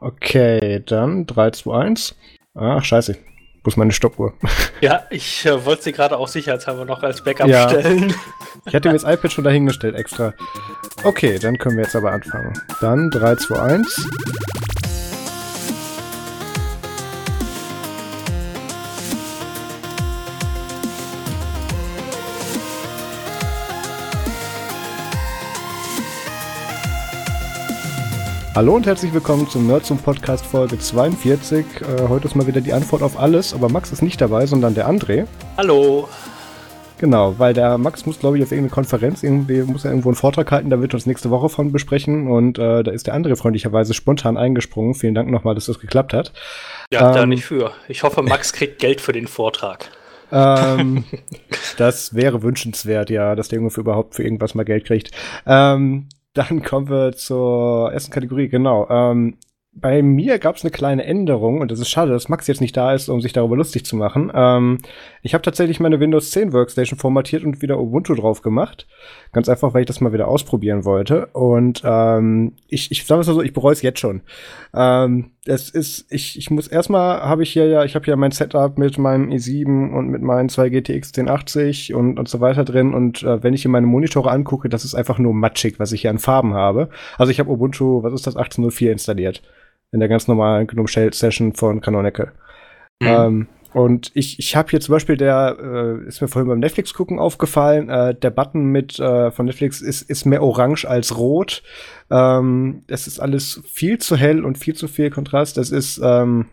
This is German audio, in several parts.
Okay, dann 3, 2, 1. Ach, scheiße. Wo ist meine Stoppuhr? Ja, ich äh, wollte sie gerade auch sicherheitshalber noch als Backup ja. stellen. Ich hatte mir das iPad schon dahingestellt extra. Okay, dann können wir jetzt aber anfangen. Dann 3, 2, 1. Hallo und herzlich willkommen zum Nerd zum Podcast Folge 42. Äh, heute ist mal wieder die Antwort auf alles, aber Max ist nicht dabei, sondern der André. Hallo. Genau, weil der Max muss, glaube ich, auf irgendeine Konferenz, irgendwie muss er irgendwo einen Vortrag halten, da wird uns nächste Woche von besprechen und äh, da ist der André freundlicherweise spontan eingesprungen. Vielen Dank nochmal, dass das geklappt hat. Ja, ähm, da nicht für. Ich hoffe, Max kriegt Geld für den Vortrag. ähm, das wäre wünschenswert, ja, dass der Junge für überhaupt für irgendwas mal Geld kriegt. Ähm, dann kommen wir zur ersten Kategorie, genau. Ähm, bei mir gab es eine kleine Änderung und es ist schade, dass Max jetzt nicht da ist, um sich darüber lustig zu machen. Ähm, ich habe tatsächlich meine Windows 10 Workstation formatiert und wieder Ubuntu drauf gemacht. Ganz einfach, weil ich das mal wieder ausprobieren wollte. Und ähm, ich, ich sage es mal so, ich bereue es jetzt schon. Ähm, es ist, ich, ich muss erstmal habe ich hier ja, ich habe ja mein Setup mit meinem i7 und mit meinen zwei GTX 1080 und, und so weiter drin. Und äh, wenn ich hier meine Monitore angucke, das ist einfach nur matschig, was ich hier an Farben habe. Also ich habe Ubuntu, was ist das, 1804 installiert in der ganz normalen GNOME Shell Session von Canonical. Mhm. Ähm, und ich, ich habe hier zum Beispiel der, äh, ist mir vorhin beim Netflix gucken aufgefallen, äh, der Button mit äh, von Netflix ist, ist mehr orange als rot. Ähm, es ist alles viel zu hell und viel zu viel Kontrast. Das ist, ähm,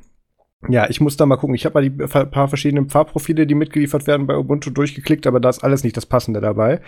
ja, ich muss da mal gucken. Ich habe mal die paar verschiedenen Farbprofile, die mitgeliefert werden bei Ubuntu durchgeklickt, aber da ist alles nicht das Passende dabei.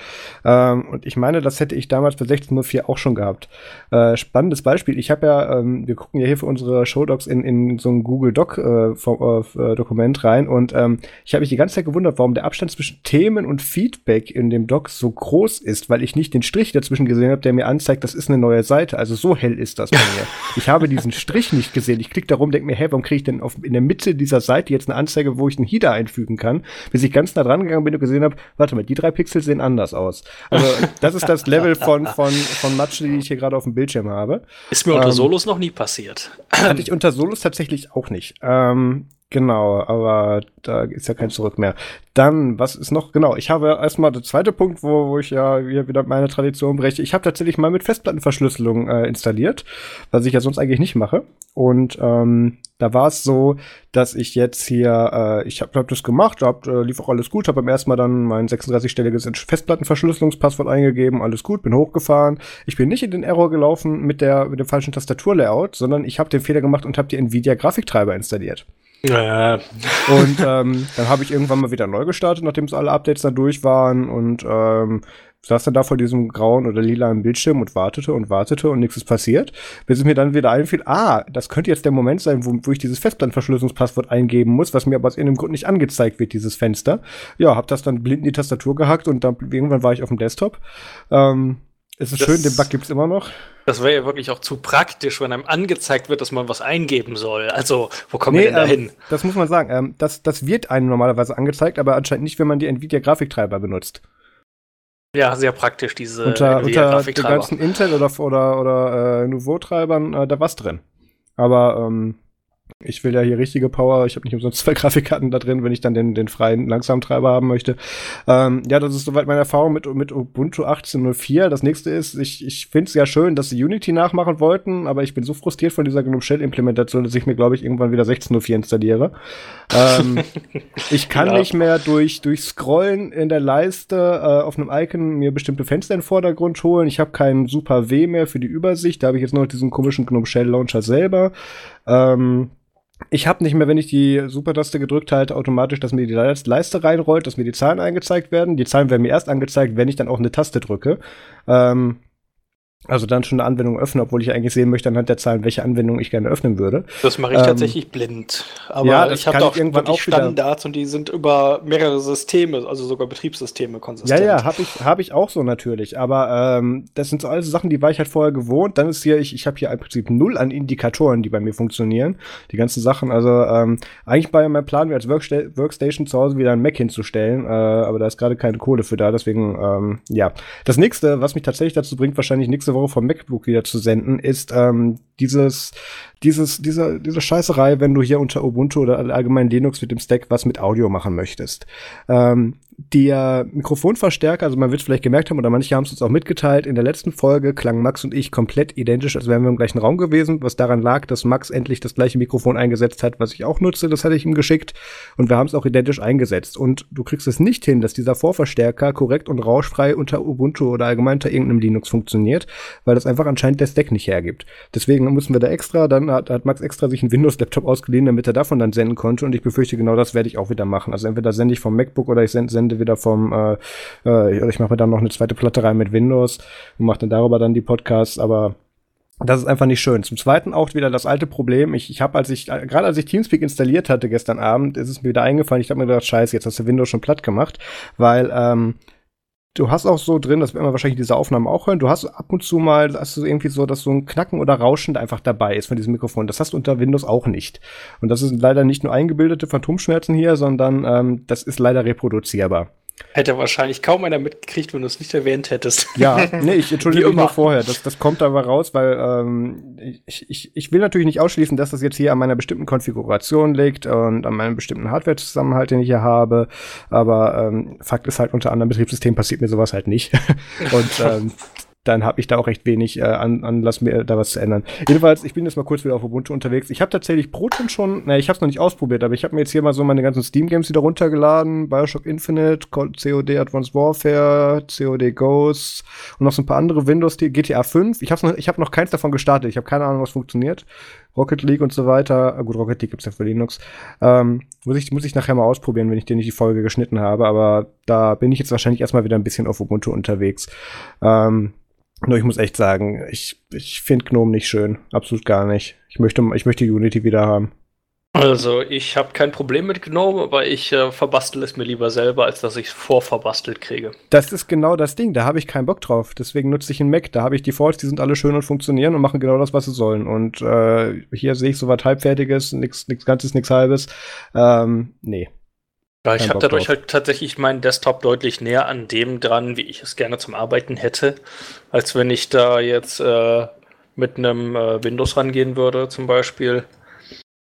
Ähm, und ich meine, das hätte ich damals bei 16.04 auch schon gehabt. Äh, spannendes Beispiel. Ich habe ja, ähm, wir gucken ja hier für unsere Showdocs in, in so ein Google Doc äh, äh, rein und ähm, ich habe mich die ganze Zeit gewundert, warum der Abstand zwischen Themen und Feedback in dem Doc so groß ist, weil ich nicht den Strich dazwischen gesehen habe, der mir anzeigt, das ist eine neue Seite. Also so hell ist das bei mir. ich habe diesen Strich nicht gesehen. Ich klicke darum, denke mir, hey, warum kriege ich denn auf in der Mitte dieser Seite jetzt eine Anzeige, wo ich einen Header einfügen kann, bis ich ganz nah dran gegangen bin und gesehen habe, warte mal, die drei Pixel sehen anders aus. Also das ist das Level von, von, von Matsche, die ich hier gerade auf dem Bildschirm habe. Ist mir unter ähm, Solos noch nie passiert. Hatte ich unter Solos tatsächlich auch nicht. Ähm, Genau, aber da ist ja kein Zurück mehr. Dann, was ist noch? Genau, ich habe erstmal der zweite Punkt, wo, wo ich ja wieder meine Tradition breche. Ich habe tatsächlich mal mit Festplattenverschlüsselung äh, installiert, was ich ja sonst eigentlich nicht mache. Und ähm, da war es so, dass ich jetzt hier, äh, ich habe hab das gemacht, hab, äh, lief auch alles gut, habe beim ersten Mal dann mein 36-stelliges Festplattenverschlüsselungspasswort eingegeben, alles gut, bin hochgefahren. Ich bin nicht in den Error gelaufen mit der mit dem falschen Tastaturlayout, sondern ich habe den Fehler gemacht und habe die Nvidia Grafiktreiber installiert. Ja. Und ähm, dann habe ich irgendwann mal wieder neu gestartet, nachdem es alle Updates dann durch waren und ähm, saß dann da vor diesem grauen oder lilanen Bildschirm und wartete und wartete und nichts ist passiert, bis es mir dann wieder einfiel, ah, das könnte jetzt der Moment sein, wo, wo ich dieses Festplattenverschlüsselungspasswort eingeben muss, was mir aber aus irgendeinem Grund nicht angezeigt wird, dieses Fenster. Ja, hab das dann blind in die Tastatur gehackt und dann irgendwann war ich auf dem Desktop. Ähm, es ist das, schön, den Bug gibt's immer noch. Das wäre ja wirklich auch zu praktisch, wenn einem angezeigt wird, dass man was eingeben soll. Also, wo kommen nee, wir denn da hin? Ähm, das muss man sagen. Ähm, das, das wird einem normalerweise angezeigt, aber anscheinend nicht, wenn man die Nvidia-Grafiktreiber benutzt. Ja, sehr praktisch, diese Unter, unter den ganzen Intel- oder, oder, oder äh, Nouveau-Treibern, äh, da was drin. Aber ähm, ich will ja hier richtige Power. Ich habe nicht umsonst zwei Grafikkarten da drin, wenn ich dann den, den freien Langsamtreiber haben möchte. Ähm, ja, das ist soweit meine Erfahrung mit, mit Ubuntu 18.04. Das nächste ist, ich, ich finde es ja schön, dass sie Unity nachmachen wollten, aber ich bin so frustriert von dieser GNOME Shell Implementation, dass ich mir, glaube ich, irgendwann wieder 16.04 installiere. ähm, ich kann ja. nicht mehr durch, durch Scrollen in der Leiste äh, auf einem Icon mir bestimmte Fenster in den Vordergrund holen. Ich habe keinen Super W mehr für die Übersicht. Da habe ich jetzt noch diesen komischen GNOME Shell Launcher selber. Ähm, ich habe nicht mehr, wenn ich die Supertaste gedrückt halte, automatisch, dass mir die Leiste reinrollt, dass mir die Zahlen angezeigt werden. Die Zahlen werden mir erst angezeigt, wenn ich dann auch eine Taste drücke. Ähm, also dann schon eine Anwendung öffnen, obwohl ich eigentlich sehen möchte anhand der Zahlen, welche Anwendung ich gerne öffnen würde. Das mache ich ähm, tatsächlich blind. Aber ja, ich habe doch irgendwann auch Standards und die sind über mehrere Systeme, also sogar Betriebssysteme konsistent. Ja, ja, habe ich, hab ich auch so natürlich. Aber ähm, das sind so alles Sachen, die war ich halt vorher gewohnt. Dann ist hier, ich, ich habe hier im Prinzip null an Indikatoren, die bei mir funktionieren. Die ganzen Sachen. Also ähm, eigentlich war ja mein Plan, mir als Worksta Workstation zu Hause wieder ein Mac hinzustellen. Äh, aber da ist gerade keine Kohle für da. Deswegen, ähm, ja. Das nächste, was mich tatsächlich dazu bringt, wahrscheinlich nächste nächste Woche vom MacBook wieder zu senden, ist ähm, dieses, dieses, diese, diese Scheißerei, wenn du hier unter Ubuntu oder allgemein Linux mit dem Stack was mit Audio machen möchtest. Ähm, der Mikrofonverstärker, also man wird vielleicht gemerkt haben, oder manche haben es uns auch mitgeteilt, in der letzten Folge klangen Max und ich komplett identisch, als wären wir im gleichen Raum gewesen, was daran lag, dass Max endlich das gleiche Mikrofon eingesetzt hat, was ich auch nutze, das hatte ich ihm geschickt, und wir haben es auch identisch eingesetzt. Und du kriegst es nicht hin, dass dieser Vorverstärker korrekt und rauschfrei unter Ubuntu oder allgemein unter irgendeinem Linux funktioniert, weil das einfach anscheinend der Stack nicht hergibt. Deswegen müssen wir da extra, dann hat, hat Max extra sich einen Windows-Laptop ausgeliehen, damit er davon dann senden konnte, und ich befürchte, genau das werde ich auch wieder machen. Also entweder sende ich vom MacBook oder ich sende sende wieder vom, äh, äh, ich mache mir dann noch eine zweite Platte rein mit Windows und mache dann darüber dann die Podcasts, aber das ist einfach nicht schön. Zum Zweiten auch wieder das alte Problem. Ich, ich habe, als ich, gerade als ich Teamspeak installiert hatte gestern Abend, ist es mir wieder eingefallen. Ich habe mir gedacht, scheiße, jetzt hast du Windows schon platt gemacht, weil ähm, du hast auch so drin, das werden wir wahrscheinlich diese Aufnahmen auch hören, du hast ab und zu mal, hast du irgendwie so, dass so ein Knacken oder Rauschen einfach dabei ist von diesem Mikrofon. Das hast du unter Windows auch nicht. Und das sind leider nicht nur eingebildete Phantomschmerzen hier, sondern ähm, das ist leider reproduzierbar. Hätte wahrscheinlich kaum einer mitgekriegt, wenn du es nicht erwähnt hättest. Ja, nee, ich entschuldige mich nur vorher. Das, das kommt aber raus, weil ähm, ich, ich, ich will natürlich nicht ausschließen, dass das jetzt hier an meiner bestimmten Konfiguration liegt und an meinem bestimmten Hardware-Zusammenhalt, den ich hier habe. Aber ähm, Fakt ist halt, unter anderem Betriebssystemen passiert mir sowas halt nicht. und ähm, dann habe ich da auch recht wenig äh, an, Anlass, mir da was zu ändern. Jedenfalls, ich bin jetzt mal kurz wieder auf Ubuntu unterwegs. Ich habe tatsächlich Proton schon, naja, ich habe es noch nicht ausprobiert, aber ich habe mir jetzt hier mal so meine ganzen Steam-Games wieder runtergeladen. Bioshock Infinite, COD Advanced Warfare, COD Ghosts und noch so ein paar andere Windows, GTA 5. Ich habe noch, ich hab noch keins davon gestartet. Ich habe keine Ahnung, was funktioniert. Rocket League und so weiter. Ah, gut, Rocket League gibt's ja für Linux. Ähm, muss, ich, muss ich nachher mal ausprobieren, wenn ich dir nicht die Folge geschnitten habe. Aber da bin ich jetzt wahrscheinlich erstmal wieder ein bisschen auf Ubuntu unterwegs. Ähm, nur ich muss echt sagen, ich, ich finde GNOME nicht schön. Absolut gar nicht. Ich möchte, ich möchte Unity wieder haben. Also, ich habe kein Problem mit GNOME, aber ich äh, verbastel es mir lieber selber, als dass ich es vorverbastelt kriege. Das ist genau das Ding, da habe ich keinen Bock drauf. Deswegen nutze ich einen Mac. Da habe ich die Defaults, die sind alle schön und funktionieren und machen genau das, was sie sollen. Und äh, hier sehe ich so was Halbfertiges, nichts Ganzes, nichts Halbes. Ähm, nee. Ja, ich habe dadurch drauf. halt tatsächlich meinen Desktop deutlich näher an dem dran, wie ich es gerne zum Arbeiten hätte, als wenn ich da jetzt äh, mit einem äh, Windows rangehen würde, zum Beispiel.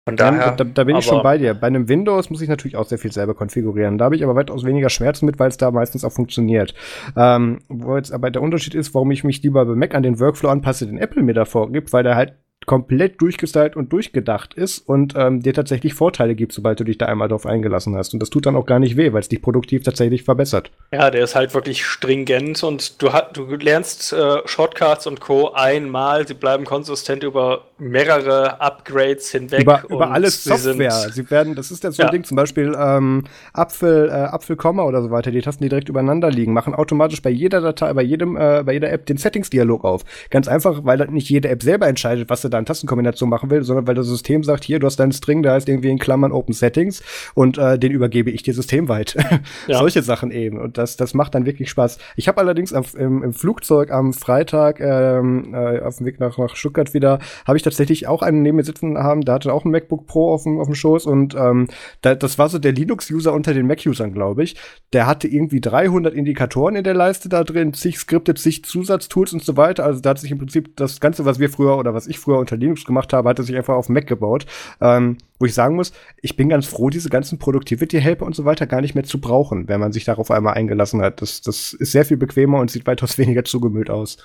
Von daher, da, da, bin ich schon bei dir. Bei einem Windows muss ich natürlich auch sehr viel selber konfigurieren. Da habe ich aber weitaus weniger Schmerzen mit, weil es da meistens auch funktioniert. Ähm, wo jetzt aber der Unterschied ist, warum ich mich lieber bei Mac an den Workflow anpasse, den Apple mir da vorgibt, weil der halt komplett durchgestylt und durchgedacht ist und ähm, dir tatsächlich Vorteile gibt, sobald du dich da einmal drauf eingelassen hast. Und das tut dann auch gar nicht weh, weil es dich produktiv tatsächlich verbessert. Ja, der ist halt wirklich stringent und du, hat, du lernst äh, Shortcuts und Co. einmal, sie bleiben konsistent über mehrere Upgrades hinweg. Über, über alles Software. Sie, sie, werden, das ist jetzt so ein ja. Ding, zum Beispiel ähm, Apfel, äh, Apfel, Komma oder so weiter, die Tasten, die direkt übereinander liegen, machen automatisch bei jeder Datei, bei jedem, äh, bei jeder App den Settings-Dialog auf. Ganz einfach, weil nicht jede App selber entscheidet, was sie da in Tastenkombination machen will, sondern weil das System sagt, hier, du hast deinen String, der heißt irgendwie in Klammern Open Settings und äh, den übergebe ich dir systemweit. Ja. Solche Sachen eben. Und das, das macht dann wirklich Spaß. Ich habe allerdings am, im, im, Flugzeug am Freitag ähm, äh, auf dem Weg nach, nach Stuttgart wieder, habe ich tatsächlich auch einen neben mir sitzen haben, der hatte auch ein MacBook Pro auf dem, auf dem Schoß und ähm, da, das war so der Linux-User unter den Mac-Usern, glaube ich. Der hatte irgendwie 300 Indikatoren in der Leiste da drin, zig Skripte, zig Zusatztools und so weiter. Also da hat sich im Prinzip das Ganze, was wir früher oder was ich früher unter Linux gemacht habe, hat er sich einfach auf Mac gebaut. Ähm, wo ich sagen muss, ich bin ganz froh, diese ganzen Productivity-Helper und so weiter gar nicht mehr zu brauchen, wenn man sich darauf einmal eingelassen hat. Das, das ist sehr viel bequemer und sieht weitaus weniger zugemüllt aus.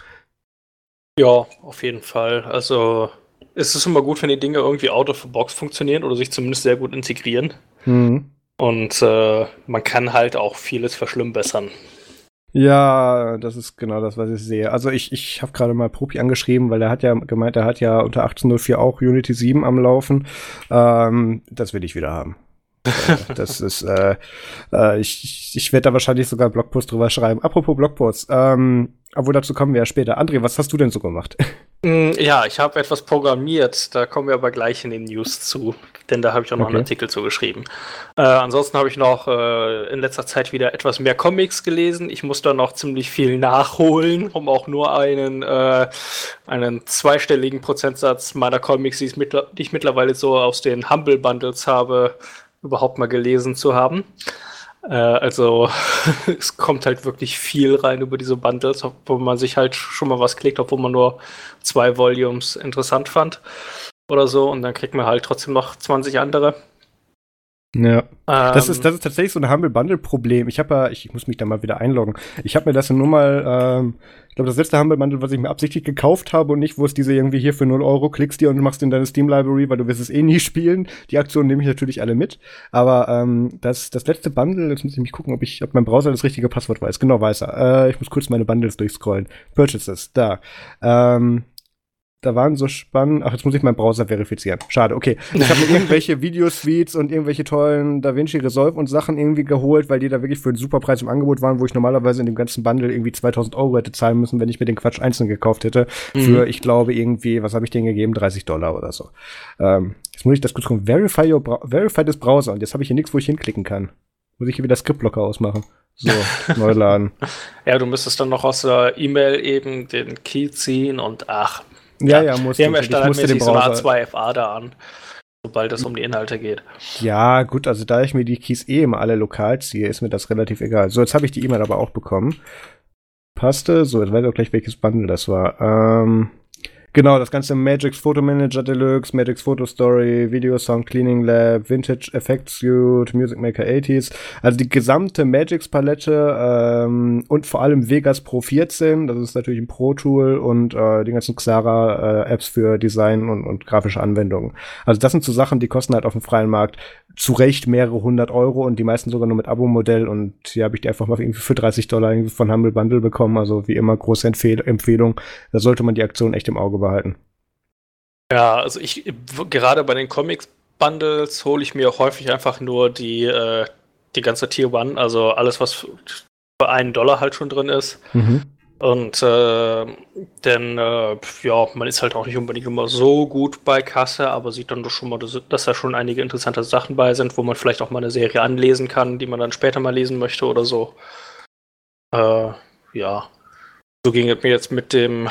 Ja, auf jeden Fall. Also es ist immer gut, wenn die Dinge irgendwie out of the box funktionieren oder sich zumindest sehr gut integrieren. Mhm. Und äh, man kann halt auch vieles verschlimmbessern. Ja, das ist genau das, was ich sehe. Also ich, ich habe gerade mal Propi angeschrieben, weil er hat ja gemeint, er hat ja unter 18.04 auch Unity 7 am Laufen. Ähm, das will ich wieder haben. Äh, das ist, äh, äh, ich, ich werde da wahrscheinlich sogar einen Blogpost drüber schreiben. Apropos Blogpost, ähm, obwohl dazu kommen wir ja später. André, was hast du denn so gemacht? Mm, ja, ich habe etwas programmiert, da kommen wir aber gleich in den News zu, denn da habe ich auch noch okay. einen Artikel zu geschrieben. Äh, ansonsten habe ich noch äh, in letzter Zeit wieder etwas mehr Comics gelesen. Ich muss da noch ziemlich viel nachholen, um auch nur einen, äh, einen zweistelligen Prozentsatz meiner Comics, die ich mittlerweile so aus den Humble Bundles habe, überhaupt mal gelesen zu haben. Äh, also es kommt halt wirklich viel rein über diese Bundles, wo man sich halt schon mal was klickt, obwohl man nur zwei Volumes interessant fand oder so. Und dann kriegt man halt trotzdem noch 20 andere. Ja. Ähm, das, ist, das ist tatsächlich so ein Humble Bundle-Problem. Ich habe ja, ich, ich, muss mich da mal wieder einloggen. Ich habe mir das nur mal, ähm, ich glaube, das letzte Humble Bundle, was ich mir absichtlich gekauft habe und nicht, wo es diese irgendwie hier für 0 Euro klickst dir und machst in deine Steam Library, weil du wirst es eh nie spielen. Die Aktion nehme ich natürlich alle mit. Aber ähm, das, das letzte Bundle, jetzt muss ich mich gucken, ob ich, ob mein Browser das richtige Passwort weiß. Genau, weiß er. Äh, ich muss kurz meine Bundles durchscrollen. Purchases, da. Ähm, da waren so spannend. Ach, jetzt muss ich meinen Browser verifizieren. Schade, okay. Ich habe mir irgendwelche Videosuites und irgendwelche tollen DaVinci Resolve und Sachen irgendwie geholt, weil die da wirklich für einen super Preis im Angebot waren, wo ich normalerweise in dem ganzen Bundle irgendwie 2000 Euro hätte zahlen müssen, wenn ich mir den Quatsch einzeln gekauft hätte. Mhm. Für, ich glaube, irgendwie, was habe ich denen gegeben? 30 Dollar oder so. Ähm, jetzt muss ich das kurz gucken. Verify, your Bra Verify das Browser. Und jetzt habe ich hier nichts, wo ich hinklicken kann. Muss ich hier wieder Skriptblocker ausmachen. So, neu laden. Ja, du müsstest dann noch aus der E-Mail eben den Key ziehen und ach, ja, ja, muss Die haben ja standardmäßig so eine A2FA da an, sobald es um die Inhalte geht. Ja, gut, also da ich mir die Keys eh immer alle lokal ziehe, ist mir das relativ egal. So, jetzt habe ich die E-Mail aber auch bekommen. Passte. So, jetzt weiß ich auch gleich, welches Bundle das war. Ähm, Genau, das ganze Magix Photo Manager Deluxe, Magix Photo Story, Video Sound Cleaning Lab, Vintage Effect Suite, Music Maker 80s. Also die gesamte Magix Palette ähm, und vor allem Vegas Pro 14, das ist natürlich ein Pro-Tool und äh, die ganzen Xara äh, Apps für Design und, und grafische Anwendungen. Also das sind so Sachen, die kosten halt auf dem freien Markt zu Recht mehrere hundert Euro und die meisten sogar nur mit Abo-Modell und hier habe ich die einfach mal irgendwie für 30 Dollar irgendwie von Humble Bundle bekommen. Also wie immer große Empfehl Empfehlung. Da sollte man die Aktion echt im Auge behalten. Ja, also ich gerade bei den Comics Bundles hole ich mir häufig einfach nur die, äh, die ganze Tier One, also alles, was für einen Dollar halt schon drin ist. Mhm. Und äh, denn äh, ja, man ist halt auch nicht unbedingt immer so gut bei Kasse, aber sieht dann doch schon mal, dass, dass, da schon einige interessante Sachen bei sind, wo man vielleicht auch mal eine Serie anlesen kann, die man dann später mal lesen möchte oder so. Äh, ja. So ging es mir jetzt mit dem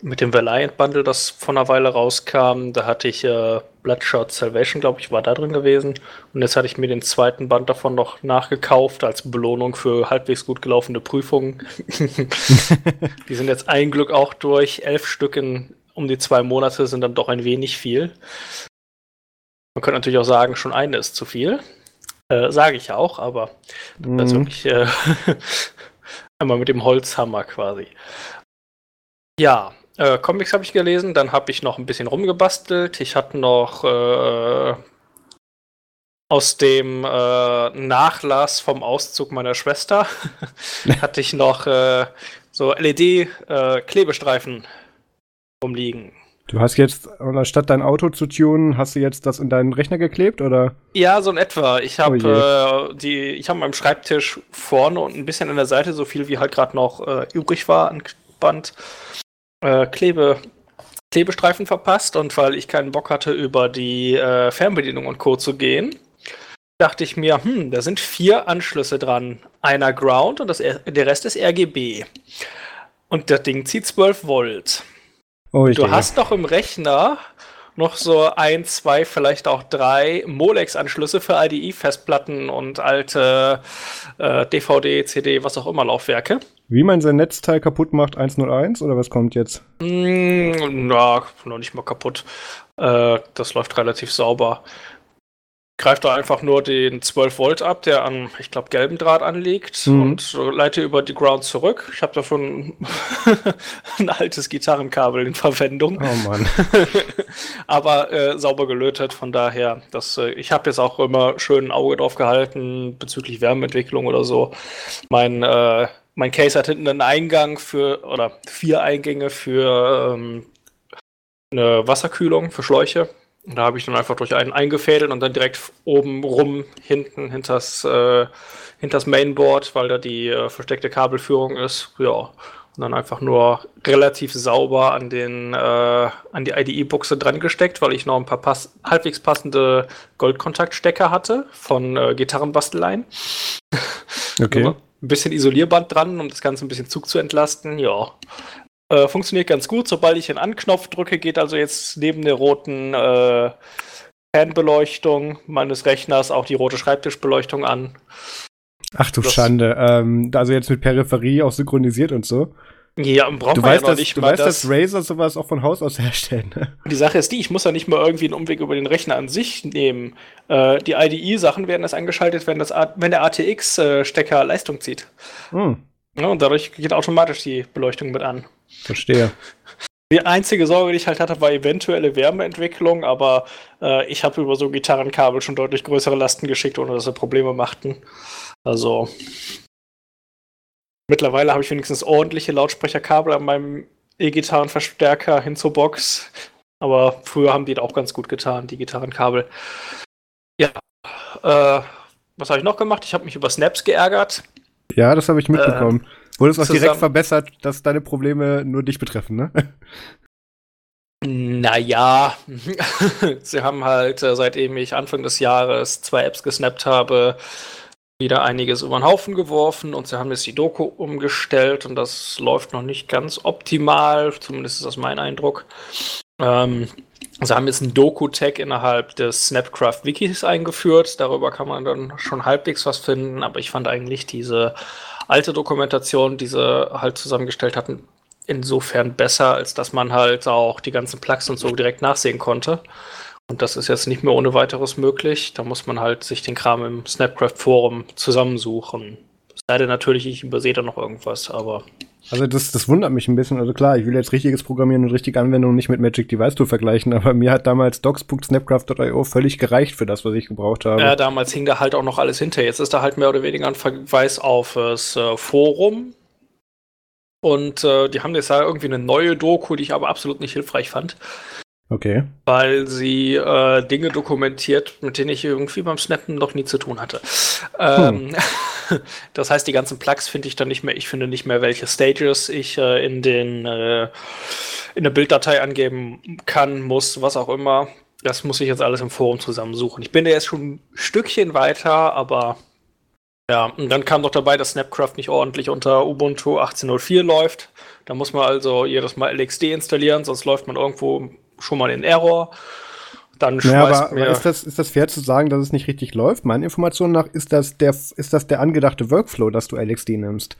mit dem Valiant Bundle, das vor einer Weile rauskam, da hatte ich äh, Bloodshot Salvation, glaube ich, war da drin gewesen. Und jetzt hatte ich mir den zweiten Band davon noch nachgekauft als Belohnung für halbwegs gut gelaufene Prüfungen. die sind jetzt ein Glück auch durch. Elf Stück in um die zwei Monate sind dann doch ein wenig viel. Man könnte natürlich auch sagen, schon eine ist zu viel. Äh, Sage ich auch, aber mhm. das ist wirklich äh, einmal mit dem Holzhammer quasi. Ja, äh, Comics habe ich gelesen, dann habe ich noch ein bisschen rumgebastelt. Ich hatte noch äh, aus dem äh, Nachlass vom Auszug meiner Schwester hatte ich noch äh, so LED-Klebestreifen äh, rumliegen. Du hast jetzt, anstatt dein Auto zu tunen, hast du jetzt das in deinen Rechner geklebt, oder? Ja, so in etwa. Ich habe oh äh, die, ich habe meinem Schreibtisch vorne und ein bisschen an der Seite so viel wie halt gerade noch äh, übrig war an Band äh, Klebe, Klebestreifen verpasst und weil ich keinen Bock hatte, über die äh, Fernbedienung und Co. zu gehen, dachte ich mir, hm, da sind vier Anschlüsse dran. Einer Ground und das, der Rest ist RGB. Und das Ding zieht 12 Volt. Oh, du hast doch im Rechner noch so ein, zwei, vielleicht auch drei Molex-Anschlüsse für IDE-Festplatten und alte äh, DVD, CD, was auch immer Laufwerke. Wie man sein Netzteil kaputt macht, 101 oder was kommt jetzt? Mm, na, noch nicht mal kaputt. Äh, das läuft relativ sauber greift da einfach nur den 12 Volt ab, der an, ich glaube, gelben Draht anliegt mhm. und leite über die Ground zurück. Ich habe davon ein altes Gitarrenkabel in Verwendung. Oh Mann. Aber äh, sauber gelötet, von daher, das, äh, ich habe jetzt auch immer schön ein Auge drauf gehalten bezüglich Wärmeentwicklung oder so. Mein, äh, mein Case hat hinten einen Eingang für, oder vier Eingänge für ähm, eine Wasserkühlung für Schläuche. Und da habe ich dann einfach durch einen eingefädelt und dann direkt oben rum hinten hinters, äh, hinters Mainboard, weil da die äh, versteckte Kabelführung ist. Ja. Und dann einfach nur relativ sauber an den äh, an die IDE-Buchse dran gesteckt, weil ich noch ein paar pass halbwegs passende Goldkontaktstecker hatte von äh, Gitarrenbasteleien. Okay. ein bisschen Isolierband dran, um das Ganze ein bisschen Zug zu entlasten. Ja. Äh, funktioniert ganz gut. Sobald ich den Anknopf drücke, geht also jetzt neben der roten äh, Fernbeleuchtung meines Rechners auch die rote Schreibtischbeleuchtung an. Ach du Schande. Ähm, also jetzt mit Peripherie auch synchronisiert und so. Ja, braucht du man weißt, ja noch dass, nicht du weißt, das. dass Razer sowas auch von Haus aus herstellen. Ne? Die Sache ist die, ich muss ja nicht mal irgendwie einen Umweg über den Rechner an sich nehmen. Äh, die IDE-Sachen werden das angeschaltet, wenn, das, wenn der ATX-Stecker Leistung zieht. Hm, Ja, und dadurch geht automatisch die Beleuchtung mit an. Verstehe. Die einzige Sorge, die ich halt hatte, war eventuelle Wärmeentwicklung, aber äh, ich habe über so Gitarrenkabel schon deutlich größere Lasten geschickt, ohne dass sie Probleme machten. Also mittlerweile habe ich wenigstens ordentliche Lautsprecherkabel an meinem E-Gitarrenverstärker hin zur Box. Aber früher haben die auch ganz gut getan, die Gitarrenkabel. Ja. Äh, was habe ich noch gemacht? Ich habe mich über Snaps geärgert. Ja, das habe ich mitbekommen. Wurde es auch direkt verbessert, dass deine Probleme nur dich betreffen, ne? Naja, sie haben halt, äh, seitdem ich Anfang des Jahres zwei Apps gesnappt habe, wieder einiges über den Haufen geworfen und sie haben jetzt die Doku umgestellt und das läuft noch nicht ganz optimal, zumindest ist das mein Eindruck. Ähm, sie haben jetzt einen Doku-Tag innerhalb des Snapcraft-Wikis eingeführt, darüber kann man dann schon halbwegs was finden, aber ich fand eigentlich diese alte Dokumentation, die sie halt zusammengestellt hatten, insofern besser, als dass man halt auch die ganzen Plugs und so direkt nachsehen konnte. Und das ist jetzt nicht mehr ohne weiteres möglich. Da muss man halt sich den Kram im Snapcraft-Forum zusammensuchen. Es sei denn natürlich, ich übersehe da noch irgendwas, aber Also das, das wundert mich ein bisschen. Also klar, ich will jetzt richtiges Programmieren und richtige Anwendungen nicht mit Magic Device Tool vergleichen, aber mir hat damals docs.snapcraft.io völlig gereicht für das, was ich gebraucht habe. ja, damals hing da halt auch noch alles hinter. Jetzt ist da halt mehr oder weniger ein Verweis auf das äh, Forum. Und äh, die haben jetzt da irgendwie eine neue Doku, die ich aber absolut nicht hilfreich fand. Okay. weil sie äh, Dinge dokumentiert, mit denen ich irgendwie beim Snappen noch nie zu tun hatte. Ähm, das heißt, die ganzen Plugs finde ich dann nicht mehr. Ich finde nicht mehr, welche Stages ich äh, in den äh, in der Bilddatei angeben kann, muss, was auch immer. Das muss ich jetzt alles im Forum zusammensuchen. Ich bin da jetzt schon ein Stückchen weiter, aber ja, und dann kam noch dabei, dass Snapcraft nicht ordentlich unter Ubuntu 18.04 läuft. Da muss man also jedes Mal LXD installieren, sonst läuft man irgendwo schon mal in Error. Dann Ja, schmeißt aber, aber mir. ist, das, ist das fair zu sagen, dass es nicht richtig läuft? Meinen Informationen nach ist das der, ist das der angedachte Workflow, dass du LXD nimmst.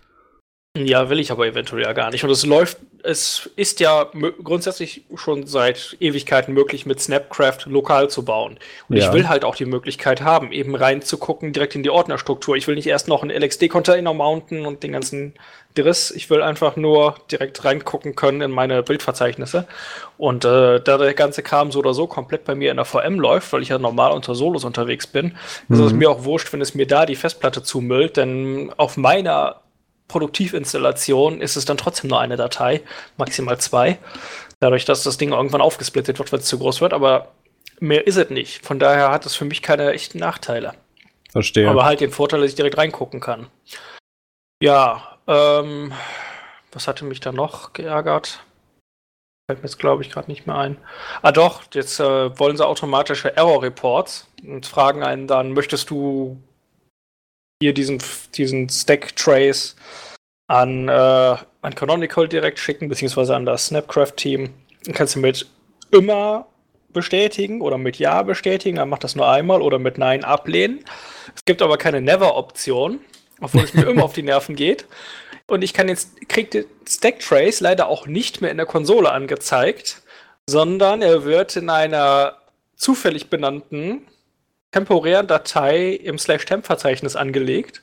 Ja, will ich aber eventuell ja gar nicht. Und es läuft, es ist ja grundsätzlich schon seit Ewigkeiten möglich, mit Snapcraft lokal zu bauen. Und Ja. ich will halt auch die Möglichkeit haben, eben reinzugucken, direkt in die Ordnerstruktur. Ich will nicht erst noch einen LXD-Container mounten und den ganzen Driss. Ich will einfach nur direkt reingucken können in meine Bildverzeichnisse. Und äh, da der ganze Kram so oder so komplett bei mir in der VM läuft, weil ich ja normal unter Solos unterwegs bin, ist es mir auch wurscht, wenn es mir da die Festplatte zumüllt, denn auf meiner Produktivinstallation ist es dann trotzdem nur eine Datei, maximal zwei. Dadurch, dass das Ding irgendwann aufgesplittet wird, wenn es zu groß wird, aber mehr ist es nicht. Von daher hat es für mich keine echten Nachteile. Verstehe. Aber halt den Vorteil, dass ich direkt reingucken kann. Ja, ähm, was hatte mich da noch geärgert? Fällt mir jetzt, glaube ich, gerade nicht mehr ein. Ah doch, jetzt äh, wollen sie automatische Error-Reports und fragen einen dann, möchtest du hier diesen, diesen Stack-Trace an, äh, an Canonical direkt schicken, beziehungsweise an das Snapcraft-Team. Dann kannst du mit immer bestätigen oder mit Ja bestätigen, dann macht das nur einmal oder mit Nein ablehnen. Es gibt aber keine Never-Option, obwohl es mir immer auf die Nerven geht. Und ich kann jetzt, krieg den Stack-Trace leider auch nicht mehr in der Konsole angezeigt, sondern er wird in einer zufällig benannten temporären Datei im Slash-Temp-Verzeichnis angelegt.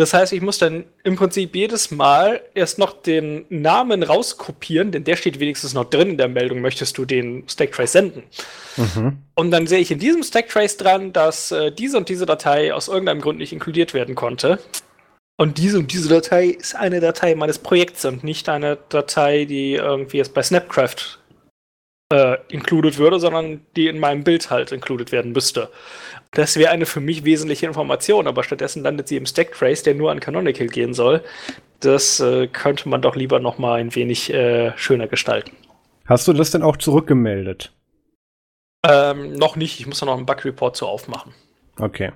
Das heißt, ich muss dann im Prinzip jedes Mal erst noch den Namen rauskopieren, denn der steht wenigstens noch drin in der Meldung, möchtest du den Stacktrace senden. mhm. Und dann sehe ich in diesem Stacktrace dran, dass äh, diese und diese Datei aus irgendeinem Grund nicht inkludiert werden konnte. Und diese und diese Datei ist eine Datei meines Projekts und nicht eine Datei, die irgendwie jetzt bei Snapcraft äh, included würde, sondern die in meinem Bild halt included werden müsste. Das wäre eine für mich wesentliche Information, aber stattdessen landet sie im Stacktrace, der nur an Canonical gehen soll. Das äh, könnte man doch lieber noch mal ein wenig äh, schöner gestalten. Hast du das denn auch zurückgemeldet? Ähm, noch nicht, ich muss da noch einen Bug-Report zu aufmachen. Okay.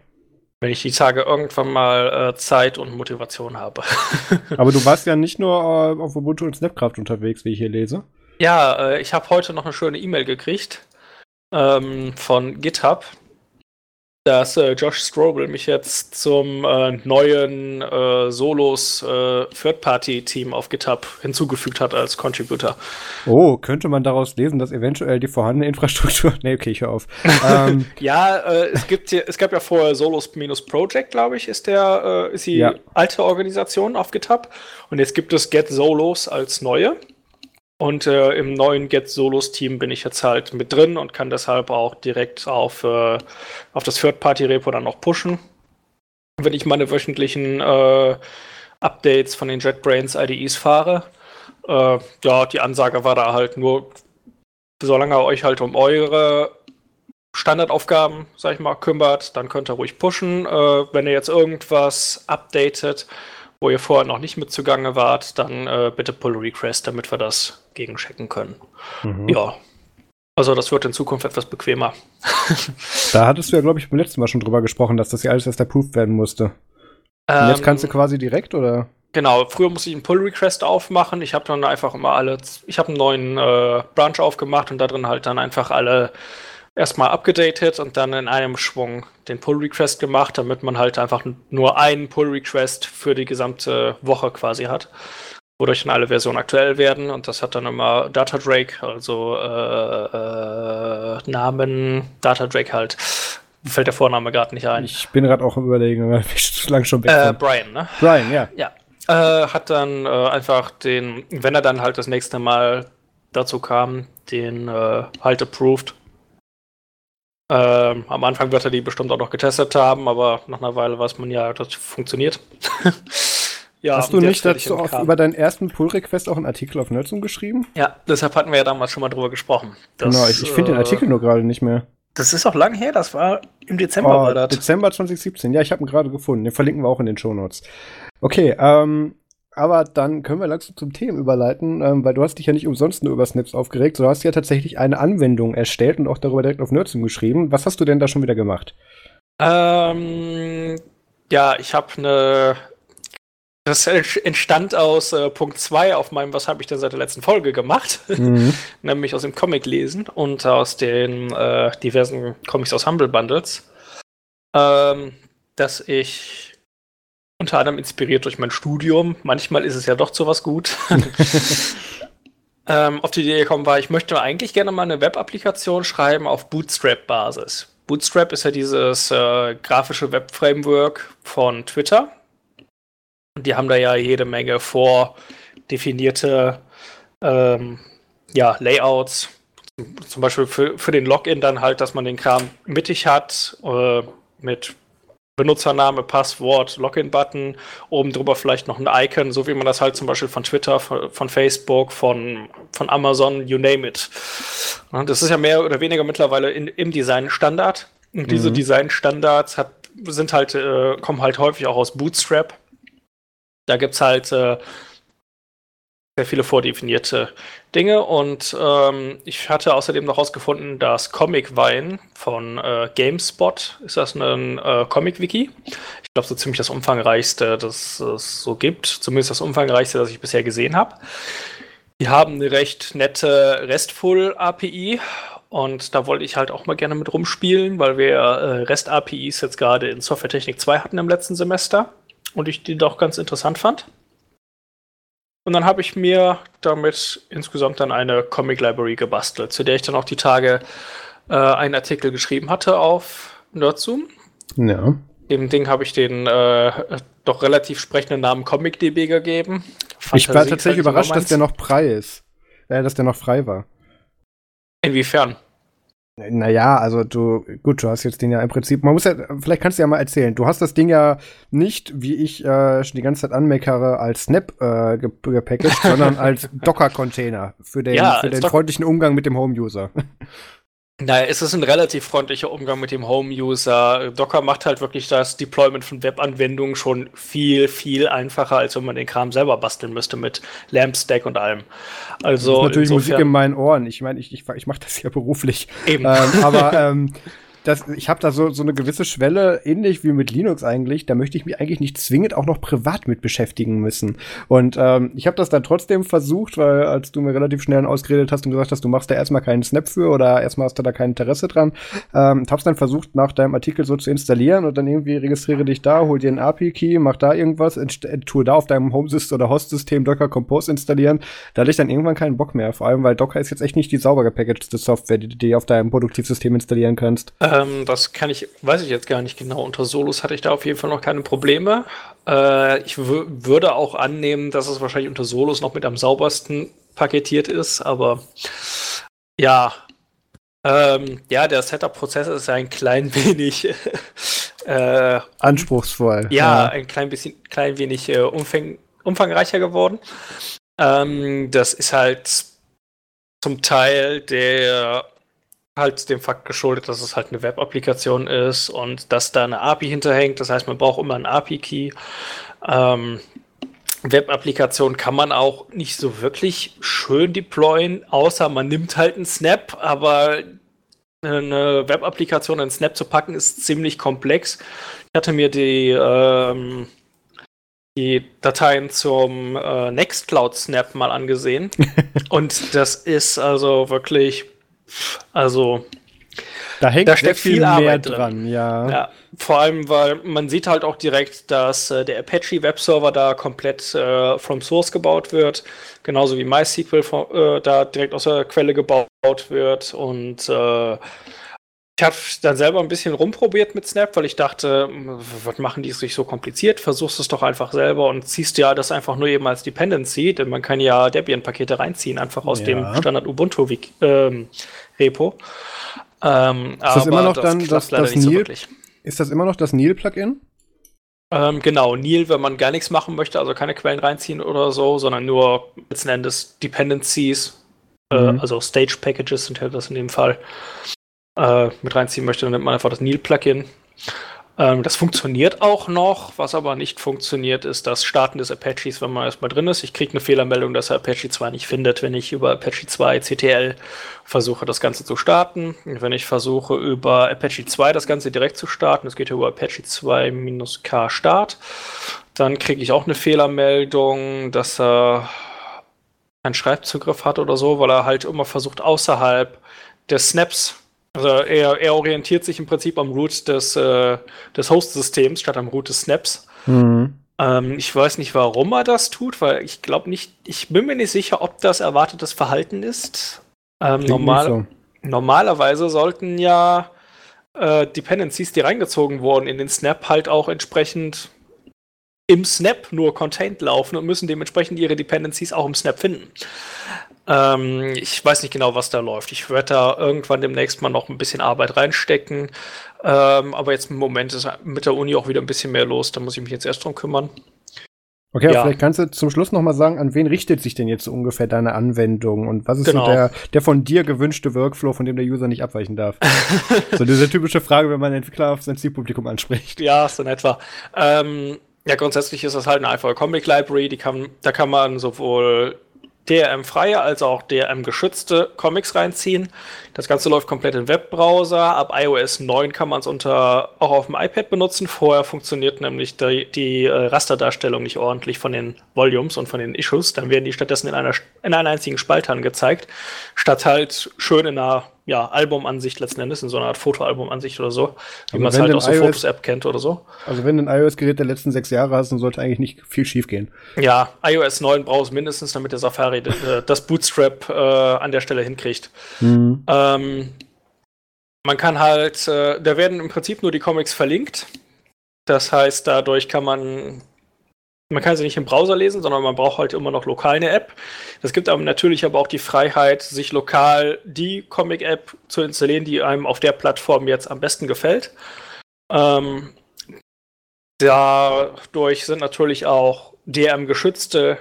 wenn ich die Tage irgendwann mal äh, Zeit und Motivation habe. Aber du warst ja nicht nur äh, auf Ubuntu und Snapcraft unterwegs, wie ich hier lese. ja, äh, ich habe heute noch eine schöne E-Mail gekriegt ähm, von GitHub. Dass äh, Josh Strobel mich jetzt zum äh, neuen äh, Solos äh, Third-Party-Team auf GitHub hinzugefügt hat als Contributor. Oh, könnte man daraus lesen, dass eventuell die vorhandene Infrastruktur. nee, okay, ich höre auf. ähm. ja, äh, es gibt hier, es gab ja vorher Solos-Project, glaube ich, ist der, äh, ist die ja. alte Organisation auf GitHub. Und jetzt gibt es Get Solos als neue. Und äh, im neuen Get Solos Team bin ich jetzt halt mit drin und kann deshalb auch direkt auf, äh, auf das Third-Party-Repo dann noch pushen. Wenn ich meine wöchentlichen äh, Updates von den JetBrains IDEs fahre. Äh, ja, die Ansage war da halt nur, solange ihr euch halt um eure Standardaufgaben, sag ich mal, kümmert, dann könnt ihr ruhig pushen. Äh, wenn ihr jetzt irgendwas updatet, wo ihr vorher noch nicht mit zugange wart, dann äh, bitte Pull Request, damit wir das gegenchecken können. Mhm. Ja. Also das wird in Zukunft etwas bequemer. da hattest du ja, glaube ich, beim letzten Mal schon drüber gesprochen, dass das ja alles erst approved werden musste. Ähm, jetzt kannst du quasi direkt, oder? Genau, früher musste ich einen Pull-Request aufmachen. Ich habe dann einfach immer alle, ich habe einen neuen äh, Branch aufgemacht und da drin halt dann einfach alle erstmal abgedatet und dann in einem Schwung den Pull-Request gemacht, damit man halt einfach nur einen Pull-Request für die gesamte Woche quasi hat, wodurch dann alle Versionen aktuell werden und das hat dann immer Data Drake, also äh, äh, Namen, Data Drake halt. Fällt der Vorname gerade nicht ein. Ich bin gerade auch überlegen, weil ich zu lange schon weg äh, Brian, ne? Brian, ja. Ja. Äh, hat dann äh, einfach den, wenn er dann halt das nächste Mal dazu kam, den äh, halt approved ähm, am Anfang wird er die bestimmt auch noch getestet haben, aber nach einer Weile weiß man ja, das funktioniert. ja, Hast du nicht dazu auch über deinen ersten Pull-Request auch einen Artikel auf Nerdzoom geschrieben? Ja, deshalb hatten wir ja damals schon mal drüber gesprochen. Dass, genau, ich, ich finde äh, den Artikel nur gerade nicht mehr. Das ist auch lang her, das war im Dezember. Oh, war das. Dezember 2017, ja, ich habe ihn gerade gefunden. Den verlinken wir auch in den Shownotes. Okay, ähm, aber dann können wir langsam zum Thema überleiten, ähm, weil du hast dich ja nicht umsonst nur über Snaps aufgeregt, du hast ja tatsächlich eine Anwendung erstellt und auch darüber direkt auf Nerdsum geschrieben. Was hast du denn da schon wieder gemacht? Ähm, ja, ich habe eine. Das entstand aus äh, Punkt 2 auf meinem Was habe ich denn seit der letzten Folge gemacht? Mhm. Nämlich aus dem Comic lesen und aus den äh, diversen Comics aus Humble Bundles. Ähm, dass ich unter anderem inspiriert durch mein Studium. Manchmal ist es ja doch zu was gut. ähm, auf die Idee gekommen war, ich möchte eigentlich gerne mal eine Web-Applikation schreiben auf Bootstrap-Basis. Bootstrap ist ja dieses äh, grafische Web-Framework von Twitter. Und die haben da ja jede Menge vordefinierte ähm, ja, Layouts. Zum Beispiel für, für den Login dann halt, dass man den Kram mittig hat, äh, mit Benutzername, Passwort, Login-Button, oben drüber vielleicht noch ein Icon, so wie man das halt zum Beispiel von Twitter, von, Facebook, von, von Amazon, you name it. Das ist ja mehr oder weniger mittlerweile in, im Design Standard. Und diese mhm. Design-Standards sind halt, äh, kommen halt häufig auch aus Bootstrap. Da gibt es halt äh, sehr viele vordefinierte Dinge und ähm, ich hatte außerdem noch herausgefunden, dass Comic Vine von äh, GameSpot ist das ein äh, Comic-Wiki. Ich glaube, so ziemlich das umfangreichste, das es so gibt. Zumindest das umfangreichste, das ich bisher gesehen habe. Die haben eine recht nette RESTful-API und da wollte ich halt auch mal gerne mit rumspielen, weil wir äh, REST-APIs jetzt gerade in Softwaretechnik 2 hatten im letzten Semester und ich die doch ganz interessant fand. Und dann habe ich mir damit insgesamt dann eine Comic Library gebastelt, zu der ich dann auch die Tage äh, einen Artikel geschrieben hatte auf Nerdzoom. Ja. Dem Ding habe ich den äh, doch relativ sprechenden Namen ComicDB gegeben. Fantasie ich war tatsächlich überrascht, dass der noch frei ist. Äh, dass der noch frei war. Inwiefern? Naja, also du, gut, du hast jetzt den ja im Prinzip, man muss ja, vielleicht kannst du ja mal erzählen, du hast das Ding ja nicht, wie ich äh, schon die ganze Zeit anmeckere, als Snap äh, gepackaged, sondern als Docker-Container für den, ja, für den freundlichen Umgang mit dem Home-User. Naja, es ist ein relativ freundlicher Umgang mit dem Home-User. Docker macht halt wirklich das Deployment von Web-Anwendungen schon viel, viel einfacher, als wenn man den Kram selber basteln müsste mit LampStack und allem. Also natürlich Musik in meinen Ohren. Ich meine, ich, ich, ich mache das ja beruflich. Eben. Ähm, aber ähm, das, ich habe da so, so eine gewisse Schwelle, ähnlich wie mit Linux eigentlich. Da möchte ich mich eigentlich nicht zwingend auch noch privat mit beschäftigen müssen. Und ähm, ich habe das dann trotzdem versucht, weil als du mir relativ schnell ausgeredet hast und gesagt hast, du machst da erstmal keinen Snap für oder erstmal hast du da kein Interesse dran, ähm, hab's dann versucht, nach deinem Artikel so zu installieren und dann irgendwie registriere dich da, hol dir einen API-Key, mach da irgendwas, tue da auf deinem Home-System oder Host-System Docker Compose installieren. Da hatte ich dann irgendwann keinen Bock mehr. Vor allem, weil Docker ist jetzt echt nicht die sauber gepackagte Software, die du auf deinem Produktivsystem installieren kannst. Ähm, das kann ich, weiß ich jetzt gar nicht genau. Unter Solos hatte ich da auf jeden Fall noch keine Probleme. Äh, ich würde auch annehmen, dass es wahrscheinlich unter Solos noch mit am saubersten paketiert ist, aber ja. Ähm, ja, der Setup-Prozess ist ein klein wenig äh, anspruchsvoll. Ja, ja, ein klein bisschen, klein wenig äh, umfang, umfangreicher geworden. Ähm, das ist halt zum Teil der halt dem Fakt geschuldet, dass es halt eine Web-Applikation ist und dass da eine API hinterhängt. Das heißt, man braucht immer einen API-Key. Ähm, Web-Applikation kann man auch nicht so wirklich schön deployen, außer man nimmt halt einen Snap, aber eine Web-Applikation in Snap zu packen ist ziemlich komplex. Ich hatte mir die, ähm, die Dateien zum äh, Nextcloud Snap mal angesehen und das ist also wirklich also da hängt da steckt viel, viel Arbeit dran. dran, ja. ja. Vor allem, weil man sieht halt auch direkt, dass äh, der Apache Webserver da komplett äh, from Source gebaut wird, genauso wie MySQL äh, da direkt aus der Quelle gebaut wird und äh, ich habe dann selber ein bisschen rumprobiert mit Snap, weil ich dachte, was machen die sich so kompliziert? Versuchst es doch einfach selber und ziehst ja das einfach nur eben als Dependency, denn man kann ja Debian-Pakete reinziehen, einfach aus ja. dem Standard Ubuntu ähm, Repo. Ähm, ist das immer noch das dann das, das Nil? So ist das immer noch das Nil-Plugin? Ähm, genau, Nil, wenn man gar nichts machen möchte, also keine Quellen reinziehen oder so, sondern nur letzten Endes Dependencies, äh, mhm. äh, also Stage Packages sind ja das in dem Fall äh, mit reinziehen möchte, dann nimmt man einfach das Neil-Plugin. Ähm, das funktioniert auch noch. Was aber nicht funktioniert, ist das Starten des Apaches, wenn man erstmal drin ist. Ich kriege eine Fehlermeldung, dass er Apache 2 nicht findet, wenn ich über Apache 2 CTL versuche, das Ganze zu starten. wenn ich versuche, über Apache 2 das Ganze direkt zu starten, das geht über Apache 2-K Start, dann kriege ich auch eine Fehlermeldung, dass er keinen Schreibzugriff hat oder so, weil er halt immer versucht, außerhalb des Snaps also er, er orientiert sich im Prinzip am Root des, äh, des Host-Systems statt am Root des Snaps. Mhm. Ähm, ich weiß nicht, warum er das tut, weil ich glaube nicht, ich bin mir nicht sicher, ob das erwartetes Verhalten ist. Ähm, normal, so. Normalerweise sollten ja äh, Dependencies, die reingezogen wurden in den Snap, halt auch entsprechend im Snap nur contained laufen und müssen dementsprechend ihre Dependencies auch im Snap finden. Ähm, ich weiß nicht genau, was da läuft. Ich werde da irgendwann demnächst mal noch ein bisschen Arbeit reinstecken. Ähm, aber jetzt im Moment ist mit der Uni auch wieder ein bisschen mehr los. Da muss ich mich jetzt erst drum kümmern. Okay, ja. vielleicht kannst du zum Schluss noch mal sagen, an wen richtet sich denn jetzt so ungefähr deine Anwendung und was ist genau. so der, der von dir gewünschte Workflow, von dem der User nicht abweichen darf? so diese typische Frage, wenn man einen Entwickler auf sein Zielpublikum anspricht. Ja, so in etwa. Ähm, ja, grundsätzlich ist das halt eine einfache Comic Library, die kann, da kann man sowohl DRM-freie als auch DRM-geschützte Comics reinziehen. Das Ganze läuft komplett im Webbrowser. Ab iOS 9 kann man es unter auch auf dem iPad benutzen. Vorher funktioniert nämlich die, die äh, Rasterdarstellung nicht ordentlich von den Volumes und von den Issues. Dann werden die stattdessen in einer, in einer einzigen Spalte angezeigt, statt halt schön in einer ja, Albumansicht letzten Endes, in so einer Art Fotoalbumansicht oder so, wie man es halt aus der Fotos-App kennt oder so. Also wenn du ein iOS-Gerät der letzten sechs Jahre hast, dann sollte eigentlich nicht viel schief gehen. Ja, iOS 9 brauchst mindestens, damit der Safari äh, das Bootstrap äh, an der Stelle hinkriegt. Mhm. Ähm, man kann halt, äh, da werden im Prinzip nur die Comics verlinkt. Das heißt, dadurch kann man man kann sie nicht im Browser lesen, sondern man braucht halt immer noch lokal eine App. Das gibt aber natürlich aber auch die Freiheit, sich lokal die Comic-App zu installieren, die einem auf der Plattform jetzt am besten gefällt. Ähm, dadurch sind natürlich auch DRM-geschützte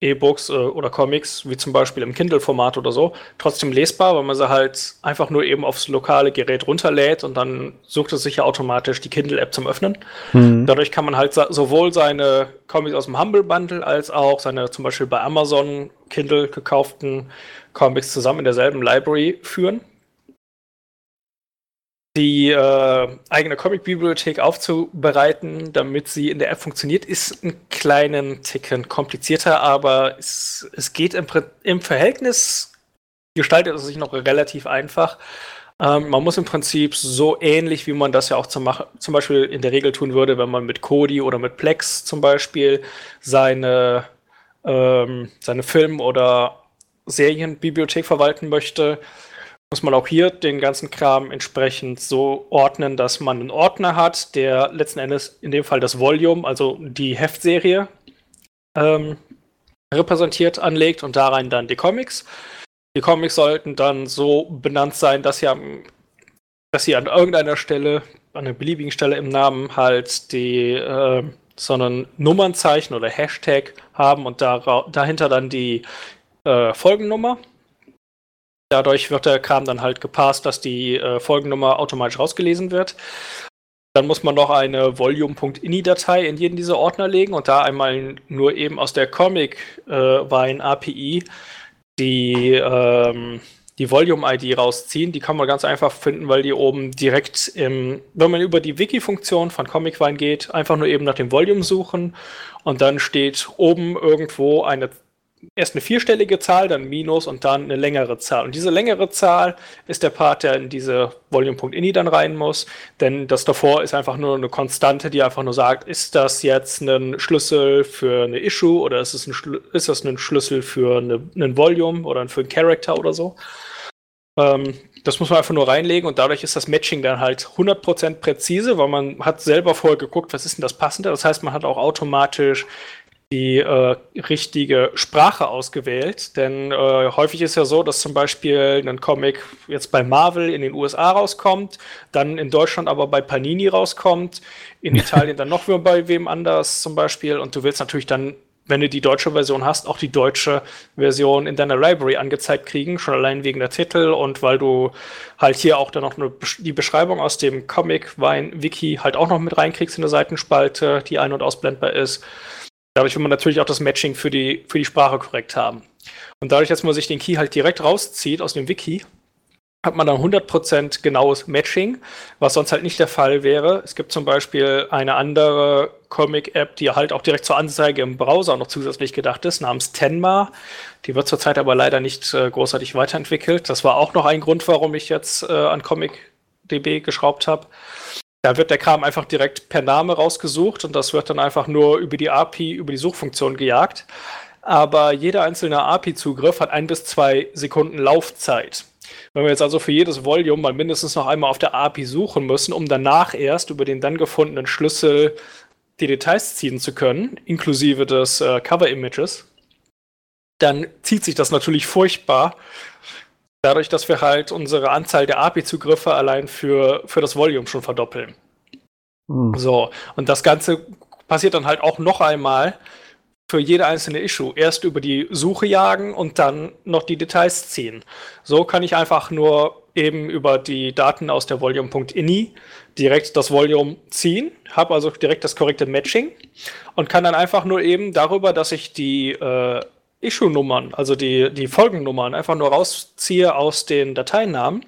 E-Books äh, oder Comics, wie zum Beispiel im Kindle-Format oder so, trotzdem lesbar, weil man sie halt einfach nur eben aufs lokale Gerät runterlädt und dann sucht es sich ja automatisch die Kindle-App zum Öffnen. Mhm. Dadurch kann man halt sowohl seine Comics aus dem Humble Bundle als auch seine zum Beispiel bei Amazon Kindle gekauften Comics zusammen in derselben Library führen. Die äh, eigene Comic-Bibliothek aufzubereiten, damit sie in der App funktioniert, ist ein kleinen Ticken komplizierter, aber es, es geht im, im Verhältnis, gestaltet es sich noch relativ einfach. Ähm, man muss im Prinzip so ähnlich, wie man das ja auch zum, zum Beispiel in der Regel tun würde, wenn man mit Kodi oder mit Plex zum Beispiel seine, ähm, seine Film- oder Serienbibliothek verwalten möchte, muss man auch hier den ganzen Kram entsprechend so ordnen, dass man einen Ordner hat, der letzten Endes in dem Fall das Volume, also die Heftserie, ähm, repräsentiert anlegt und da rein dann die Comics. Die Comics sollten dann so benannt sein, dass sie, am, dass sie an irgendeiner Stelle, an einer beliebigen Stelle im Namen halt die äh, so ein Nummernzeichen oder Hashtag haben und da, dahinter dann die äh, Folgennummer Dadurch wird der Kram dann halt gepasst, dass die äh, Folgennummer automatisch rausgelesen wird. Dann muss man noch eine volume.ini-Datei in jeden dieser Ordner legen und da einmal nur eben aus der Comic-Wine-API äh, die, ähm, die Volume-ID rausziehen. Die kann man ganz einfach finden, weil die oben direkt im, wenn man über die Wiki-Funktion von Comic-Wine geht, einfach nur eben nach dem Volume suchen und dann steht oben irgendwo eine erst eine vierstellige Zahl, dann Minus und dann eine längere Zahl. Und diese längere Zahl ist der Part, der in diese Volume.ini dann rein muss, denn das davor ist einfach nur eine Konstante, die einfach nur sagt, ist das jetzt ein Schlüssel für eine Issue oder ist, es ein, ist das ein Schlüssel für eine, einen Volume oder für einen Character oder so. Ähm, das muss man einfach nur reinlegen und dadurch ist das Matching dann halt 100% präzise, weil man hat selber vorher geguckt, was ist denn das Passende. Das heißt, man hat auch automatisch die äh, richtige Sprache ausgewählt. Denn äh, häufig ist ja so, dass zum Beispiel ein Comic jetzt bei Marvel in den USA rauskommt, dann in Deutschland aber bei Panini rauskommt, in Italien dann noch bei wem anders zum Beispiel. Und du willst natürlich dann, wenn du die deutsche Version hast, auch die deutsche Version in deiner Library angezeigt kriegen, schon allein wegen der Titel und weil du halt hier auch dann noch eine, die Beschreibung aus dem Comic-Wein-Wiki halt auch noch mit reinkriegst in der Seitenspalte, die ein- und ausblendbar ist. Dadurch will man natürlich auch das Matching für die, für die Sprache korrekt haben. Und dadurch, dass man sich den Key halt direkt rauszieht aus dem Wiki, hat man dann 100% genaues Matching, was sonst halt nicht der Fall wäre. Es gibt zum Beispiel eine andere Comic-App, die halt auch direkt zur Anzeige im Browser noch zusätzlich gedacht ist, namens Tenma. Die wird zurzeit aber leider nicht äh, großartig weiterentwickelt. Das war auch noch ein Grund, warum ich jetzt äh, an ComicDB geschraubt habe. Da wird der Kram einfach direkt per Name rausgesucht und das wird dann einfach nur über die API, über die Suchfunktion gejagt. Aber jeder einzelne API-Zugriff hat ein bis zwei Sekunden Laufzeit. Wenn wir jetzt also für jedes Volume mal mindestens noch einmal auf der API suchen müssen, um danach erst über den dann gefundenen Schlüssel die Details ziehen zu können, inklusive des äh, Cover-Images, dann zieht sich das natürlich furchtbar dadurch, dass wir halt unsere Anzahl der API-Zugriffe allein für, für das Volume schon verdoppeln. Mhm. So, und das Ganze passiert dann halt auch noch einmal für jede einzelne Issue. Erst über die Suche jagen und dann noch die Details ziehen. So kann ich einfach nur eben über die Daten aus der Volume.ini direkt das Volume ziehen, habe also direkt das korrekte Matching und kann dann einfach nur eben darüber, dass ich die äh, Issue-Nummern, also die, die Folgennummern, einfach nur rausziehe aus den Dateinamen,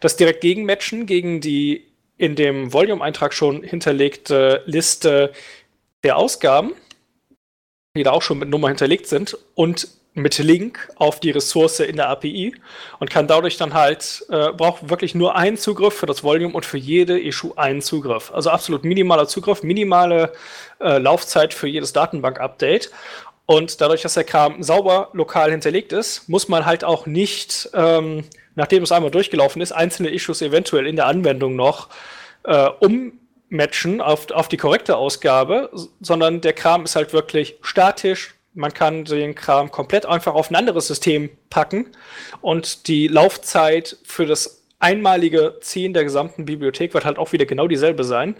das direkt gegenmatchen gegen die in dem Volume-Eintrag schon hinterlegte Liste der Ausgaben, die da auch schon mit Nummer hinterlegt sind, und mit Link auf die Ressource in der API und kann dadurch dann halt, äh, braucht wirklich nur einen Zugriff für das Volume und für jede Issue einen Zugriff. Also absolut minimaler Zugriff, minimale äh, Laufzeit für jedes Datenbank-Update und dadurch, dass der Kram sauber lokal hinterlegt ist, muss man halt auch nicht, ähm, nachdem es einmal durchgelaufen ist, einzelne Issues eventuell in der Anwendung noch äh, ummatchen auf, auf die korrekte Ausgabe, sondern der Kram ist halt wirklich statisch. Man kann den Kram komplett einfach auf ein anderes System packen und die Laufzeit für das einmalige Ziehen der gesamten Bibliothek wird halt auch wieder genau dieselbe sein.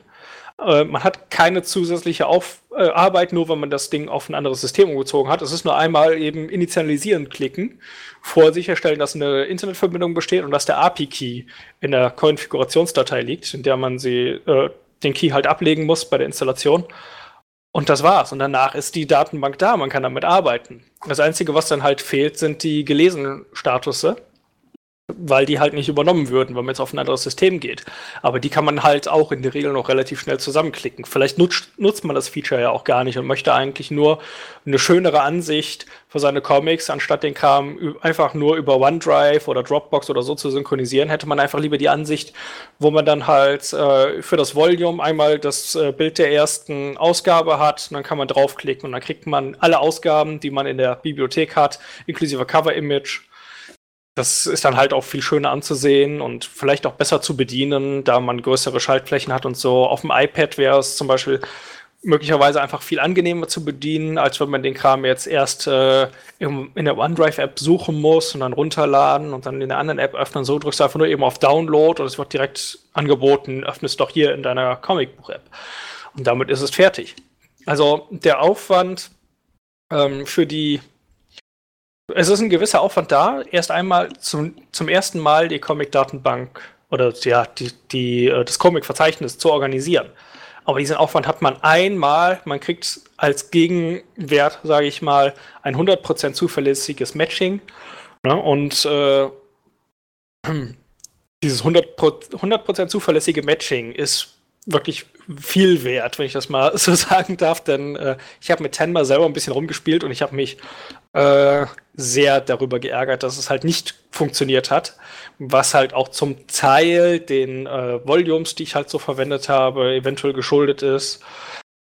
Äh, man hat keine zusätzliche Auf äh, Arbeit, nur wenn man das Ding auf ein anderes System umgezogen hat. Es ist nur einmal eben initialisieren klicken, vor sicherstellen, dass eine Internetverbindung besteht und dass der API-Key in der Konfigurationsdatei liegt, in der man sie, äh, den Key halt ablegen muss bei der Installation. Und das war's. Und danach ist die Datenbank da, man kann damit arbeiten. Das Einzige, was dann halt fehlt, sind die gelesenen Statusse. Weil die halt nicht übernommen würden, wenn man jetzt auf ein anderes System geht. Aber die kann man halt auch in der Regel noch relativ schnell zusammenklicken. Vielleicht nutzt, nutzt man das Feature ja auch gar nicht und möchte eigentlich nur eine schönere Ansicht für seine Comics, anstatt den Kram einfach nur über OneDrive oder Dropbox oder so zu synchronisieren, hätte man einfach lieber die Ansicht, wo man dann halt äh, für das Volume einmal das äh, Bild der ersten Ausgabe hat und dann kann man draufklicken und dann kriegt man alle Ausgaben, die man in der Bibliothek hat, inklusive Cover-Image das ist dann halt auch viel schöner anzusehen und vielleicht auch besser zu bedienen, da man größere Schaltflächen hat und so. Auf dem iPad wäre es zum Beispiel möglicherweise einfach viel angenehmer zu bedienen, als wenn man den Kram jetzt erst äh, in, der OneDrive-App suchen muss und dann runterladen und dann in der anderen App öffnen. So drückst du einfach nur eben auf Download und es wird direkt angeboten, öffnest doch hier in deiner Comicbuch-App. Und damit ist es fertig. Also der Aufwand ähm, für die es ist ein gewisser Aufwand da, erst einmal zum, zum ersten Mal die Comic-Datenbank oder ja, die, die, äh, das Comic-Verzeichnis zu organisieren. Aber diesen Aufwand hat man einmal, man kriegt als Gegenwert, sage ich mal, ein 100% zuverlässiges Matching. Ne? Und äh, dieses 100%, 100 zuverlässige Matching ist wirklich viel wert, wenn ich das mal so sagen darf, denn äh, ich habe mit Tenma selber ein bisschen rumgespielt und ich habe mich äh, sehr darüber geärgert, dass es halt nicht funktioniert hat, was halt auch zum Teil den äh, Volumes, die ich halt so verwendet habe, eventuell geschuldet ist.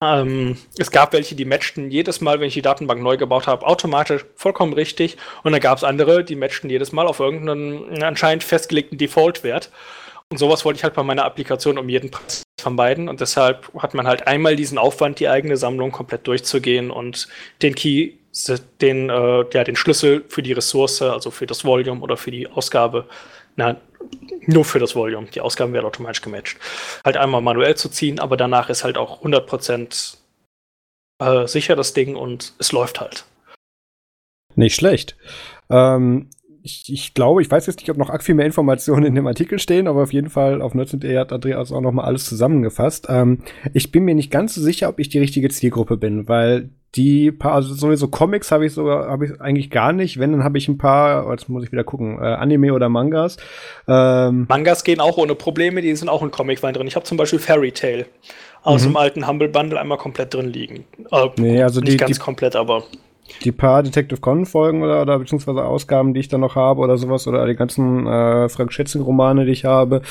Ähm, es gab welche, die matchten jedes Mal, wenn ich die Datenbank neu gebaut habe, automatisch vollkommen richtig. Und dann gab es andere, die matchten jedes Mal auf irgendeinen anscheinend festgelegten Default-Wert. Und sowas wollte ich halt bei meiner Applikation um jeden Preis vermeiden. Und deshalb hat man halt einmal diesen Aufwand, die eigene Sammlung komplett durchzugehen und den Key, den, äh, ja, den Schlüssel für die Ressource, also für das Volume oder für die Ausgabe, na, nur für das Volume. Die Ausgaben werden automatisch gematcht. Halt einmal manuell zu ziehen, aber danach ist halt auch 100% äh, sicher das Ding und es läuft halt. Nicht schlecht. Ähm, ich, ich glaube, ich weiß jetzt nicht, ob noch viel mehr Informationen in dem Artikel stehen, aber auf jeden Fall auf 19.de hat Andreas auch noch mal alles zusammengefasst. Ähm, ich bin mir nicht ganz so sicher, ob ich die richtige Zielgruppe bin, weil die paar, also sowieso Comics habe ich sogar, habe ich eigentlich gar nicht. Wenn, dann habe ich ein paar, oh, jetzt muss ich wieder gucken, äh, Anime oder Mangas. Ähm, Mangas gehen auch ohne Probleme, die sind auch in Comicwein drin. Ich habe zum Beispiel Fairy Tale aus mhm. dem alten Humble Bundle einmal komplett drin liegen. Äh, nee, also nicht die, ganz die, komplett, aber die paar Detective Conan Folgen oder, oder beziehungsweise Ausgaben, die ich da noch habe oder sowas oder die ganzen äh, Frank Schätzing Romane, die ich habe,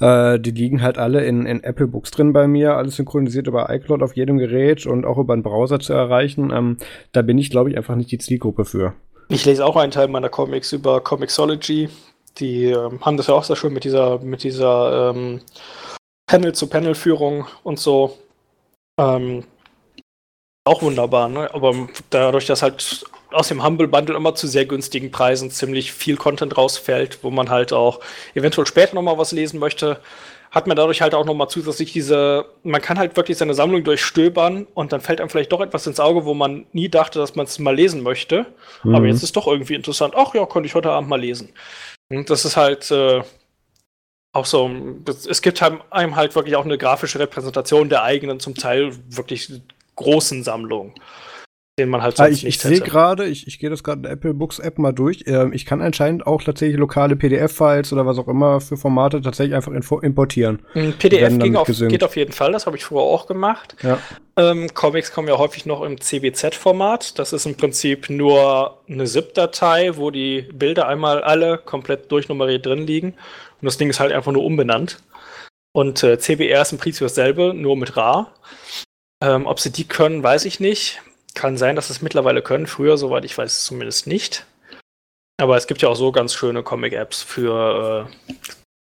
äh, die liegen halt alle in, in Apple Books drin bei mir, alles synchronisiert über iCloud auf jedem Gerät und auch über einen Browser zu erreichen. Ähm, da bin ich, glaube ich, einfach nicht die Zielgruppe für. Ich lese auch einen Teil meiner Comics über Comixology. Die ähm, haben das ja auch sehr schön mit dieser, mit dieser ähm, Panel-zu-Panel-Führung und so. Ähm, auch wunderbar, ne? Aber dadurch, dass halt aus dem Humble Bundle immer zu sehr günstigen Preisen ziemlich viel Content rausfällt, wo man halt auch eventuell später nochmal was lesen möchte, hat man dadurch halt auch nochmal zusätzlich diese, man kann halt wirklich seine Sammlung durchstöbern und dann fällt einem vielleicht doch etwas ins Auge, wo man nie dachte, dass man es mal lesen möchte. Mhm. Aber jetzt ist doch irgendwie interessant. Ach ja, konnte ich heute Abend mal lesen. Und das ist halt äh, auch so, es gibt einem halt wirklich auch eine grafische Repräsentation der eigenen, zum Teil wirklich großen Sammlungen, den man halt ah, sonst ah, ich, nicht Ich sehe gerade, ich, gehe das gerade in der Apple Books App mal durch. Ähm, ich kann anscheinend auch tatsächlich lokale PDF-Files oder was auch immer für Formate tatsächlich einfach importieren. Ein PDF auf, geht auf jeden Fall, das habe ich vorher auch gemacht. Ja. Ähm, Comics kommen ja häufig noch im CBZ-Format. Das ist im Prinzip nur eine ZIP-Datei, wo die Bilder einmal alle komplett durchnummeriert drin liegen. Und das Ding ist halt einfach nur umbenannt. Und äh, CBR ist im Prinzip dasselbe, nur mit RA. Ähm, ob sie die können, weiß ich nicht. Kann sein, dass sie es mittlerweile können. Früher, soweit ich weiß, zumindest nicht. Aber es gibt ja auch so ganz schöne Comic-Apps für,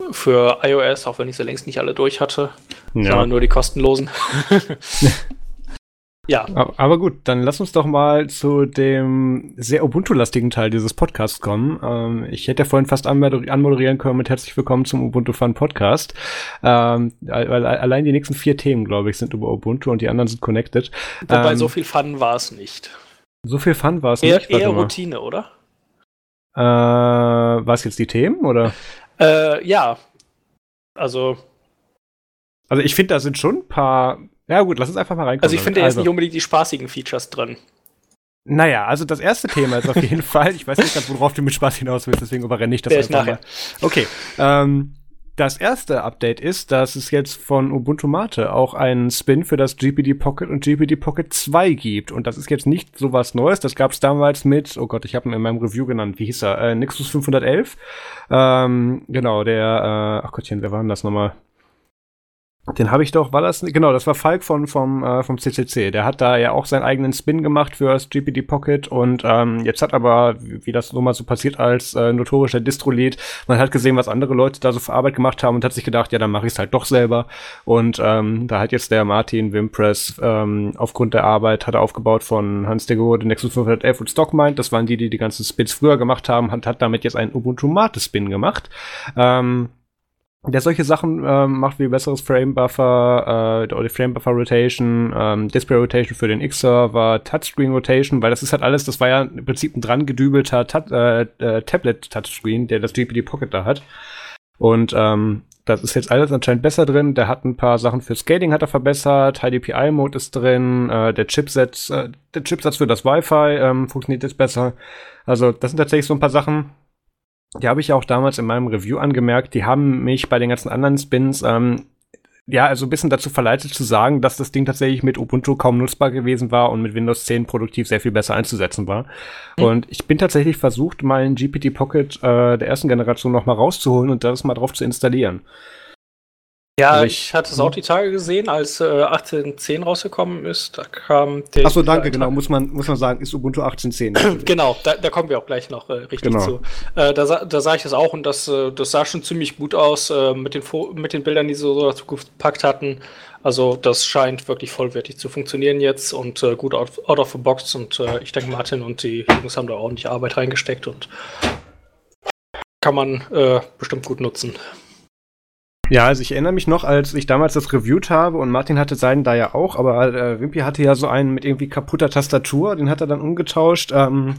äh, für iOS, auch wenn ich sie längst nicht alle durch hatte. Ja. Sondern nur die kostenlosen. Ja. Aber gut, dann lass uns doch mal zu dem sehr Ubuntu-lastigen Teil dieses Podcasts kommen. Ähm, ich hätte ja vorhin fast anmoderieren können mit herzlich willkommen zum Ubuntu Fun Podcast. Ähm, weil allein die nächsten vier Themen, glaube ich, sind über Ubuntu und die anderen sind connected. Wobei ähm, so viel Fun war es nicht. So viel Fun war es nicht. Eher Routine, oder? Äh, war es jetzt die Themen, oder? Äh, ja. Also. Also ich finde, da sind schon ein paar ja, gut, lass uns einfach mal reinkommen. Also ich finde, da also. ist nicht unbedingt die spaßigen Features drin. Naja, also das erste Thema ist auf jeden Fall, ich weiß nicht grad, worauf du mit Spaß hinaus willst, deswegen überrenne ich das Der ist einfach nachher. mal. Okay, ähm, das erste Update ist, dass es jetzt von Ubuntu Mate auch einen Spin für das GPD Pocket und GPD Pocket 2 gibt. Und das ist jetzt nicht so was Neues. Das gab es damals mit, oh Gott, ich habe ihn in meinem Review genannt. Wie hieß er? Äh, Nexus 511. Ähm, genau, der, äh, ach Gottchen, wer war denn das nochmal? Den habe ich doch, war das, genau, das war Falk von, vom, äh, vom CCC. Der hat da ja auch seinen eigenen Spin gemacht für das GPD Pocket und ähm, jetzt hat aber, wie, wie das so mal so passiert als äh, notorischer Distro-Lead, man hat gesehen, was andere Leute da so für Arbeit gemacht haben und hat sich gedacht, ja, dann mache ich es halt doch selber. Und ähm, da hat jetzt der Martin Wimpress ähm, aufgrund der Arbeit, hat er aufgebaut von Hans de Gode, Nexus 511 und Stockmind, das waren die, die die ganzen Spins früher gemacht haben, hat, hat damit jetzt einen Ubuntu Mate-Spin gemacht. Ähm, der solche Sachen ähm, macht wie besseres Frame Buffer äh, oder Frame Buffer Rotation, ähm, Display Rotation für den X-Server, Touchscreen Rotation, weil das ist halt alles, das war ja im Prinzip ein dran gedübelter Tat äh, äh, Tablet Touchscreen, der das GPD Pocket da hat. Und ähm, das ist jetzt alles anscheinend besser drin. Der hat ein paar Sachen für Scaling hat er verbessert, HDPI-Mode ist drin, äh, der Chipsatz, äh, der Chipsatz für das Wi-Fi ähm, funktioniert jetzt besser. Also das sind tatsächlich so ein paar Sachen, die habe ich ja auch damals in meinem Review angemerkt, die haben mich bei den ganzen anderen Spins ähm, ja, also ein bisschen dazu verleitet zu sagen, dass das Ding tatsächlich mit Ubuntu kaum nutzbar gewesen war und mit Windows 10 produktiv sehr viel besser einzusetzen war. Mhm. Und ich bin tatsächlich versucht, meinen GPT Pocket äh, der ersten Generation noch mal rauszuholen und das mal drauf zu installieren. Ja, also ich, ich, hatte es auch die Tage gesehen, als äh, 18.10 rausgekommen ist. Da kam der. Achso, danke, genau, muss man, muss man sagen, ist Ubuntu 18.10. genau, da, da, kommen wir auch gleich noch äh, richtig genau. zu. Äh, da, da sah ich das auch und das, äh, das sah schon ziemlich gut aus äh, mit, den mit den Bildern, die sie so dazu gepackt hatten. Also, das scheint wirklich vollwertig zu funktionieren jetzt und äh, gut out, out, of the box. Und ich denke, Martin und die Jungs haben da ordentlich Arbeit reingesteckt und kann man bestimmt gut nutzen. Ja, also ich erinnere mich noch, als ich damals das reviewt habe und Martin hatte seinen da ja auch, aber äh, Wimpy hatte ja so einen mit irgendwie kaputter Tastatur, den hat er dann umgetauscht. Ähm,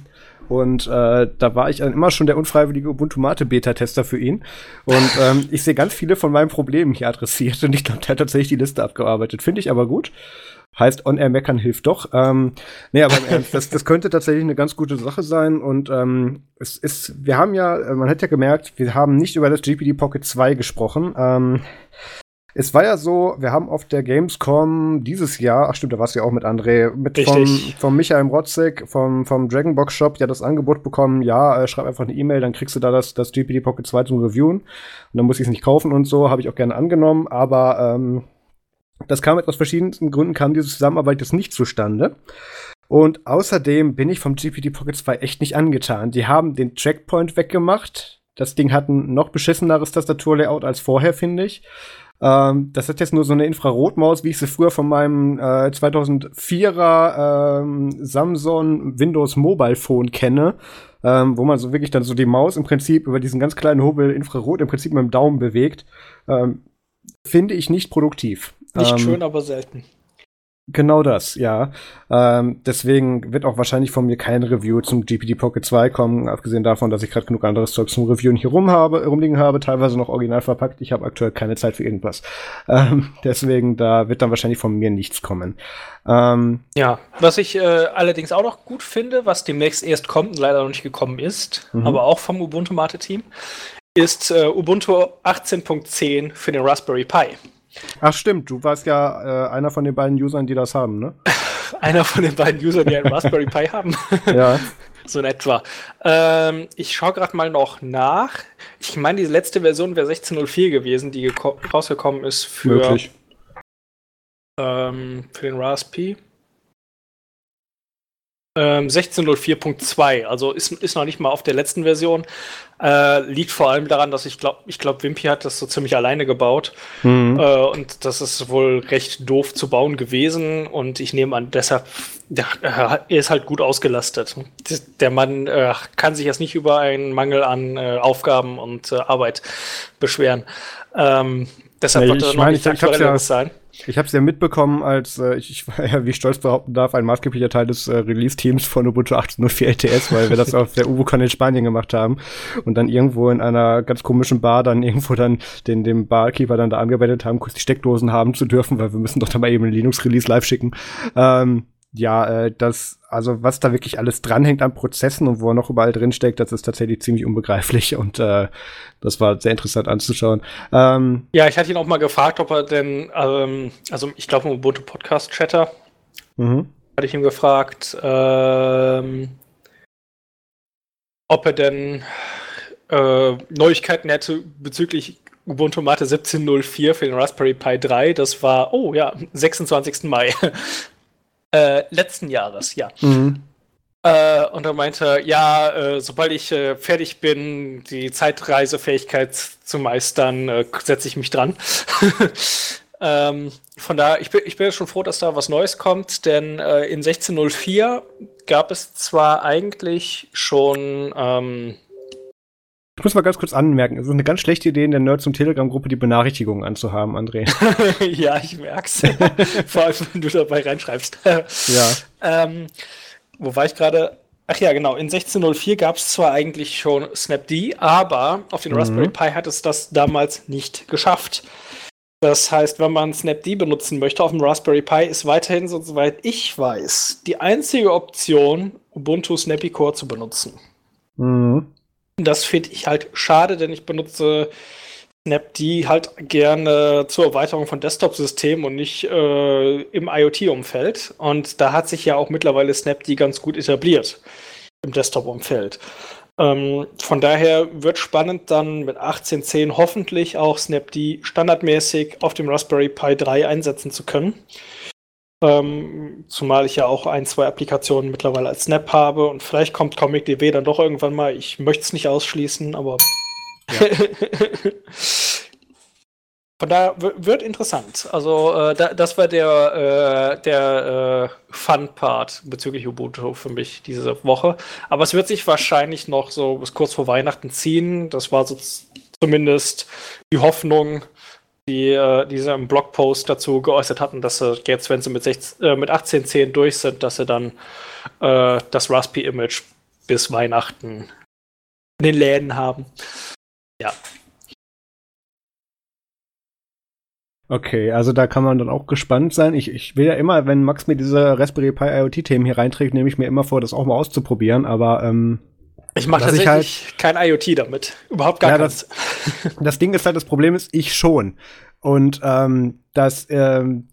und äh, da war ich dann immer schon der unfreiwillige Ubuntu Mate Beta-Tester für ihn. Und ähm, ich sehe ganz viele von meinen Problemen hier adressiert und ich glaube, der hat tatsächlich die Liste abgearbeitet. Finde ich aber gut. Heißt, on-air meckern hilft doch. Ähm, nee, aber im Ernst, das, das könnte tatsächlich eine ganz gute Sache sein. Und ähm, es ist, wir haben ja, äh, man hat ja gemerkt, wir haben nicht über das GPD Pocket 2 gesprochen. Ähm, es war ja so, wir haben auf der Gamescom dieses Jahr, ach stimmt, da warst du ja auch mit André, mit vom, vom Michael Rotzek, vom, vom Dragonbox Shop, ja das Angebot bekommen, ja, äh, schreib einfach eine E-Mail, dann kriegst du da das, das GPD Pocket 2 zum Reviewen. Und dann muss ich es nicht kaufen und so, habe ich auch gerne angenommen, aber ähm, das kam aus verschiedensten Gründen, kam diese Zusammenarbeit jetzt nicht zustande. Und außerdem bin ich vom GPT Pocket 2 echt nicht angetan. Die haben den Checkpoint weggemacht. Das Ding hat ein noch beschisseneres Tastaturlayout als vorher, finde ich. Ähm, das hat jetzt nur so eine Infrarotmaus, wie ich sie früher von meinem äh, 2004er ähm, Samsung Windows Mobile Phone kenne, ähm, wo man so wirklich dann so die Maus im Prinzip über diesen ganz kleinen Hobel Infrarot im Prinzip mit dem Daumen bewegt. Ähm, finde ich nicht produktiv. Nicht ähm, schön, aber selten. Genau das, ja. Ähm, deswegen wird auch wahrscheinlich von mir kein Review zum GPD Pocket 2 kommen, abgesehen davon, dass ich gerade genug anderes Zeug zum Reviewen hier rum habe, rumliegen habe, teilweise noch original verpackt. Ich habe aktuell keine Zeit für irgendwas. Ähm, deswegen, da wird dann wahrscheinlich von mir nichts kommen. Ähm, ja, was ich äh, allerdings auch noch gut finde, was demnächst erst kommt und leider noch nicht gekommen ist, mhm. aber auch vom Ubuntu Mate Team, ist äh, Ubuntu 18.10 für den Raspberry Pi. Ach stimmt, du warst ja äh, einer von den beiden Usern, die das haben, ne? einer von den beiden Usern, die einen Raspberry Pi haben. ja. So in etwa. Ähm, ich schaue gerade mal noch nach. Ich meine, die letzte Version wäre 16.04 gewesen, die rausgekommen ist für, ähm, für den Raspberry. Ähm, 16.04.2, also ist, ist noch nicht mal auf der letzten Version. Äh, liegt vor allem daran, dass ich glaube, ich glaube, Wimpy hat das so ziemlich alleine gebaut. Mhm. Äh, und das ist wohl recht doof zu bauen gewesen. Und ich nehme an, deshalb, der, er ist halt gut ausgelastet. Der Mann äh, kann sich jetzt nicht über einen Mangel an äh, Aufgaben und äh, Arbeit beschweren. Ähm, deshalb ja, wird er noch nicht aktuell ja, sein. Ich habe es ja mitbekommen, als äh, ich, ich war ja, wie ich stolz behaupten darf, ein maßgeblicher Teil des äh, Release-Teams von Ubuntu 18.04 LTS, weil wir das auf der UbuCon in Spanien gemacht haben und dann irgendwo in einer ganz komischen Bar dann irgendwo dann den dem Barkeeper dann da angewendet haben, kurz die Steckdosen haben zu dürfen, weil wir müssen doch da mal eben ein Linux-Release live schicken. Ähm, ja, äh, das, also was da wirklich alles dranhängt an Prozessen und wo er noch überall drinsteckt, das ist tatsächlich ziemlich unbegreiflich und äh, das war sehr interessant anzuschauen. Ähm, ja, ich hatte ihn auch mal gefragt, ob er denn, ähm, also ich glaube im Ubuntu Podcast Chatter, mhm. hatte ich ihn gefragt, ähm, ob er denn äh, Neuigkeiten hätte bezüglich Ubuntu Mate 17.04 für den Raspberry Pi 3. Das war, oh ja, 26. Mai äh, letzten Jahres, ja. Mhm. Äh, und er meinte, ja, äh, sobald ich äh, fertig bin, die Zeitreisefähigkeit zu meistern, äh, setze ich mich dran. ähm, von daher, ich bin, ich bin schon froh, dass da was Neues kommt, denn in 1604 gab es zwar eigentlich schon ähm, ich muss mal ganz kurz anmerken, es ist eine ganz schlechte Idee, in der Nerds- und Telegram-Gruppe die Benachrichtigungen anzuhaben, André. ja, ich merk's. Vor allem, wenn du dabei reinschreibst. ja. Ähm, wo war ich gerade? Ach ja, genau. In 1604 gab es zwar eigentlich schon Snapd, aber auf den mhm. Raspberry Pi hat es das damals nicht geschafft. Das heißt, wenn man Snapd benutzen möchte auf dem Raspberry Pi, ist weiterhin, soweit ich weiß, die einzige Option, Ubuntu Snappy Core zu benutzen. Mhm. Das finde ich halt schade, denn ich benutze Snapd halt gerne zur Erweiterung von Desktop-Systemen und nicht äh, im IoT-Umfeld. Und da hat sich ja auch mittlerweile Snapd ganz gut etabliert im Desktop-Umfeld. Ähm, von daher wird spannend dann mit 18.10 hoffentlich auch Snapd standardmäßig auf dem Raspberry Pi 3 einsetzen zu können. Ähm, zumal ich ja auch ein, zwei Applikationen mittlerweile als Snap habe und vielleicht kommt ComicDB dann doch irgendwann mal. Ich möchte es nicht ausschließen, aber. Ja. Von daher wird interessant. Also, äh, da, das war der, äh, der äh, Fun-Part bezüglich Ubuntu für mich diese Woche. Aber es wird sich wahrscheinlich noch so bis kurz vor Weihnachten ziehen. Das war so zumindest die Hoffnung, die, äh, die im Blogpost dazu geäußert hatten, dass sie jetzt, wenn sie mit, 16, äh, mit 18.10 durch sind, dass sie dann äh, das Raspi-Image bis Weihnachten in den Läden haben. Ja. Okay, also da kann man dann auch gespannt sein. Ich, ich will ja immer, wenn Max mir diese Raspberry Pi IoT-Themen hier reinträgt, nehme ich mir immer vor, das auch mal auszuprobieren, aber ähm, ich mache tatsächlich halt, kein IoT damit. Überhaupt gar ja, das, das Ding ist halt, das Problem ist, ich schon. Und ähm, das, ähm,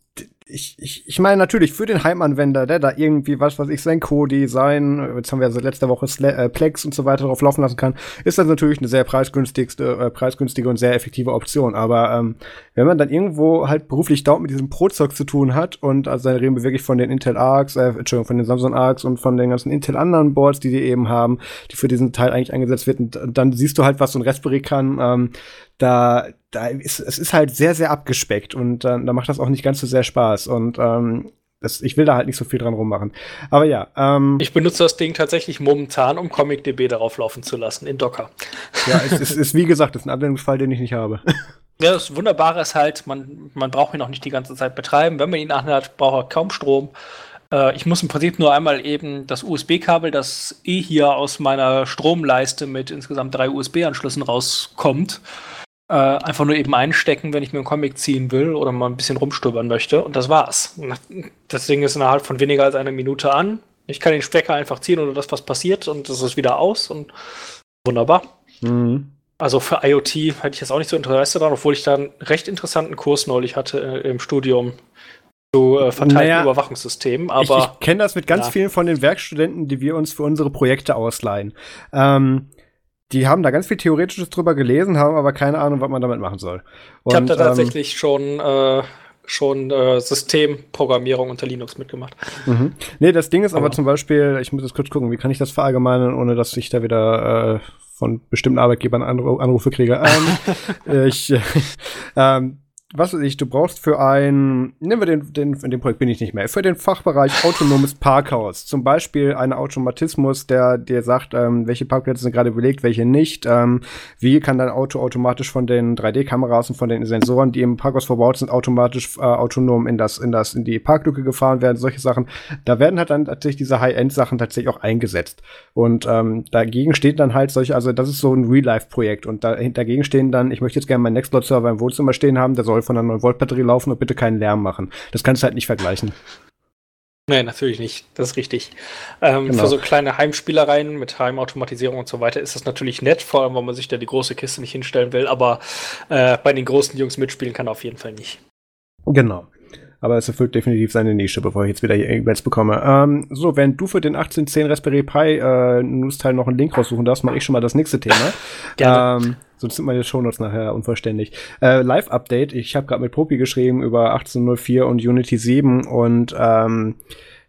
ich, ich, ich meine natürlich für den Heimanwender, der da irgendwie, was weiß ich, sein Kodi, sein, jetzt haben wir also letzte Woche Sla äh, Plex und so weiter drauf laufen lassen kann, ist das natürlich eine sehr preisgünstigste, äh, preisgünstige und sehr effektive Option. Aber ähm, wenn man dann irgendwo halt beruflich dauernd mit diesem Pro-Zeug zu tun hat und also dann reden wir wirklich von den Intel Arcs, äh, Entschuldigung, von den Samsung Arcs und von den ganzen Intel anderen Boards, die die eben haben, die für diesen Teil eigentlich eingesetzt werden, dann siehst du halt, was so ein Raspberry kann, ähm, da, da ist, es ist halt sehr, sehr abgespeckt und äh, da macht das auch nicht ganz so sehr Spaß. Und ähm, das, ich will da halt nicht so viel dran rummachen. Aber ja. Ähm, ich benutze das Ding tatsächlich momentan, um ComicDB darauf laufen zu lassen, in Docker. Ja, es ist, ist wie gesagt, das ist ein Anwendungsfall, den ich nicht habe. Ja, das Wunderbare ist halt, man, man braucht ihn auch nicht die ganze Zeit betreiben. Wenn man ihn anhat, braucht er kaum Strom. Äh, ich muss im Prinzip nur einmal eben das USB-Kabel, das eh hier aus meiner Stromleiste mit insgesamt drei USB-Anschlüssen rauskommt, äh, einfach nur eben einstecken, wenn ich mir einen Comic ziehen will oder mal ein bisschen rumstöbern möchte. Und das war's. Das Ding ist innerhalb von weniger als einer Minute an. Ich kann den Stecker einfach ziehen oder das, was passiert, und das ist wieder aus und wunderbar. Mhm. Also für IoT hätte ich jetzt auch nicht so Interesse daran, obwohl ich da einen recht interessanten Kurs neulich hatte äh, im Studium zu äh, verteilten naja, Überwachungssystemen. Aber ich, ich kenne das mit ganz ja. vielen von den Werkstudenten, die wir uns für unsere Projekte ausleihen. Ähm, die haben da ganz viel Theoretisches drüber gelesen, haben aber keine Ahnung, was man damit machen soll. Und, ich habe da tatsächlich ähm, schon äh, schon äh, Systemprogrammierung unter Linux mitgemacht. Mhm. Nee, das Ding ist aber, aber zum Beispiel, ich muss jetzt kurz gucken, wie kann ich das verallgemeinern, ohne dass ich da wieder äh, von bestimmten Arbeitgebern Anrufe kriege. Ähm, ich, äh, ähm, was weiß ich, du brauchst für ein, nehmen wir den, den, in dem Projekt bin ich nicht mehr, für den Fachbereich autonomes Parkhaus. Zum Beispiel einen Automatismus, der dir sagt, ähm, welche Parkplätze sind gerade belegt, welche nicht. Ähm, wie kann dein Auto automatisch von den 3D-Kameras und von den Sensoren, die im Parkhaus verbaut sind, automatisch äh, autonom in das, in das, in die Parklücke gefahren werden, solche Sachen. Da werden halt dann tatsächlich diese High-End-Sachen tatsächlich auch eingesetzt. Und ähm, dagegen steht dann halt solche, also das ist so ein Real-Life-Projekt und da, dagegen stehen dann, ich möchte jetzt gerne meinen Nextcloud-Server im Wohnzimmer stehen haben, der soll soll von einer 9-Volt-Batterie laufen und bitte keinen Lärm machen. Das kannst du halt nicht vergleichen. Nein, natürlich nicht. Das ist richtig. Ähm, genau. Für so kleine Heimspielereien mit Heimautomatisierung und so weiter ist das natürlich nett, vor allem, weil man sich da die große Kiste nicht hinstellen will. Aber äh, bei den großen Jungs mitspielen kann er auf jeden Fall nicht. Genau. Aber es erfüllt definitiv seine Nische, bevor ich jetzt wieder hier E-Mails bekomme. Ähm, so, wenn du für den 1810 Raspberry Pi äh, News-Teil noch einen Link raussuchen darfst, mache ich schon mal das nächste Thema. Gerne. Ähm, sonst sind meine Shownotes nachher unvollständig. Äh, Live-Update. Ich habe gerade mit Popi geschrieben über 1804 und Unity 7 und ähm,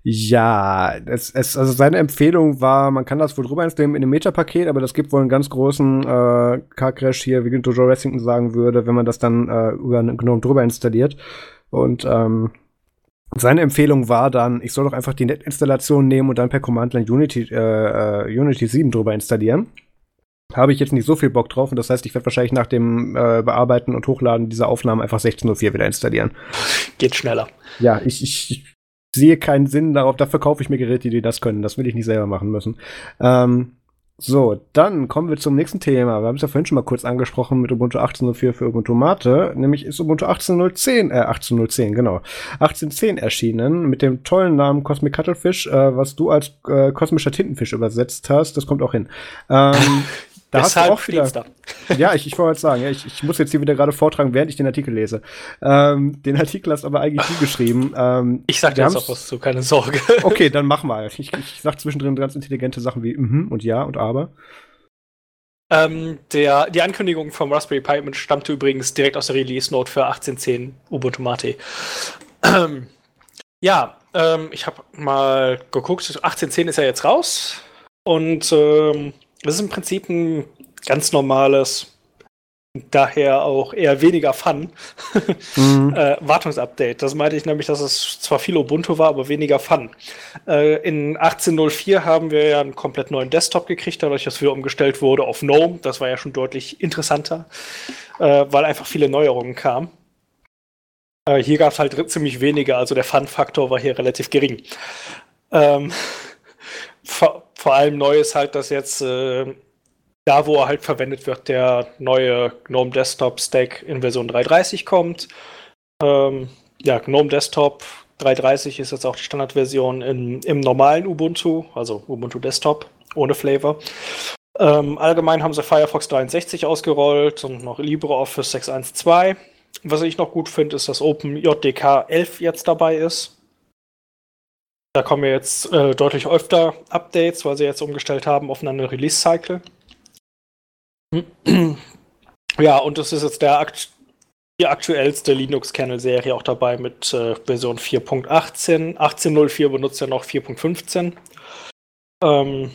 ja, es, es, also seine Empfehlung war, man kann das wohl drüber installieren in einem Meta-Paket, aber das gibt wohl einen ganz großen äh, Car-Crash hier, wie Dojo Racington sagen würde, wenn man das dann äh, über einen GNOME drüber installiert. Und ähm, seine Empfehlung war dann, ich soll doch einfach die Net-Installation nehmen und dann per Command-Line Unity, äh, äh Unity 7 drüber installieren. Habe ich jetzt nicht so viel Bock drauf und das heißt, ich werde wahrscheinlich nach dem äh, Bearbeiten und Hochladen dieser Aufnahmen einfach 16.04 wieder installieren. Geht schneller. Ja, ich, ich, sehe keinen Sinn darauf, da verkaufe ich mir Geräte, die das können. Das will ich nicht selber machen müssen. Ähm, so, dann kommen wir zum nächsten Thema. Wir haben es ja vorhin schon mal kurz angesprochen mit Ubuntu 18.04 für Ubuntu Mate. Nämlich ist Ubuntu 18.010, äh, 18.010, genau. 18.10 erschienen mit dem tollen Namen Cosmic Cuttlefish, äh, was du als äh, kosmischer Tintenfisch übersetzt hast. Das kommt auch hin. Ähm, Da hast du auch wieder. Ja, ich, ich wollte sagen, ja, ich, ich muss jetzt hier wieder gerade vortragen, während ich den Artikel lese. Ähm, den Artikel hast aber eigentlich du geschrieben. Ähm, ich sag dir jetzt auch was zu, keine Sorge. Okay, dann mach mal. Ich, ich sag zwischendrin ganz intelligente Sachen wie mhm und ja und aber. Ähm, der, die Ankündigung vom Raspberry Pi stammte übrigens direkt aus der Release Note für 18.10 Ubuntu Mate. Ähm, ja, ähm, ich habe mal geguckt, 18.10 ist ja jetzt raus und das ist im Prinzip ein ganz normales, daher auch eher weniger Fun mhm. äh, Wartungsupdate. Das meinte ich nämlich, dass es zwar viel Ubuntu war, aber weniger Fun. Äh, in 18.04 haben wir ja einen komplett neuen Desktop gekriegt, dadurch, dass wir umgestellt wurde auf GNOME. Das war ja schon deutlich interessanter, äh, weil einfach viele Neuerungen kamen. Äh, hier gab es halt ziemlich wenige, also der Fun-Faktor war hier relativ gering. Ähm, vor, allem neu ist halt, dass jetzt äh, da, wo er halt verwendet wird, der neue GNOME Desktop Stack in Version 3.30 kommt. Ähm, ja, GNOME Desktop 3.30 ist jetzt auch die Standardversion in, im normalen Ubuntu, also Ubuntu Desktop ohne Flavor. Ähm, allgemein haben sie Firefox 63 ausgerollt und noch LibreOffice 6.1.2. Was ich noch gut finde, ist, dass OpenJDK 11 jetzt dabei ist. Da kommen jetzt äh, deutlich öfter Updates, weil sie jetzt umgestellt haben auf einen Release-Cycle. ja, und es ist jetzt der akt die aktuellste Linux-Kernel-Serie auch dabei mit äh, Version 4.18. 18.04 benutzt ja noch 4.15. Ähm,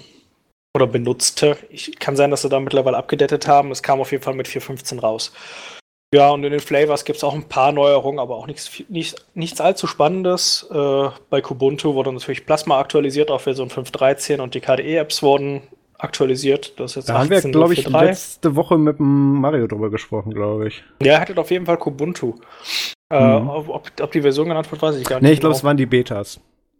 oder benutzte. Ich, kann sein, dass sie da mittlerweile abgedatet haben. Es kam auf jeden Fall mit 4.15 raus. Ja, und in den Flavors gibt es auch ein paar Neuerungen, aber auch nichts, nichts, nichts allzu Spannendes. Äh, bei Kubuntu wurde natürlich Plasma aktualisiert auf Version 5.13 und die KDE-Apps wurden aktualisiert. Das ist jetzt da haben wir, glaube ich, letzte Woche mit Mario drüber gesprochen, glaube ich. Ja, er hattet auf jeden Fall Kubuntu. Äh, mhm. Ob, ob, die Version genannt wird, weiß ich gar nicht. Nee, ich glaube, genau. es waren die Betas.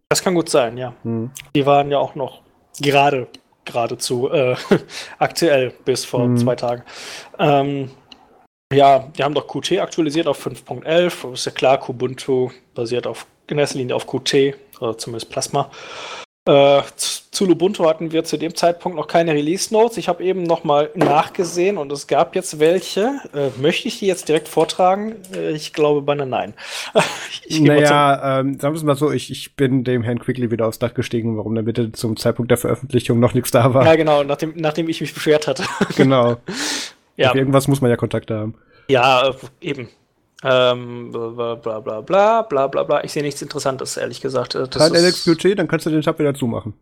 Das kann gut sein, ja. Mhm. Die waren ja auch noch gerade geradezu äh, aktuell bis vor mhm. zwei Tagen. Ähm, ja, die haben doch Qt aktualisiert auf 5.11. Ist ja klar, Kubuntu basiert auf, in erster Linie auf Qt, oder zumindest Plasma. Äh, zu Lubuntu hatten wir zu dem Zeitpunkt noch keine Release Notes. Ich habe eben nochmal nachgesehen und es gab jetzt welche. Äh, möchte ich die jetzt direkt vortragen? Äh, ich glaube beinahe nein. naja, ähm, sagen wir es mal so, ich, ich bin dem Herrn Quickly wieder aufs Dach gestiegen, warum dann bitte zum Zeitpunkt der Veröffentlichung noch nichts da war. Ja, genau, nachdem, nachdem ich mich beschwert hatte. genau. Ja. Auf irgendwas muss man ja Kontakte haben. Ja, eben. Ähm, bla bla bla bla bla bla bla. Ich sehe nichts Interessantes, ehrlich gesagt. Das Kein LXQG, dann kannst du den Tab wieder zumachen.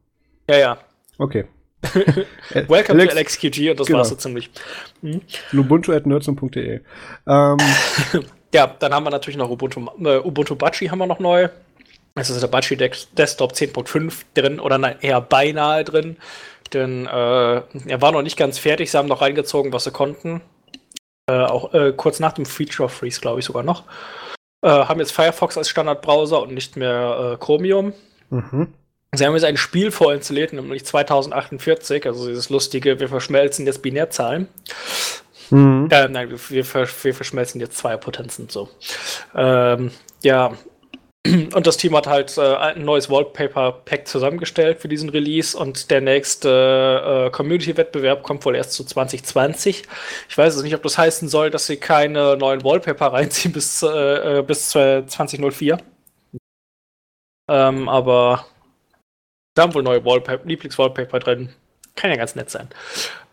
Ja, ja. Okay. Welcome Alex, to LXQG und das genau. war's so ziemlich. Hm? Lubuntu.nerdsum.de. Ähm. ja, dann haben wir natürlich noch Ubuntu, äh, Ubuntu Bachi haben wir noch neu. Es ist der Bachi Desktop 10.5 drin oder nein, eher beinahe drin. Denn äh, er war noch nicht ganz fertig. Sie haben noch reingezogen, was sie konnten. Äh, auch äh, kurz nach dem Feature Freeze, glaube ich sogar noch. Äh, haben jetzt Firefox als Standardbrowser und nicht mehr äh, Chromium. Mhm. Sie haben jetzt ein Spiel vorinstalliert, nämlich 2048, also dieses lustige, wir verschmelzen jetzt Binärzahlen. Mhm. Äh, nein, wir, wir, wir, verschmelzen jetzt zwei Potenzen so. Ähm, ja, Und das Team hat halt äh, ein neues Wallpaper-Pack zusammengestellt für diesen Release und der nächste äh, Community-Wettbewerb kommt wohl erst zu 2020. Ich weiß also nicht, ob das heißen soll, dass sie keine neuen Wallpaper reinziehen bis, äh, äh bis 2004. Ähm, aber da haben wohl neue Wallpaper, Lieblingswallpaper drin. Kann ja ganz nett sein.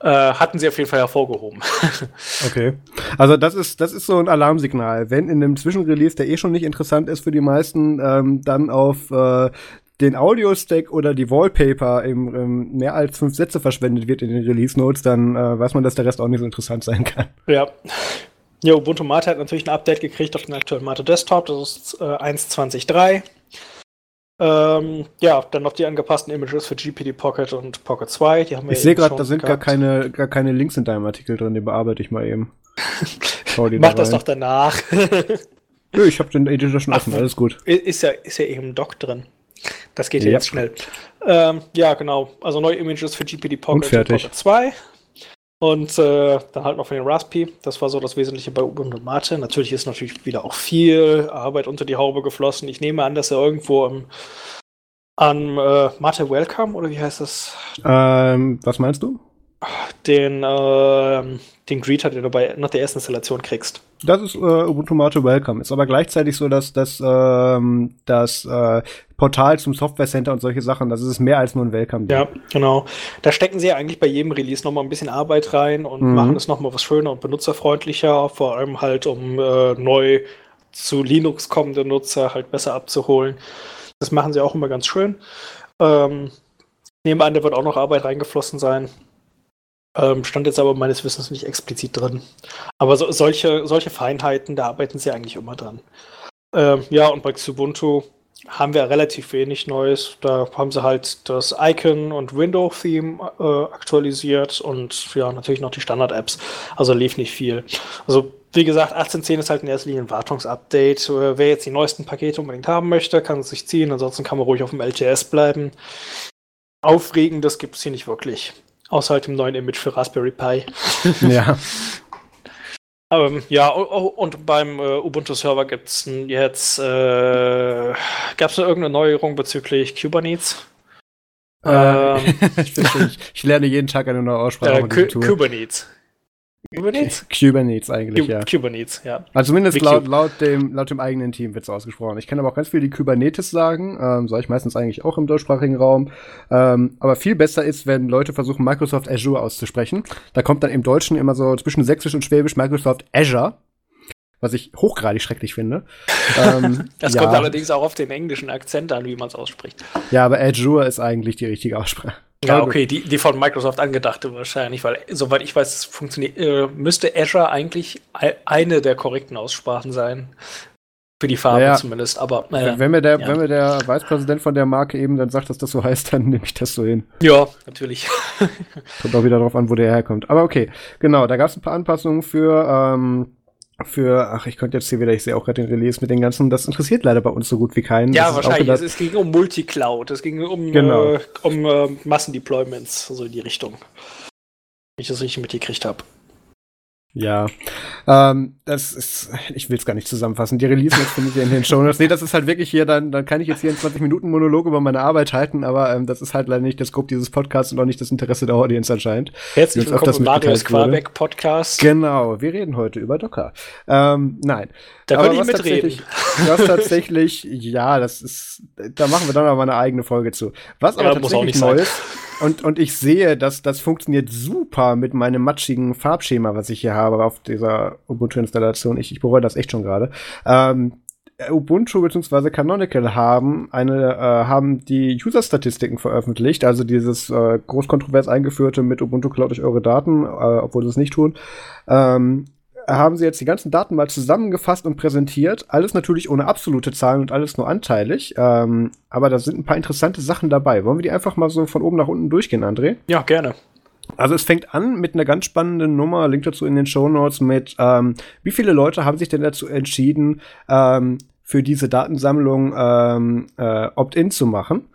Äh, hatten sie auf jeden Fall hervorgehoben. okay. Also das ist, das ist so ein Alarmsignal. Wenn in einem Zwischenrelease, der eh schon nicht interessant ist für die meisten, ähm, dann auf äh, den Audio-Stack oder die Wallpaper im, im, mehr als fünf Sätze verschwendet wird in den Release-Notes, dann äh, weiß man, dass der Rest auch nicht so interessant sein kann. Ja. Ja, Ubuntu Mate hat natürlich ein Update gekriegt auf den aktuellen Mate Desktop. Das ist äh, 1.20.3. Ähm, ja, dann noch die angepassten Images für GPD Pocket und Pocket 2. Die haben wir ich sehe gerade, da sind gar keine, gar keine Links in deinem Artikel drin, die bearbeite ich mal eben. Mach das doch danach. Nö, ich habe den Editor schon offen, alles gut. Ist ja, ist ja eben Doc drin. Das geht ja jetzt schnell. Ähm, ja, genau. Also neue Images für GPD Pocket und, und Pocket 2. Und äh, dann halt noch für den Raspi. Das war so das Wesentliche bei Ubuntu Mate. Natürlich ist natürlich wieder auch viel Arbeit unter die Haube geflossen. Ich nehme an, dass er irgendwo im, an äh, Mate Welcome, oder wie heißt das? Ähm, was meinst du? Den, äh, den Greeter, den du bei nach der ersten Installation kriegst. Das ist äh, Ubuntu Mate Welcome. Ist aber gleichzeitig so, dass das, ähm, das äh, Portal zum Software Center und solche Sachen, das ist mehr als nur ein Welcome. Ja, genau. Da stecken sie ja eigentlich bei jedem Release nochmal ein bisschen Arbeit rein und mhm. machen es nochmal was schöner und benutzerfreundlicher, vor allem halt, um äh, neu zu Linux kommende Nutzer halt besser abzuholen. Das machen sie auch immer ganz schön. Ähm, nehme an, da wird auch noch Arbeit reingeflossen sein. Ähm, stand jetzt aber meines Wissens nicht explizit drin. Aber so, solche, solche Feinheiten, da arbeiten sie eigentlich immer dran. Ähm, ja, und bei Xubuntu haben wir relativ wenig Neues. Da haben sie halt das Icon und Window-Theme äh, aktualisiert und ja, natürlich noch die Standard-Apps. Also lief nicht viel. Also wie gesagt, 18.10 ist halt in erster Linie ein Wartungsupdate. Äh, wer jetzt die neuesten Pakete unbedingt haben möchte, kann es sich ziehen. Ansonsten kann man ruhig auf dem LTS bleiben. Aufregendes gibt es hier nicht wirklich. Außer halt dem neuen Image für Raspberry Pi. ja. Ähm, ja, und beim äh, Ubuntu-Server gibt es jetzt, äh, gab es irgendeine Neuerung bezüglich Kubernetes? Äh, ähm, ich, ich, lerne jeden Tag eine neue Aussprache. Äh, Kubernetes. Kubernetes? Kubernetes eigentlich, ja. Kubernetes, ja. Also zumindest laut, laut, dem, laut dem eigenen Team wird es ausgesprochen. Ich kann aber auch ganz viel die Kubernetes sagen, ähm, sage ich meistens eigentlich auch im deutschsprachigen Raum. Ähm, aber viel besser ist, wenn Leute versuchen, Microsoft Azure auszusprechen. Da kommt dann im Deutschen immer so zwischen Sächsisch und Schwäbisch Microsoft Azure was ich hochgradig schrecklich finde. ähm, das ja. kommt allerdings auch auf den englischen Akzent an, wie man es ausspricht. Ja, aber Azure ist eigentlich die richtige Aussprache. Ja, okay, die, die von Microsoft angedachte wahrscheinlich, weil soweit ich weiß, funktioniert, äh, müsste Azure eigentlich eine der korrekten Aussprachen sein. Für die Farbe ja, zumindest, aber äh, wenn, mir der, ja. wenn mir der Vicepräsident von der Marke eben dann sagt, dass das so heißt, dann nehme ich das so hin. Ja, natürlich. Kommt auch wieder darauf an, wo der herkommt. Aber okay, genau, da gab es ein paar Anpassungen für ähm, für, ach, ich könnte jetzt hier wieder, ich sehe auch gerade den Release mit den ganzen, das interessiert leider bei uns so gut wie keinen. Ja, wahrscheinlich. Es, es, ging um Multicloud, es ging um, genau. äh, um äh, Massendeployments, also in die Richtung. Wenn ich das richtig mitgekriegt habe. Ja, ähm, das ist, ich will es gar nicht zusammenfassen. Die Release Notes findet ihr in den Show Notes. Nee, das ist halt wirklich hier, dann, dann kann ich jetzt hier einen 20 Minuten Monolog über meine Arbeit halten, aber ähm, das ist halt leider nicht das Scope dieses Podcasts und auch nicht das Interesse der Audience anscheinend. Herzlich willkommen im Marius Quabeck Podcast. Genau, wir reden heute über Docker. Ähm, nein. Da würde ich mitreden. Was tatsächlich, ja, das ist, da machen wir dann aber eine eigene Folge zu. Was aber ja, tatsächlich neu ist, und, und ich sehe, dass das funktioniert super mit meinem matschigen Farbschema, was ich hier habe auf dieser Ubuntu-Installation. Ich, ich bereue das echt schon gerade. Ähm, Ubuntu bzw. Canonical haben eine äh, haben die User-Statistiken veröffentlicht, also dieses äh, groß eingeführte mit Ubuntu klaut euch eure Daten, äh, obwohl sie es nicht tun. Ähm, haben sie jetzt die ganzen Daten mal zusammengefasst und präsentiert. Alles natürlich ohne absolute Zahlen und alles nur anteilig. Ähm, aber da sind ein paar interessante Sachen dabei. Wollen wir die einfach mal so von oben nach unten durchgehen, André? Ja, gerne. Also es fängt an mit einer ganz spannenden Nummer, Link dazu in den Show Notes mit, ähm, wie viele Leute haben sich denn dazu entschieden, ähm, für diese Datensammlung ähm, äh, Opt-in zu machen?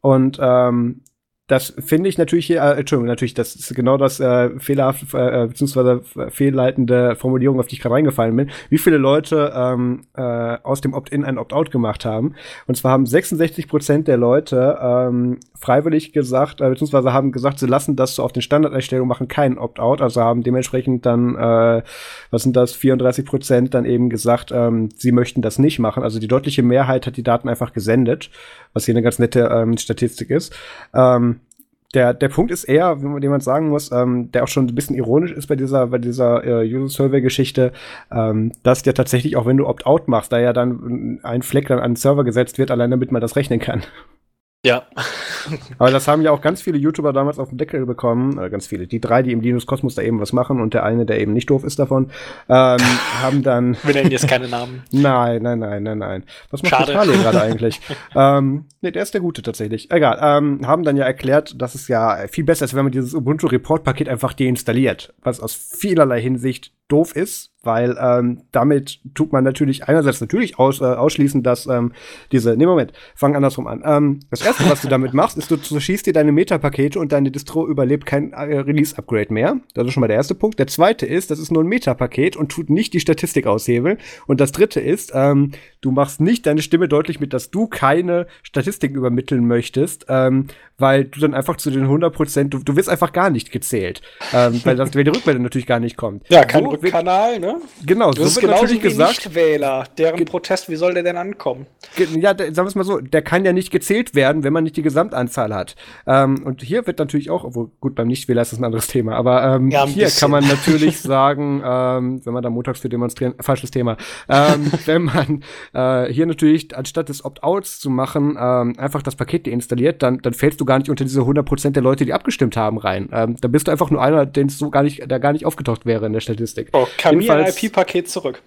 Und ähm, das finde ich natürlich hier, äh, Entschuldigung, natürlich, das ist genau das äh, fehlerhafte, äh, beziehungsweise fehlleitende Formulierung, auf die ich gerade reingefallen bin. Wie viele Leute ähm, äh, aus dem Opt-in ein Opt-out gemacht haben. Und zwar haben 66 Prozent der Leute ähm, freiwillig gesagt, äh, beziehungsweise haben gesagt, sie lassen das so auf den Standardeinstellungen, machen keinen Opt-out, also haben dementsprechend dann, äh, was sind das, 34 Prozent dann eben gesagt, ähm, sie möchten das nicht machen. Also die deutliche Mehrheit hat die Daten einfach gesendet, was hier eine ganz nette ähm, Statistik ist. Ähm, der, der Punkt ist eher, den man sagen muss, ähm, der auch schon ein bisschen ironisch ist bei dieser, bei dieser äh, User-Survey-Geschichte, ähm, dass der tatsächlich auch wenn du Opt-out machst, da ja dann ein Fleck dann an den Server gesetzt wird, allein damit man das rechnen kann. Ja. Aber das haben ja auch ganz viele YouTuber damals auf den Deckel bekommen. Äh, ganz viele. Die drei, die im Linus Kosmos da eben was machen und der eine, der eben nicht doof ist davon, ähm, haben dann. Wir nennen jetzt keine Namen. nein, nein, nein, nein, nein. Was macht Charlie gerade eigentlich? ähm, nee, der ist der Gute tatsächlich. Egal. Ähm, haben dann ja erklärt, dass es ja viel besser ist, wenn man dieses Ubuntu Report Paket einfach deinstalliert. Was aus vielerlei Hinsicht doof ist, weil ähm, damit tut man natürlich einerseits natürlich aus, äh, ausschließen, dass ähm, diese, nee, Moment, fang andersrum an. Ähm, das erste, was du damit machst, ist, du, du schießt dir deine Metapakete und deine Distro überlebt kein äh, Release-Upgrade mehr. Das ist schon mal der erste Punkt. Der zweite ist, das ist nur ein Metapaket und tut nicht die Statistik aushebeln. Und das dritte ist, ähm, du machst nicht deine Stimme deutlich mit, dass du keine Statistik übermitteln möchtest, ähm, weil du dann einfach zu den 100 Prozent, du, du wirst einfach gar nicht gezählt, ähm, weil, das, weil die Rückmeldung natürlich gar nicht kommt. Ja, kein so Rückkanal, ne? Genau, das so wird natürlich gesagt. Nichtwähler, deren Protest, wie soll der denn ankommen? Ja, sagen wir es mal so, der kann ja nicht gezählt werden, wenn man nicht die Gesamtanzahl hat. Ähm, und hier wird natürlich auch, obwohl gut, beim Nichtwähler ist das ein anderes Thema, aber ähm, ja, hier bisschen. kann man natürlich sagen, ähm, wenn man da montags für demonstrieren, falsches Thema, ähm, wenn man äh, hier natürlich, anstatt des Opt-outs zu machen, ähm, einfach das Paket deinstalliert, dann, dann fällst du gar nicht unter diese 100% der Leute, die abgestimmt haben, rein. Ähm, da bist du einfach nur einer, den es so gar nicht, der gar nicht aufgetaucht wäre in der Statistik. Oh, kann mir ein IP-Paket zurück.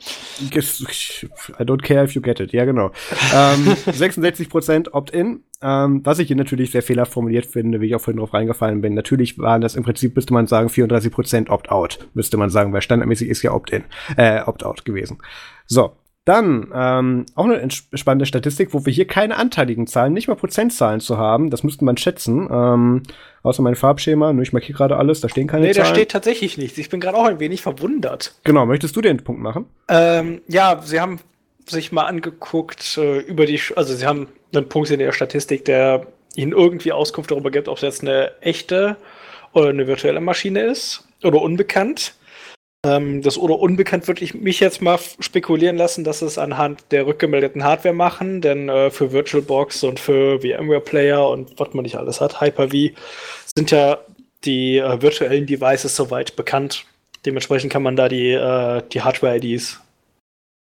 I don't care if you get it. Ja, genau. ähm, 66% Opt-in, ähm, was ich hier natürlich sehr fehlerhaft formuliert finde, wie ich auch vorhin drauf reingefallen bin. Natürlich waren das im Prinzip, müsste man sagen, 34% Opt-out, müsste man sagen, weil standardmäßig ist ja Opt-in, äh, Opt-out gewesen. So, dann ähm, auch eine spannende Statistik, wo wir hier keine anteiligen Zahlen, nicht mal Prozentzahlen zu haben. Das müsste man schätzen. Ähm, außer mein Farbschema. Nur ich markiere gerade alles, da stehen keine nee, Zahlen. Nee, da steht tatsächlich nichts. Ich bin gerade auch ein wenig verwundert. Genau, möchtest du den Punkt machen? Ähm, ja, sie haben sich mal angeguckt äh, über die, also sie haben einen Punkt in der Statistik, der ihnen irgendwie Auskunft darüber gibt, ob es jetzt eine echte oder eine virtuelle Maschine ist oder unbekannt. Ähm, das oder unbekannt würde ich mich jetzt mal spekulieren lassen, dass es anhand der rückgemeldeten Hardware machen, denn äh, für VirtualBox und für VMware Player und was man nicht alles hat, Hyper-V, sind ja die äh, virtuellen Devices soweit bekannt. Dementsprechend kann man da die, äh, die Hardware-IDs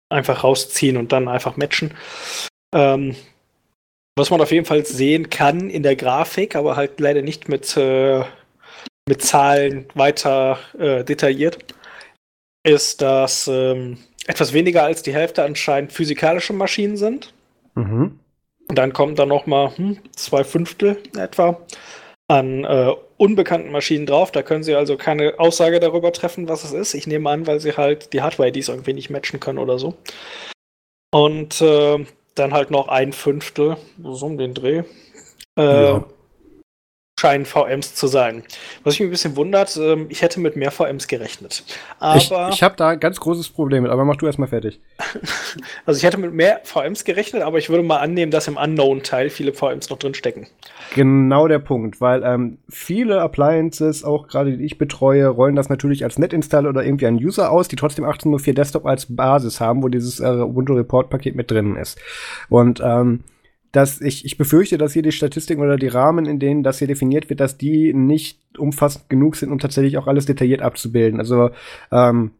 einfach rausziehen und dann einfach matchen. Ähm, was man auf jeden Fall sehen kann in der Grafik, aber halt leider nicht mit, äh, mit Zahlen weiter äh, detailliert ist, dass ähm, etwas weniger als die Hälfte anscheinend physikalische Maschinen sind. Mhm. Und dann kommen da noch mal hm, zwei Fünftel etwa an äh, unbekannten Maschinen drauf. Da können sie also keine Aussage darüber treffen, was es ist. Ich nehme an, weil sie halt die Hardware-IDs irgendwie nicht matchen können oder so. Und äh, dann halt noch ein Fünftel, so um den Dreh, äh, ja scheinen VMs zu sein. Was mich ein bisschen wundert, ähm, ich hätte mit mehr VMs gerechnet. Aber ich, ich habe da ein ganz großes Problem mit, aber mach du erstmal fertig. also ich hätte mit mehr VMs gerechnet, aber ich würde mal annehmen, dass im Unknown-Teil viele VMs noch drin stecken. Genau der Punkt, weil ähm, viele Appliances, auch gerade die ich betreue, rollen das natürlich als Netinstall oder irgendwie ein User aus, die trotzdem 1804 Desktop als Basis haben, wo dieses äh, Ubuntu Report Paket mit drin ist. Und ähm, dass ich, ich befürchte, dass hier die Statistiken oder die Rahmen, in denen das hier definiert wird, dass die nicht umfassend genug sind, um tatsächlich auch alles detailliert abzubilden. Also ähm,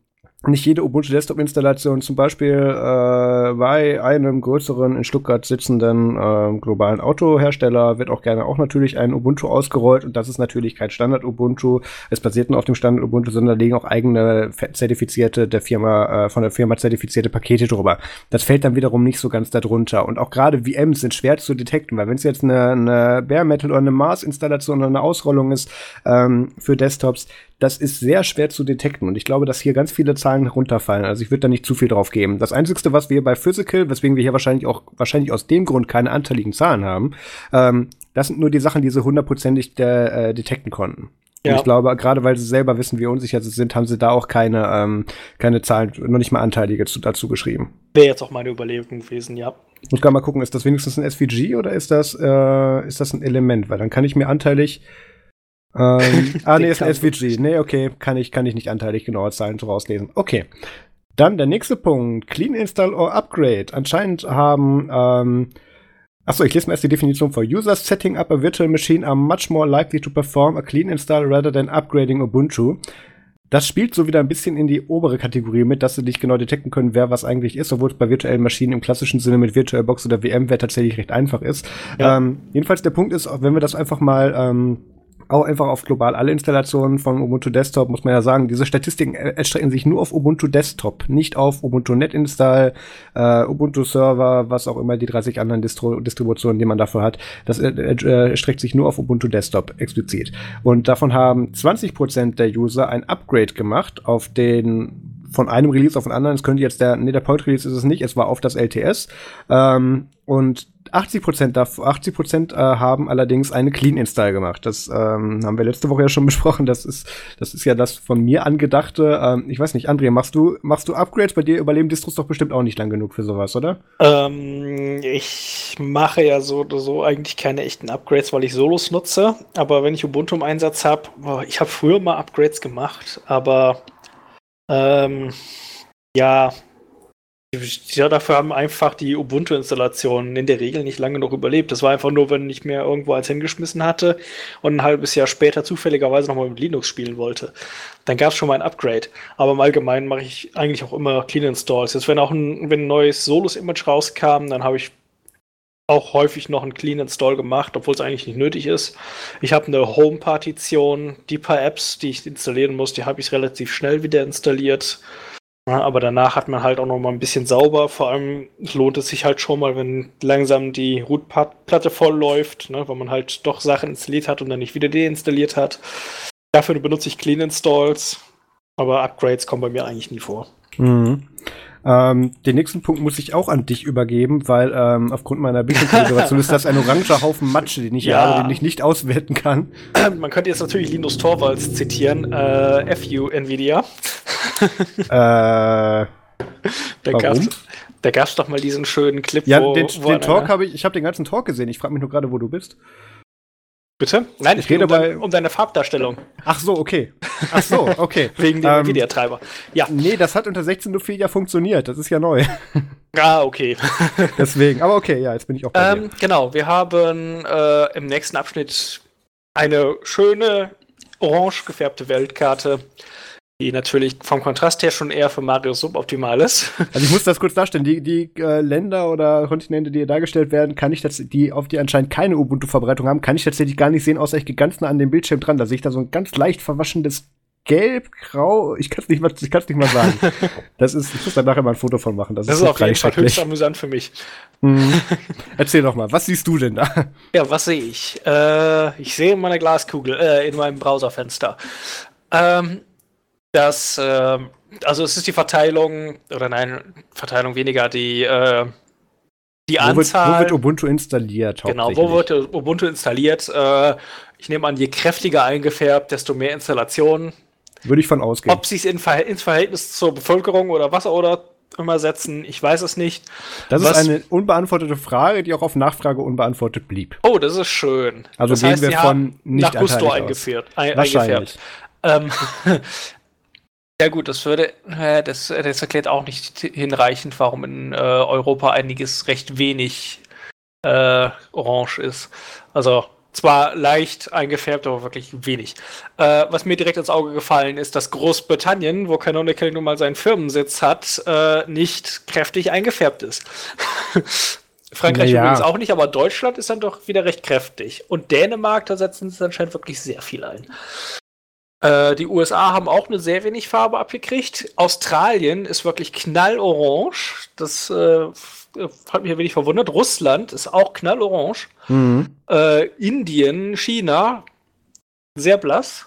nicht jede Ubuntu Desktop Installation zum Beispiel äh, bei einem größeren in Stuttgart sitzenden äh, globalen Autohersteller wird auch gerne auch natürlich ein Ubuntu ausgerollt und das ist natürlich kein Standard Ubuntu. Es basiert nur auf dem Standard Ubuntu, sondern da liegen auch eigene zertifizierte der Firma äh, von der Firma zertifizierte Pakete drüber. Das fällt dann wiederum nicht so ganz darunter und auch gerade VMs sind schwer zu detekten, weil wenn es jetzt eine, eine Bare Metal oder eine Mars Installation oder eine Ausrollung ist ähm, für Desktops, das ist sehr schwer zu detekten. Und ich glaube, dass hier ganz viele Zahlen runterfallen. Also ich würde da nicht zu viel drauf geben. Das Einzige, was wir bei Physical, weswegen wir hier wahrscheinlich auch, wahrscheinlich aus dem Grund keine anteiligen Zahlen haben, ähm, das sind nur die Sachen, die sie hundertprozentig äh, detekten konnten. Ja. Und ich glaube, gerade weil sie selber wissen, wie unsicher sie sind, haben sie da auch keine, ähm, keine Zahlen, noch nicht mal Anteilige zu, dazu geschrieben. Wäre jetzt auch meine Überlegung gewesen, ja. Ich muss gerade mal gucken, ist das wenigstens ein SVG oder ist das, äh, ist das ein Element? Weil dann kann ich mir anteilig. Ähm, ah, nee, ist ein SVG. Nee, okay, kann ich, kann ich nicht anteilig genaue Zahlen so rauslesen. Okay. Dann der nächste Punkt. Clean Install or Upgrade. Anscheinend haben ähm, Achso, ich lese mal erst die Definition vor. Users setting up a virtual machine are much more likely to perform a clean install rather than upgrading Ubuntu. Das spielt so wieder ein bisschen in die obere Kategorie mit, dass sie nicht genau detekten können, wer was eigentlich ist, obwohl es bei virtuellen Maschinen im klassischen Sinne mit VirtualBox oder VMware tatsächlich recht einfach ist. Ja. Ähm, jedenfalls der Punkt ist, wenn wir das einfach mal ähm, auch einfach auf global alle Installationen von Ubuntu Desktop, muss man ja sagen, diese Statistiken erstrecken sich nur auf Ubuntu Desktop, nicht auf Ubuntu NetInstall, äh, Ubuntu Server, was auch immer die 30 anderen Distro Distributionen, die man dafür hat. Das äh, äh, erstreckt sich nur auf Ubuntu Desktop explizit. Und davon haben 20% der User ein Upgrade gemacht auf den von einem Release auf den anderen. Es könnte jetzt der, nee, der Point Release ist es nicht, es war auf das LTS. Ähm, und 80 Prozent 80 Prozent äh, haben allerdings eine Clean Install gemacht. Das ähm, haben wir letzte Woche ja schon besprochen. Das ist, das ist ja das von mir angedachte. Ähm, ich weiß nicht, André, machst du, machst du Upgrades? Bei dir überleben Distros doch bestimmt auch nicht lang genug für sowas, oder? Ähm, ich mache ja so so eigentlich keine echten Upgrades, weil ich Solos nutze. Aber wenn ich Ubuntu im Einsatz habe, ich habe früher mal Upgrades gemacht, aber ähm, ja, ja, dafür haben einfach die Ubuntu-Installationen in der Regel nicht lange noch überlebt. Das war einfach nur, wenn ich mir irgendwo eins hingeschmissen hatte und ein halbes Jahr später zufälligerweise nochmal mit Linux spielen wollte. Dann gab es schon mal ein Upgrade. Aber im Allgemeinen mache ich eigentlich auch immer Clean Installs. Jetzt, wenn auch ein, wenn ein neues Solus-Image rauskam, dann habe ich auch häufig noch ein Clean Install gemacht, obwohl es eigentlich nicht nötig ist. Ich habe eine Home-Partition, die paar Apps, die ich installieren muss, die habe ich relativ schnell wieder installiert. Aber danach hat man halt auch noch mal ein bisschen sauber. Vor allem lohnt es sich halt schon mal, wenn langsam die Root-Platte voll läuft, ne, weil man halt doch Sachen installiert hat und dann nicht wieder deinstalliert hat. Dafür benutze ich Clean Installs, aber Upgrades kommen bei mir eigentlich nie vor. Mhm. Ähm, den nächsten Punkt muss ich auch an dich übergeben, weil ähm, aufgrund meiner Bildkonfiguration ist das ein oranger Haufen Matsche, den ich ja. habe, den ich nicht auswerten kann. Man könnte jetzt natürlich Linus Torvalds zitieren, äh, FU Nvidia. äh, da warum? da gab es doch mal diesen schönen Clip, ja, wo, den, wo den Talk habe ich, ich habe den ganzen Talk gesehen. Ich frage mich nur gerade, wo du bist. Bitte? Nein, ich, ich rede um, bei, um deine Farbdarstellung. Ach so, okay. Ach so, okay. Wegen dem ähm, Nvidia-Treiber. Ja. Nee, das hat unter 16.04 ja funktioniert. Das ist ja neu. Ah, okay. Deswegen, aber okay, ja, jetzt bin ich auch bei ähm, Genau, wir haben äh, im nächsten Abschnitt eine schöne orange gefärbte Weltkarte die natürlich vom Kontrast her schon eher für Mario suboptimal ist. Also ich muss das kurz darstellen, die, die äh, Länder oder Kontinente, die hier dargestellt werden, kann ich die auf die anscheinend keine Ubuntu-Verbreitung haben, kann ich tatsächlich gar nicht sehen, außer ich gehe ganz nah an dem Bildschirm dran. Da sehe ich da so ein ganz leicht verwaschendes Gelb, Grau, ich kann es nicht, mal, ich kann's nicht mal sagen. Das ist, ich muss da nachher mal ein Foto von machen. Das, das ist, ist auf jeden Fall höchst amüsant für mich. Mhm. Erzähl doch mal, was siehst du denn da? Ja, was sehe ich? Äh, ich sehe in meiner Glaskugel, äh, in meinem Browserfenster. Ähm, dass, äh, also es ist die Verteilung, oder nein, Verteilung weniger, die, äh, die wo Anzahl. Wird, wo wird Ubuntu installiert? Genau, wo wird Ubuntu installiert? Äh, ich nehme an, je kräftiger eingefärbt, desto mehr Installationen. Würde ich von ausgehen. Ob sie es in Ver ins Verhältnis zur Bevölkerung oder was oder immer setzen, ich weiß es nicht. Das was, ist eine unbeantwortete Frage, die auch auf Nachfrage unbeantwortet blieb. Oh, das ist schön. Also das gehen heißt, wir von nicht nach Gusto eingeführt, ein, eingefärbt. Ähm, Ja gut, das würde, äh, das, das erklärt auch nicht hinreichend, warum in äh, Europa einiges recht wenig äh, orange ist. Also zwar leicht eingefärbt, aber wirklich wenig. Äh, was mir direkt ins Auge gefallen ist, dass Großbritannien, wo Canonical nun mal seinen Firmensitz hat, äh, nicht kräftig eingefärbt ist. Frankreich naja. übrigens auch nicht, aber Deutschland ist dann doch wieder recht kräftig. Und Dänemark, da setzen sie anscheinend wirklich sehr viel ein. Äh, die USA haben auch eine sehr wenig Farbe abgekriegt. Australien ist wirklich knallorange. Das äh, hat mich ein wenig verwundert. Russland ist auch knallorange. Mhm. Äh, Indien, China, sehr blass.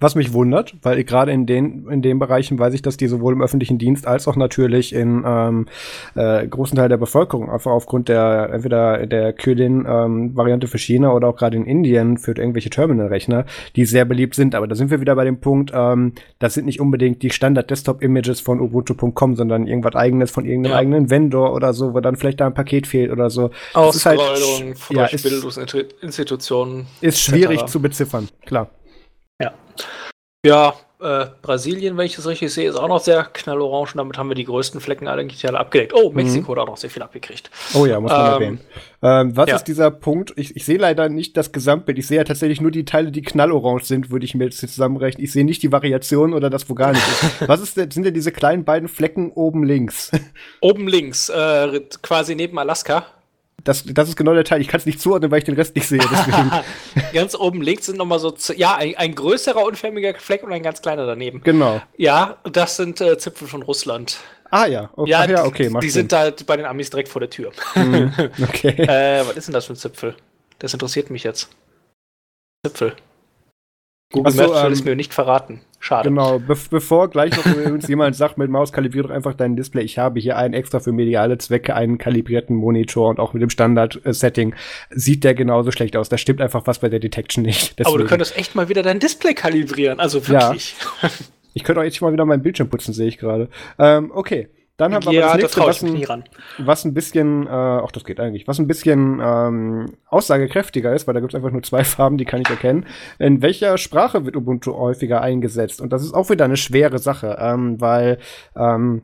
Was mich wundert, weil gerade in den, in den Bereichen weiß ich, dass die sowohl im öffentlichen Dienst als auch natürlich in ähm, äh, großen Teil der Bevölkerung, einfach aufgrund der entweder der Kyrin-Variante ähm, für China oder auch gerade in Indien für irgendwelche Terminalrechner, die sehr beliebt sind. Aber da sind wir wieder bei dem Punkt, ähm, das sind nicht unbedingt die Standard-Desktop-Images von Ubuntu.com, sondern irgendwas eigenes von irgendeinem ja. eigenen Vendor oder so, wo dann vielleicht da ein Paket fehlt oder so. Ausrollung halt, von ja, Bildungsinstitutionen. Ist schwierig zu beziffern, klar. Ja. Ja, äh, Brasilien, wenn ich das richtig sehe, ist auch noch sehr knallorange. Damit haben wir die größten Flecken eigentlich alle abgedeckt. Oh, Mexiko mhm. hat auch noch sehr viel abgekriegt. Oh ja, muss man ähm, erwähnen. Ähm, was ja. ist dieser Punkt? Ich, ich sehe leider nicht das Gesamtbild. Ich sehe ja tatsächlich nur die Teile, die knallorange sind, würde ich mir jetzt zusammenrechnen. Ich sehe nicht die Variation oder das, wo gar nicht ist. was ist denn, sind denn diese kleinen beiden Flecken oben links? Oben links, äh, quasi neben Alaska. Das, das ist genau der Teil. Ich kann es nicht zuordnen, weil ich den Rest nicht sehe. ganz oben links sind nochmal so, ja, ein, ein, größerer unförmiger Fleck und ein ganz kleiner daneben. Genau. Ja, das sind äh, Zipfel von Russland. Ah ja, okay, ja, ja, okay die, die sind halt bei den Amis direkt vor der Tür. Mhm, okay. äh, was ist denn das für ein Zipfel? Das interessiert mich jetzt. Zipfel. Google so, Maps will es ähm, mir nicht verraten. Schade. Genau, Be bevor gleich noch übrigens jemand sagt, mit Maus kalibrier doch einfach dein Display. Ich habe hier einen extra für mediale Zwecke, einen kalibrierten Monitor und auch mit dem Standard-Setting sieht der genauso schlecht aus. Da stimmt einfach was bei der Detection nicht. Deswegen. Aber du könntest echt mal wieder dein Display kalibrieren, also wirklich. Ja. Ich könnte auch jetzt mal wieder meinen Bildschirm putzen, sehe ich gerade. Ähm, okay. Dann haben wir ja, aber das nächste, das was, ein, was ein bisschen, äh, ach, das geht eigentlich, was ein bisschen ähm, aussagekräftiger ist, weil da gibt es einfach nur zwei Farben, die kann ich erkennen. In welcher Sprache wird Ubuntu häufiger eingesetzt? Und das ist auch wieder eine schwere Sache, ähm, weil ähm,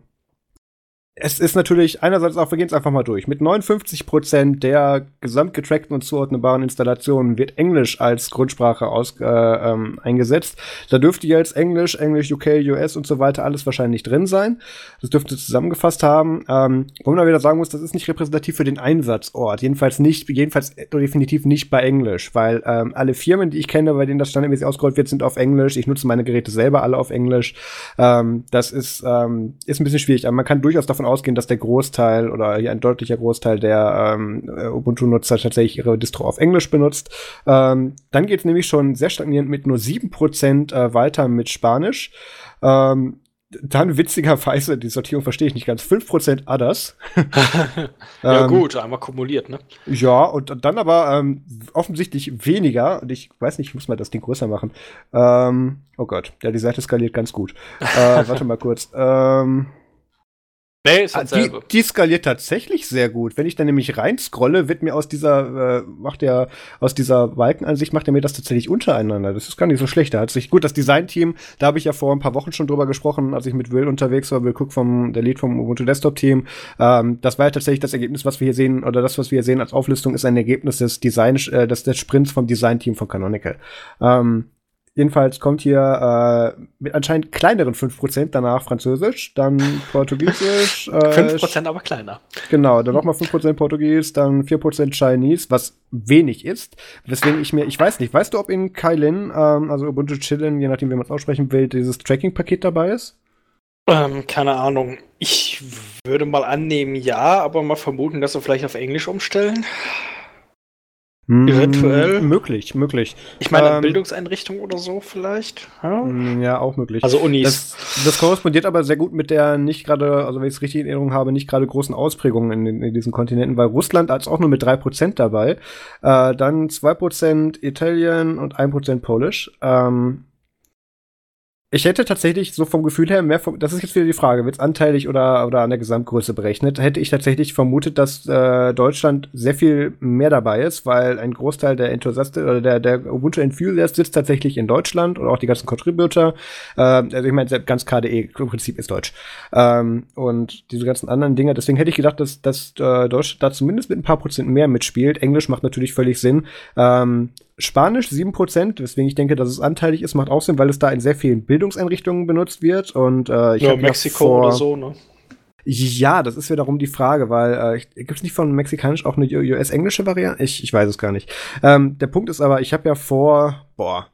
es ist natürlich einerseits auch, wir gehen es einfach mal durch. Mit 59% der gesamtgetrackten und zuordnebaren Installationen wird Englisch als Grundsprache aus, äh, ähm, eingesetzt. Da dürfte jetzt Englisch, Englisch, UK, US und so weiter alles wahrscheinlich drin sein. Das dürfte zusammengefasst haben. Ähm, wo man wieder sagen muss, das ist nicht repräsentativ für den Einsatzort. Jedenfalls nicht, jedenfalls definitiv nicht bei Englisch, weil ähm, alle Firmen, die ich kenne, bei denen das standardmäßig ausgerollt wird, sind auf Englisch. Ich nutze meine Geräte selber alle auf Englisch. Ähm, das ist, ähm, ist ein bisschen schwierig, aber man kann durchaus davon davon ausgehen, dass der Großteil oder hier ein deutlicher Großteil der ähm, Ubuntu-Nutzer tatsächlich ihre Distro auf Englisch benutzt. Ähm, dann geht es nämlich schon sehr stagnierend mit nur 7% äh, weiter mit Spanisch. Ähm, dann witzigerweise, die Sortierung verstehe ich nicht ganz, 5% Others. ja, ähm, gut, einmal kumuliert, ne? Ja, und dann aber ähm, offensichtlich weniger, und ich weiß nicht, ich muss mal das Ding größer machen. Ähm, oh Gott, ja, die Seite skaliert ganz gut. äh, warte mal kurz. Ähm, Nee, ist ah, die, die skaliert tatsächlich sehr gut. Wenn ich dann nämlich reinscrolle, wird mir aus dieser, äh, macht der, aus dieser Balkenansicht macht er mir das tatsächlich untereinander. Das ist gar nicht so schlecht. Da hat sich, gut, das Designteam, da habe ich ja vor ein paar Wochen schon drüber gesprochen, als ich mit Will unterwegs war, Will Cook vom, der Lead vom Ubuntu Desktop Team. Ähm, das war ja tatsächlich das Ergebnis, was wir hier sehen, oder das, was wir hier sehen als Auflistung, ist ein Ergebnis des Design, äh, des, des Sprints vom Designteam von Canonical. Ähm, Jedenfalls kommt hier äh, mit anscheinend kleineren 5%, danach Französisch, dann Portugiesisch. Äh, 5% aber kleiner. Genau, dann nochmal 5% Portugies, dann 4% Chinese, was wenig ist. Weswegen ich mir, ich weiß nicht, weißt du, ob in Kailin, ähm, also Ubuntu Chillin, je nachdem, wie man es aussprechen will, dieses Tracking-Paket dabei ist? Ähm, keine Ahnung. Ich würde mal annehmen, ja, aber mal vermuten, dass wir vielleicht auf Englisch umstellen. Hm, Eventuell. Möglich, möglich. Ich meine, ähm, Bildungseinrichtung oder so vielleicht. Ja, hm, ja auch möglich. Also Unis. Das, das, korrespondiert aber sehr gut mit der nicht gerade, also wenn ich es richtig in Erinnerung habe, nicht gerade großen Ausprägungen in, in, diesen Kontinenten, weil Russland als auch nur mit 3% dabei. Äh, dann 2% Italien und 1% Polish. Ähm, ich hätte tatsächlich so vom Gefühl her mehr, vom, das ist jetzt wieder die Frage, wird es anteilig oder, oder an der Gesamtgröße berechnet, hätte ich tatsächlich vermutet, dass äh, Deutschland sehr viel mehr dabei ist, weil ein Großteil der Enthusiasten oder der, der Ubuntu Enthusiast sitzt tatsächlich in Deutschland und auch die ganzen Contributor. Äh, also ich meine, ganz KDE im Prinzip ist Deutsch. Ähm, und diese ganzen anderen Dinge, deswegen hätte ich gedacht, dass, dass äh, Deutschland da zumindest mit ein paar Prozent mehr mitspielt. Englisch macht natürlich völlig Sinn. Ähm, Spanisch 7%, weswegen ich denke, dass es anteilig ist, macht auch Sinn, weil es da in sehr vielen Bildungseinrichtungen benutzt wird. Und äh, ich ja, Mexiko vor, oder so, ne? Ja, das ist wiederum die Frage, weil äh, gibt es nicht von Mexikanisch auch eine US-englische Variante? Ich, ich weiß es gar nicht. Ähm, der Punkt ist aber, ich habe ja vor, boah,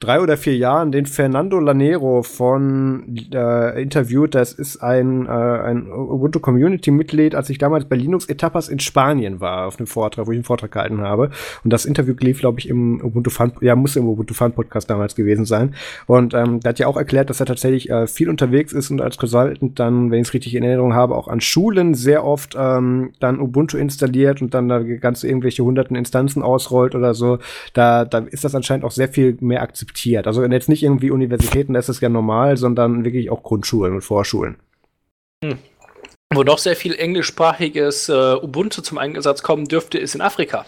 drei oder vier Jahren den Fernando Lanero von äh, interviewt. Das ist ein, äh, ein Ubuntu Community Mitglied, als ich damals bei Linux Etapas in Spanien war, auf einem Vortrag, wo ich einen Vortrag gehalten habe. Und das Interview lief, glaube ich, im Ubuntu Fun, ja, muss im Ubuntu Fun Podcast damals gewesen sein. Und ähm, der hat ja auch erklärt, dass er tatsächlich äh, viel unterwegs ist und als Consultant dann, wenn ich es richtig in Erinnerung habe, auch an Schulen sehr oft ähm, dann Ubuntu installiert und dann da ganze irgendwelche hunderten Instanzen ausrollt oder so. Da, da ist das anscheinend auch sehr viel mehr akzeptiert akzeptiert. Also jetzt nicht irgendwie Universitäten, das ist ja normal, sondern wirklich auch Grundschulen und Vorschulen. Hm. Wo noch sehr viel englischsprachiges äh, Ubuntu zum Einsatz kommen dürfte, ist in Afrika.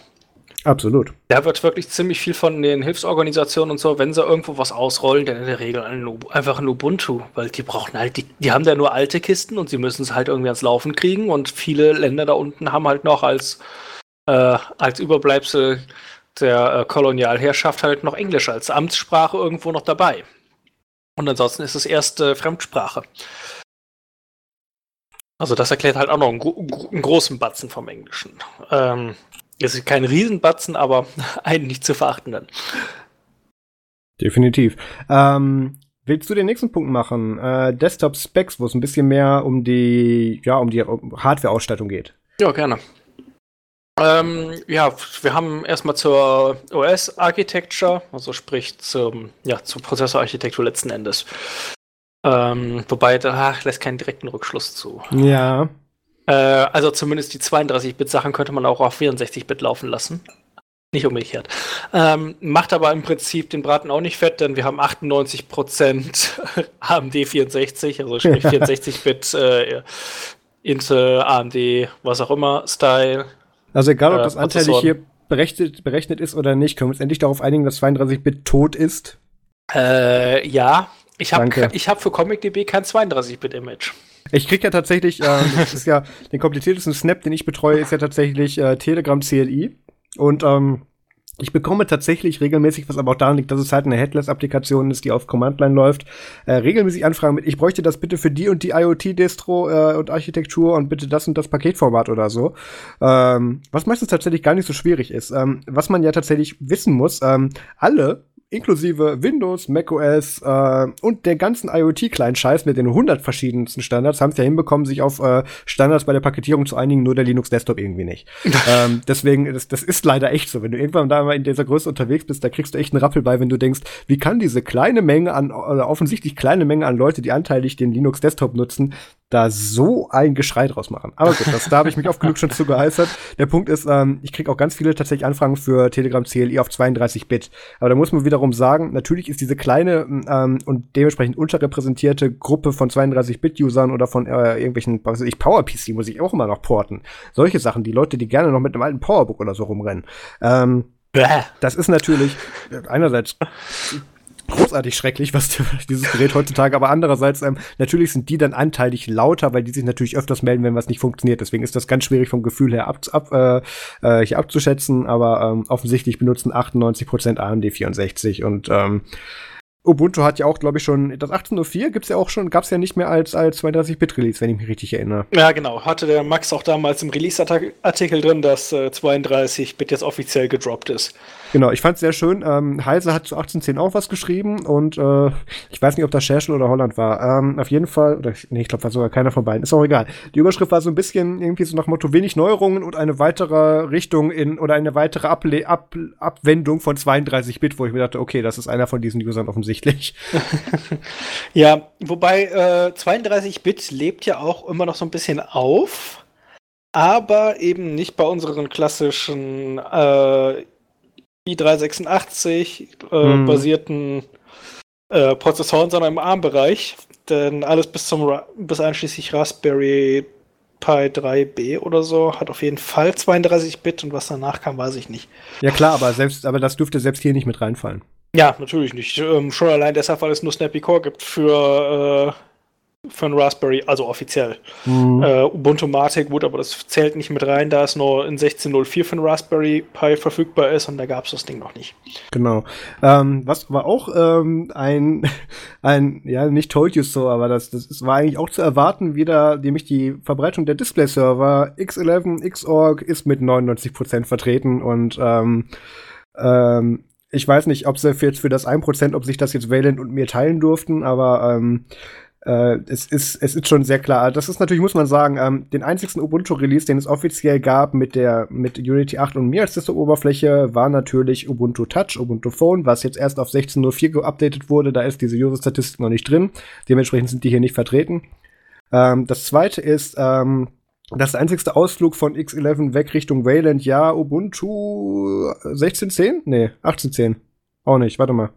Absolut. Da wird wirklich ziemlich viel von den Hilfsorganisationen und so, wenn sie irgendwo was ausrollen, dann in der Regel ein, einfach ein Ubuntu, weil die brauchen halt, die, die haben da nur alte Kisten und sie müssen es halt irgendwie ans Laufen kriegen und viele Länder da unten haben halt noch als, äh, als Überbleibsel der äh, Kolonialherrschaft halt noch Englisch als Amtssprache irgendwo noch dabei. Und ansonsten ist es erst äh, Fremdsprache. Also das erklärt halt auch noch einen, einen großen Batzen vom Englischen. Ähm, es ist kein Riesenbatzen, aber einen nicht zu verachtenden. Definitiv. Ähm, willst du den nächsten Punkt machen? Äh, Desktop Specs, wo es ein bisschen mehr um die, ja, um die Hardware-Ausstattung geht. Ja, gerne. Ähm, ja, wir haben erstmal zur OS-Architecture, also sprich zum, ja, zur Prozessorarchitektur letzten Endes. Ähm, wobei, da lässt keinen direkten Rückschluss zu. Ja. Äh, also zumindest die 32-Bit-Sachen könnte man auch auf 64-Bit laufen lassen. Nicht umgekehrt. Ähm, macht aber im Prinzip den Braten auch nicht fett, denn wir haben 98% AMD 64, also sprich 64-Bit äh, Intel, AMD, was auch immer, Style, also egal, ob äh, das anteilig hier berechnet, berechnet ist oder nicht, können wir uns endlich darauf einigen, dass 32-Bit tot ist? Äh, ja. Ich habe hab für ComicDB kein 32-Bit-Image. Ich krieg ja tatsächlich, äh, das ist ja, den kompliziertesten Snap, den ich betreue, ist ja tatsächlich äh, Telegram CLI. Und ähm, ich bekomme tatsächlich regelmäßig, was aber auch daran liegt, dass es halt eine Headless-Applikation ist, die auf Command-Line läuft, äh, regelmäßig Anfragen mit, ich bräuchte das bitte für die und die IoT-Distro äh, und Architektur und bitte das und das Paketformat oder so. Ähm, was meistens tatsächlich gar nicht so schwierig ist. Ähm, was man ja tatsächlich wissen muss, ähm, alle inklusive Windows, macOS äh, und der ganzen IoT-kleinen Scheiß mit den 100 verschiedensten Standards haben es ja hinbekommen, sich auf äh, Standards bei der Paketierung zu einigen, nur der Linux-Desktop irgendwie nicht. ähm, deswegen, das, das ist leider echt so. Wenn du irgendwann da mal in dieser Größe unterwegs bist, da kriegst du echt einen Rappel bei, wenn du denkst, wie kann diese kleine Menge an, oder offensichtlich kleine Menge an Leute, die anteilig den Linux-Desktop nutzen, da so ein Geschrei draus machen. Aber gut, das, da habe ich mich oft genug schon zu geheisert. Der Punkt ist, ähm, ich kriege auch ganz viele tatsächlich Anfragen für Telegram CLI auf 32 Bit. Aber da muss man wiederum sagen, natürlich ist diese kleine ähm, und dementsprechend unterrepräsentierte Gruppe von 32 Bit-Usern oder von äh, irgendwelchen, was weiß ich, PowerPC muss ich auch immer noch porten. Solche Sachen, die Leute, die gerne noch mit einem alten Powerbook oder so rumrennen. Ähm, das ist natürlich einerseits großartig schrecklich, was dieses Gerät heutzutage, aber andererseits ähm, natürlich sind die dann anteilig lauter, weil die sich natürlich öfters melden, wenn was nicht funktioniert. Deswegen ist das ganz schwierig vom Gefühl her ab, ab, äh, äh hier abzuschätzen, aber ähm, offensichtlich benutzen 98% AMD 64 und ähm, Ubuntu hat ja auch, glaube ich, schon, das 18.04 gibt's ja auch schon, gab's ja nicht mehr als, als 32-Bit-Release, wenn ich mich richtig erinnere. Ja, genau. Hatte der Max auch damals im Release-Artikel drin, dass äh, 32-Bit jetzt offiziell gedroppt ist. Genau, ich fand's sehr schön. Ähm, Heise hat zu 1810 auch was geschrieben und äh, ich weiß nicht, ob das Scherschel oder Holland war. Ähm, auf jeden Fall, oder nee, ich glaube, war sogar keiner von beiden. Ist auch egal. Die Überschrift war so ein bisschen irgendwie so nach Motto wenig Neuerungen und eine weitere Richtung in oder eine weitere Able Ab Abwendung von 32-Bit, wo ich mir dachte, okay, das ist einer von diesen Usern offensichtlich. ja, wobei äh, 32-Bit lebt ja auch immer noch so ein bisschen auf aber eben nicht bei unseren klassischen äh, i386 äh, hm. basierten äh, Prozessoren, sondern im ARM-Bereich. Denn alles bis zum bis einschließlich Raspberry Pi 3B oder so hat auf jeden Fall 32-Bit und was danach kam, weiß ich nicht. Ja klar, aber selbst, aber das dürfte selbst hier nicht mit reinfallen. Ja, natürlich nicht. Ähm, schon allein deshalb, weil es nur Snappy Core gibt für äh, für ein Raspberry, also offiziell. Mhm. Äh, Ubuntu Matic, gut, aber das zählt nicht mit rein, da es nur in 16.04 für ein Raspberry Pi verfügbar ist und da gab es das Ding noch nicht. Genau. Ähm, was war auch ähm, ein, ein, ja, nicht told you so, aber das, das war eigentlich auch zu erwarten, wieder, nämlich die Verbreitung der Display-Server. X11, Xorg ist mit 99% vertreten und ähm, ähm, ich weiß nicht, ob sie jetzt für das 1%, ob sich das jetzt Wayland und mir teilen durften, aber ähm, äh, es, ist, es ist schon sehr klar. Das ist natürlich, muss man sagen, ähm, den einzigsten Ubuntu-Release, den es offiziell gab mit der mit Unity 8 und mir als System-Oberfläche, war natürlich Ubuntu Touch, Ubuntu Phone, was jetzt erst auf 16.04 geupdatet wurde. Da ist diese User-Statistik noch nicht drin. Dementsprechend sind die hier nicht vertreten. Ähm, das zweite ist, ähm, das einzigste Ausflug von X11 weg Richtung Wayland. Ja, Ubuntu 16.10? Nee, 18.10. Auch nicht, warte mal.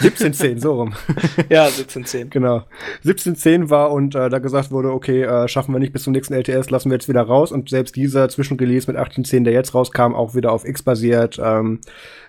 17.10, so rum. ja, 17.10. Genau. 17.10 war und äh, da gesagt wurde, okay, äh, schaffen wir nicht bis zum nächsten LTS, lassen wir jetzt wieder raus. Und selbst dieser Zwischenrelease mit 18.10, der jetzt rauskam, auch wieder auf X basiert, ähm,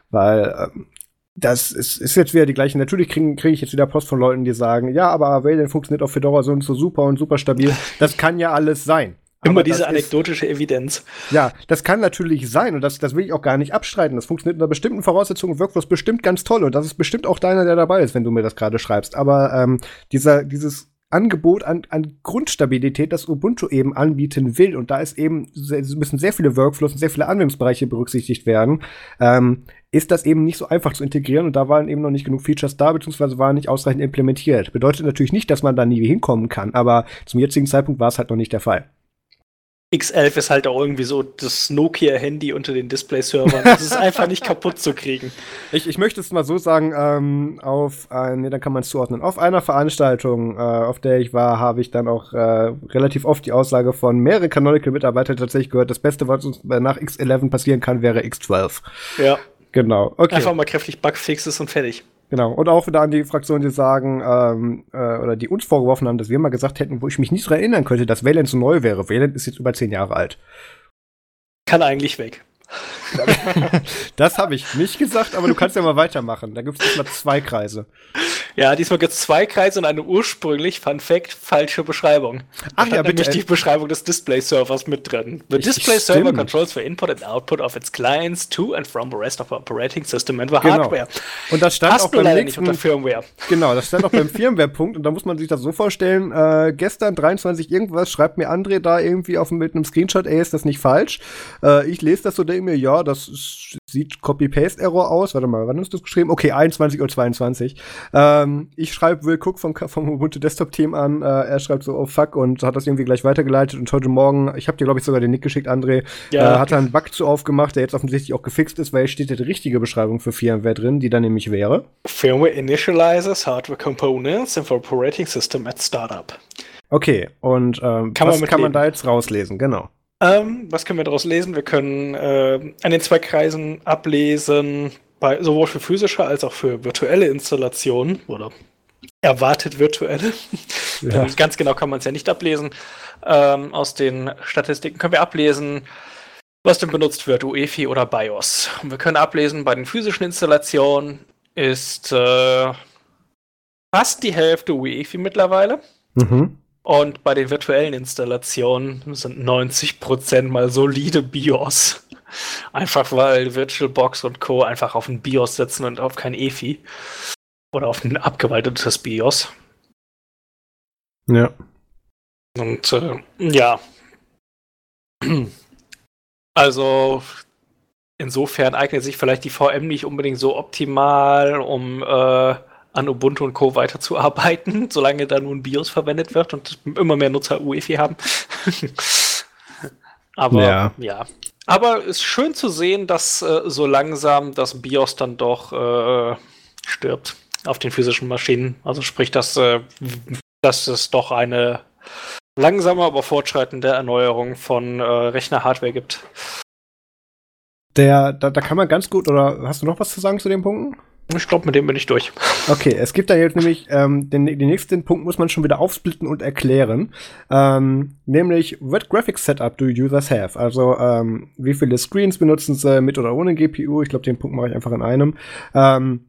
weil ähm, das ist, ist jetzt wieder die gleiche. Natürlich kriege krieg ich jetzt wieder Post von Leuten, die sagen, ja, aber Wayland funktioniert auf Fedora so und so super und super stabil. Das kann ja alles sein. Immer diese anekdotische ist, Evidenz. Ja, das kann natürlich sein und das, das will ich auch gar nicht abstreiten. Das funktioniert unter bestimmten Voraussetzungen Workflows bestimmt ganz toll und das ist bestimmt auch deiner, der dabei ist, wenn du mir das gerade schreibst. Aber ähm, dieser, dieses Angebot an, an Grundstabilität, das Ubuntu eben anbieten will. Und da ist eben, müssen sehr viele Workflows und sehr viele Anwendungsbereiche berücksichtigt werden, ähm, ist das eben nicht so einfach zu integrieren und da waren eben noch nicht genug Features da, beziehungsweise waren nicht ausreichend implementiert. Bedeutet natürlich nicht, dass man da nie hinkommen kann, aber zum jetzigen Zeitpunkt war es halt noch nicht der Fall. X11 ist halt auch irgendwie so das Nokia-Handy unter den Display-Servern. Das ist einfach nicht kaputt zu kriegen. Ich, ich möchte es mal so sagen, ähm, auf, äh, nee, dann kann man es zuordnen. Auf einer Veranstaltung, äh, auf der ich war, habe ich dann auch äh, relativ oft die Aussage von mehreren Canonical-Mitarbeitern tatsächlich gehört, das Beste, was uns nach X11 passieren kann, wäre X12. Ja. Genau. Okay. Einfach mal kräftig Bugfixes und fertig. Genau. Und auch wieder an die Fraktionen, die sagen, ähm, äh, oder die uns vorgeworfen haben, dass wir mal gesagt hätten, wo ich mich nicht daran erinnern könnte, dass Wayland so neu wäre. Wayland ist jetzt über zehn Jahre alt. Kann eigentlich weg. das habe ich nicht gesagt, aber du kannst ja mal weitermachen. Da gibt es mal zwei Kreise. Ja, diesmal gibt es zwei Kreise und eine ursprünglich, Fun Fact, falsche Beschreibung. Ach ja, bitte. Nämlich die Beschreibung des Display-Servers mit drin. The Display-Server controls for input and output of its clients to and from the rest of the operating system and the genau. hardware. Und das stand Passt auch beim nächsten, nicht unter Firmware. Genau, das stand auch beim Firmware-Punkt und da muss man sich das so vorstellen, äh, gestern 23 irgendwas schreibt mir André da irgendwie auf mit einem Screenshot, ey, ist das nicht falsch? Äh, ich lese das so, denke mir, ja, das ist, sieht Copy-Paste-Error aus. Warte mal, wann ist das geschrieben? Okay, 21 Uhr 22. Ähm, ich schreibe Will Cook vom, vom Ubuntu Desktop-Team an. Äh, er schreibt so, oh fuck, und hat das irgendwie gleich weitergeleitet. Und heute Morgen, ich habe dir, glaube ich, sogar den Nick geschickt, André, ja. äh, hat er einen Bug zu aufgemacht, der jetzt offensichtlich auch gefixt ist, weil es steht ja die richtige Beschreibung für Firmware drin, die dann nämlich wäre. Firmware initializes hardware components and for operating system at startup. Okay, und ähm, kann was man kann man da jetzt rauslesen? Genau. Ähm, was können wir daraus lesen? Wir können äh, an den zwei Kreisen ablesen, bei, sowohl für physische als auch für virtuelle Installationen oder erwartet virtuelle. Ja. Ganz genau kann man es ja nicht ablesen. Ähm, aus den Statistiken können wir ablesen, was denn benutzt wird, UEFI oder BIOS. Und wir können ablesen, bei den physischen Installationen ist äh, fast die Hälfte UEFI mittlerweile. Mhm. Und bei den virtuellen Installationen sind 90% mal solide BIOS. Einfach weil VirtualBox und Co. einfach auf ein BIOS setzen und auf kein EFI. Oder auf ein abgeweitetes BIOS. Ja. Und äh, ja. Also insofern eignet sich vielleicht die VM nicht unbedingt so optimal, um äh, an Ubuntu und Co. weiterzuarbeiten, solange da nur ein BIOS verwendet wird und immer mehr Nutzer UEFI haben. Aber ja. ja. Aber es ist schön zu sehen, dass äh, so langsam das BIOS dann doch äh, stirbt auf den physischen Maschinen. Also sprich, dass, äh, dass es doch eine langsame, aber fortschreitende Erneuerung von äh, Rechner-Hardware gibt. Der, da, da kann man ganz gut, oder hast du noch was zu sagen zu den Punkten? Ich glaube, mit dem bin ich durch. Okay, es gibt da jetzt nämlich, ähm, den, den nächsten Punkt muss man schon wieder aufsplitten und erklären. Ähm, nämlich, what Graphics Setup do users have? Also, ähm, wie viele Screens benutzen sie mit oder ohne GPU? Ich glaube, den Punkt mache ich einfach in einem. Ähm,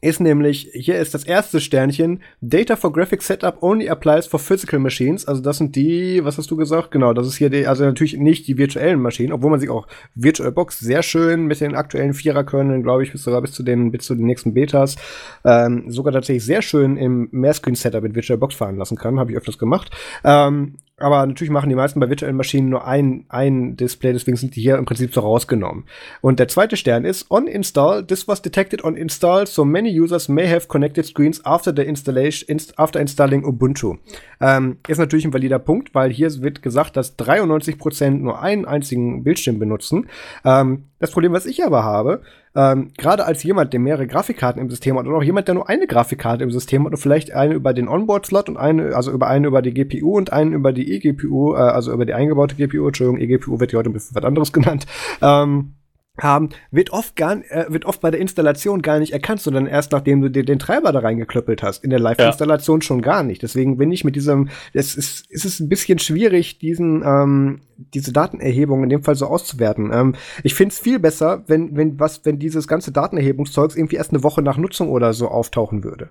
ist nämlich, hier ist das erste Sternchen, Data for Graphic Setup only applies for physical machines. Also das sind die, was hast du gesagt? Genau, das ist hier die, also natürlich nicht die virtuellen Maschinen, obwohl man sich auch VirtualBox sehr schön mit den aktuellen Viererkerneln, glaube ich, bis sogar bis zu den, bis zu den nächsten Betas, ähm, sogar tatsächlich sehr schön im Mehrscreen-Setup mit VirtualBox fahren lassen kann. Habe ich öfters gemacht. Ähm, aber natürlich machen die meisten bei virtuellen Maschinen nur ein, ein Display, deswegen sind die hier im Prinzip so rausgenommen. Und der zweite Stern ist on install, this was detected on install, so many users may have connected screens after the installation, inst after installing Ubuntu. Ähm, ist natürlich ein valider Punkt, weil hier wird gesagt, dass 93% nur einen einzigen Bildschirm benutzen. Ähm, das Problem, was ich aber habe, ähm, gerade als jemand, der mehrere Grafikkarten im System hat oder auch jemand, der nur eine Grafikkarte im System hat und vielleicht eine über den Onboard-Slot und eine, also über eine über die GPU und einen über die eGPU, äh, also über die eingebaute GPU, Entschuldigung, eGPU wird ja heute ein bisschen was anderes genannt, ähm, haben, wird oft gar, äh, wird oft bei der Installation gar nicht erkannt, sondern erst nachdem du dir den Treiber da reingeklöppelt hast. In der Live-Installation ja. schon gar nicht. Deswegen bin ich mit diesem, es ist, es ist ein bisschen schwierig, diesen, ähm, diese Datenerhebung in dem Fall so auszuwerten. Ähm, ich finde es viel besser, wenn, wenn was, wenn dieses ganze Datenerhebungszeugs irgendwie erst eine Woche nach Nutzung oder so auftauchen würde.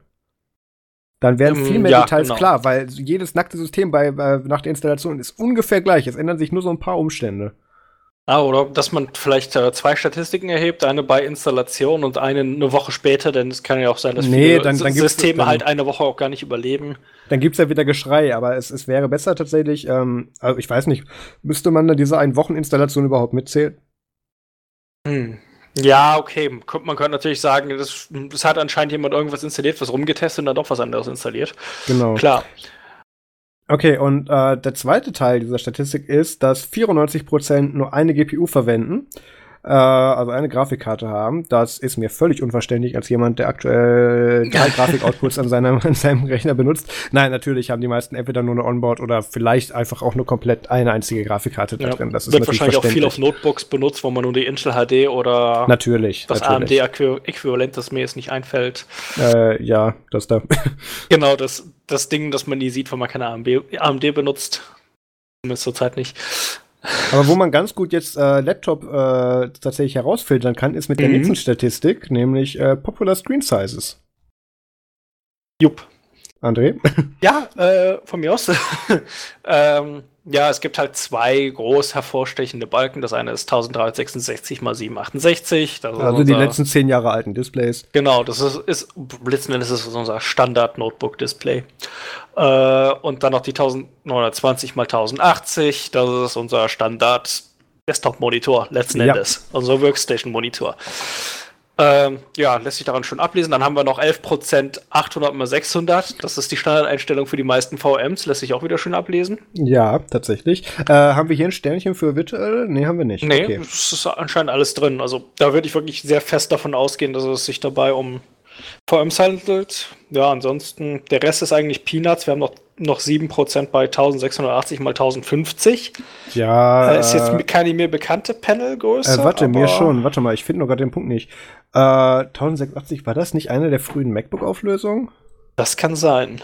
Dann wären viel mehr ja, Details genau. klar, weil jedes nackte System bei, bei, nach der Installation ist ungefähr gleich. Es ändern sich nur so ein paar Umstände. Ah, oder dass man vielleicht äh, zwei Statistiken erhebt, eine bei Installation und eine eine Woche später, denn es kann ja auch sein, dass nee, viele dann, dann Systeme dann, halt eine Woche auch gar nicht überleben. Dann gibt's ja wieder Geschrei, aber es, es wäre besser tatsächlich, ähm, also ich weiß nicht, müsste man da diese ein Wochen Installation überhaupt mitzählen? Hm. Ja, okay. Man könnte natürlich sagen, das, das hat anscheinend jemand irgendwas installiert, was rumgetestet und dann doch was anderes installiert. Genau. Klar. Okay, und äh, der zweite Teil dieser Statistik ist, dass 94% nur eine GPU verwenden äh, also eine Grafikkarte haben. Das ist mir völlig unverständlich als jemand, der aktuell drei Grafikoutputs an seinem, an seinem Rechner benutzt. Nein, natürlich haben die meisten entweder nur eine Onboard oder vielleicht einfach auch nur komplett eine einzige Grafikkarte da drin. Das ist Wird wahrscheinlich auch viel auf Notebooks benutzt, wo man nur die Intel HD oder natürlich, das AMD-Äquivalent, das mir jetzt nicht einfällt. Äh, ja, das da. genau, das, das Ding, das man nie sieht, wenn man keine AMD, AMD benutzt. Zumindest zurzeit nicht. Aber wo man ganz gut jetzt äh, Laptop äh, tatsächlich herausfiltern kann, ist mit der mhm. nächsten Statistik, nämlich äh, Popular Screen Sizes. Jupp. André? Ja, äh, von mir aus. ähm, ja, es gibt halt zwei groß hervorstechende Balken. Das eine ist 1366 x 768. also die letzten zehn Jahre alten Displays. Genau, das ist, ist letzten Endes ist unser Standard-Notebook-Display. Äh, und dann noch die 1920 x 1080. Das ist unser Standard-Desktop-Monitor letzten ja. Endes. Unser Workstation-Monitor. Ähm, ja, lässt sich daran schon ablesen. Dann haben wir noch 11% 800 x 600. Das ist die Standardeinstellung für die meisten VMs. Lässt sich auch wieder schön ablesen. Ja, tatsächlich. Äh, haben wir hier ein Sternchen für virtuell? Nee, haben wir nicht. Nee, okay. es ist anscheinend alles drin. Also da würde ich wirklich sehr fest davon ausgehen, dass es sich dabei um VMs handelt. Ja, ansonsten, der Rest ist eigentlich Peanuts. Wir haben noch, noch 7% bei 1680 x 1050. Ja. Äh, ist jetzt keine mir bekannte Panelgröße. Äh, warte, mir schon. Warte mal, ich finde nur gerade den Punkt nicht. Äh, 1086, war das nicht eine der frühen MacBook-Auflösungen? Das kann sein.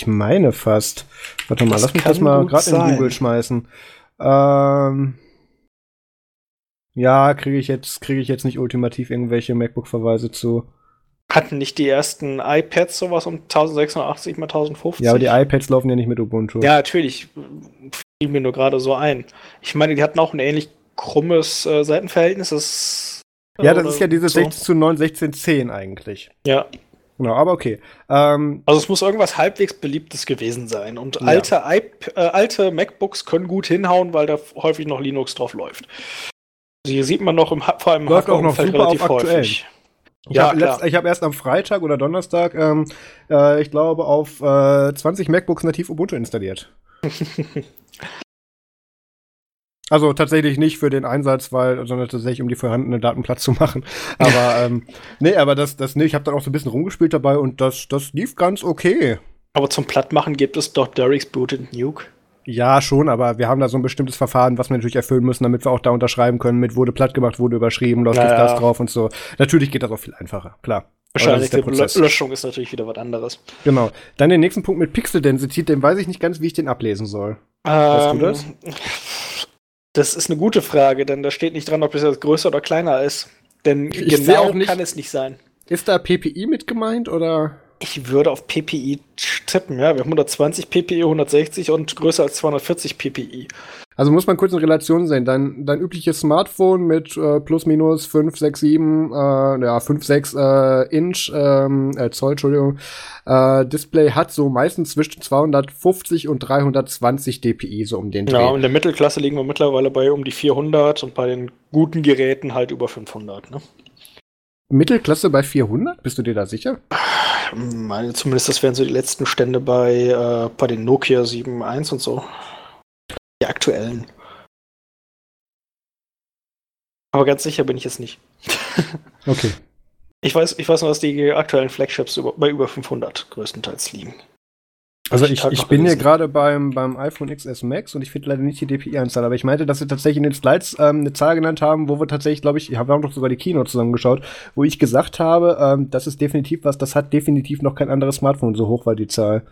Ich meine fast. Warte mal, das lass mich das mal gerade in Google schmeißen. Ähm. Ja, kriege ich jetzt kriege ich jetzt nicht ultimativ irgendwelche MacBook-Verweise zu. Hatten nicht die ersten iPads sowas um 1680 mal 1050? Ja, aber die iPads laufen ja nicht mit Ubuntu. Ja, natürlich. Fiel mir nur gerade so ein. Ich meine, die hatten auch ein ähnlich krummes äh, Seitenverhältnis. Das, ja, das ist ja dieses so. 16 zu 9, 16, 10 eigentlich. Ja. Genau, aber okay. Ähm, also es muss irgendwas halbwegs beliebtes gewesen sein. Und ja. alte, äh, alte MacBooks können gut hinhauen, weil da häufig noch Linux drauf läuft. Hier sieht man noch im, vor allem im Läuft auch noch super relativ auf häufig. Ich ja, habe hab erst am Freitag oder Donnerstag, ähm, äh, ich glaube, auf äh, 20 MacBooks nativ Ubuntu installiert. also tatsächlich nicht für den Einsatz, weil, sondern tatsächlich, um die vorhandene Daten Platz zu machen. Aber ähm, nee, aber das, das nee, ich habe dann auch so ein bisschen rumgespielt dabei und das, das lief ganz okay. Aber zum Plattmachen gibt es doch Derek's Booted Nuke. Ja, schon, aber wir haben da so ein bestimmtes Verfahren, was wir natürlich erfüllen müssen, damit wir auch da unterschreiben können, mit wurde platt gemacht, wurde überschrieben, läuft naja. das drauf und so. Natürlich geht das auch viel einfacher, klar. Wahrscheinlich die Löschung ist natürlich wieder was anderes. Genau. Dann den nächsten Punkt mit Pixel Density, den weiß ich nicht ganz, wie ich den ablesen soll. Ähm, weißt du das? Das ist eine gute Frage, denn da steht nicht dran, ob es jetzt größer oder kleiner ist. Denn ich genau kann es nicht sein. Ist da PPI mit gemeint oder? Ich würde auf PPI tippen, ja. Wir haben 120 PPI, 160 und größer als 240 PPI. Also muss man kurz in Relation sehen. Dein, dein übliches Smartphone mit äh, plus minus 5, 6, 7, äh, ja, 5, 6 äh, Inch, ähm, äh, Zoll, Entschuldigung, äh, Display hat so meistens zwischen 250 und 320 dpi, so um den Dreh. Ja, in der Mittelklasse liegen wir mittlerweile bei um die 400 und bei den guten Geräten halt über 500, ne? Mittelklasse bei 400? Bist du dir da sicher? Meine, zumindest das wären so die letzten Stände bei, äh, bei den Nokia 7.1 und so. Die aktuellen. Aber ganz sicher bin ich es nicht. okay. Ich weiß, ich weiß nur, dass die aktuellen Flagships über, bei über 500 größtenteils liegen. Also ich, ich bin hier gerade beim, beim iPhone XS Max und ich finde leider nicht die DPI-Anzahl, aber ich meinte, dass sie tatsächlich in den Slides ähm, eine Zahl genannt haben, wo wir tatsächlich, glaube ich, wir haben doch sogar die Kino zusammengeschaut, wo ich gesagt habe, ähm, das ist definitiv was, das hat definitiv noch kein anderes Smartphone, so hoch war die Zahl.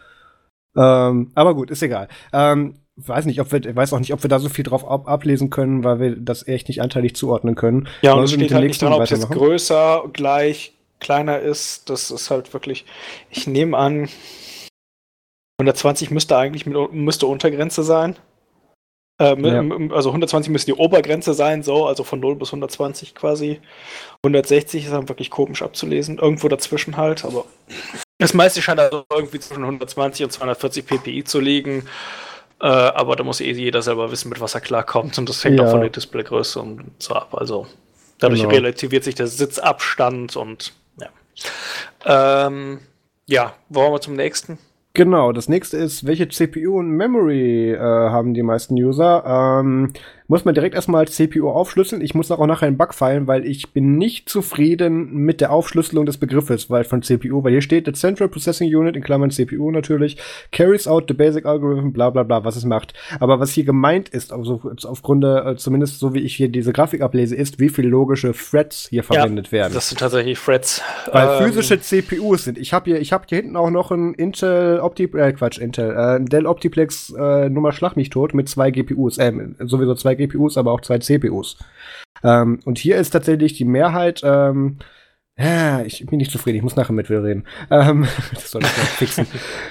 Ähm, aber gut, ist egal. Ähm, weiß nicht, ob wir, weiß auch nicht, ob wir da so viel drauf ab, ablesen können, weil wir das echt nicht anteilig zuordnen können. Ja, und es steht halt nicht dran, ob jetzt größer, gleich, kleiner ist. Das ist halt wirklich, ich nehme an, 120 müsste eigentlich mit, müsste Untergrenze sein. Äh, ja. Also 120 müsste die Obergrenze sein, so, also von 0 bis 120 quasi. 160 ist dann wirklich komisch abzulesen. Irgendwo dazwischen halt, aber das meiste scheint also irgendwie zwischen 120 und 240 ppi zu liegen. Äh, aber da muss eh jeder selber wissen, mit was er klarkommt. Und das hängt ja. auch von der Displaygröße und so ab. Also dadurch genau. relativiert sich der Sitzabstand und ja. Ähm, ja, wollen wir zum nächsten? Genau, das nächste ist, welche CPU und Memory äh, haben die meisten User? Ähm, muss man direkt erstmal CPU aufschlüsseln. Ich muss auch nachher einen Bug feilen, weil ich bin nicht zufrieden mit der Aufschlüsselung des Begriffes, weil von CPU, weil hier steht the Central Processing Unit, in Klammern CPU natürlich, carries out the basic algorithm, bla bla bla, was es macht. Aber was hier gemeint ist, also aufgrund, äh, zumindest so wie ich hier diese Grafik ablese, ist, wie viele logische Threads hier verwendet ja, werden. Das sind tatsächlich Threads. Weil ähm, physische CPUs sind. Ich habe hier, ich habe hier hinten auch noch ein Intel Opti, äh, Quatsch, Intel, äh, Dell Optiplex äh, Nummer Schlag mich tot mit zwei GPUs, äh, sowieso zwei GPUs, aber auch zwei CPUs. Ähm, und hier ist tatsächlich die Mehrheit ähm, ja, ich bin nicht zufrieden, ich muss nachher mit Will reden. Ähm, das soll ich noch fixen.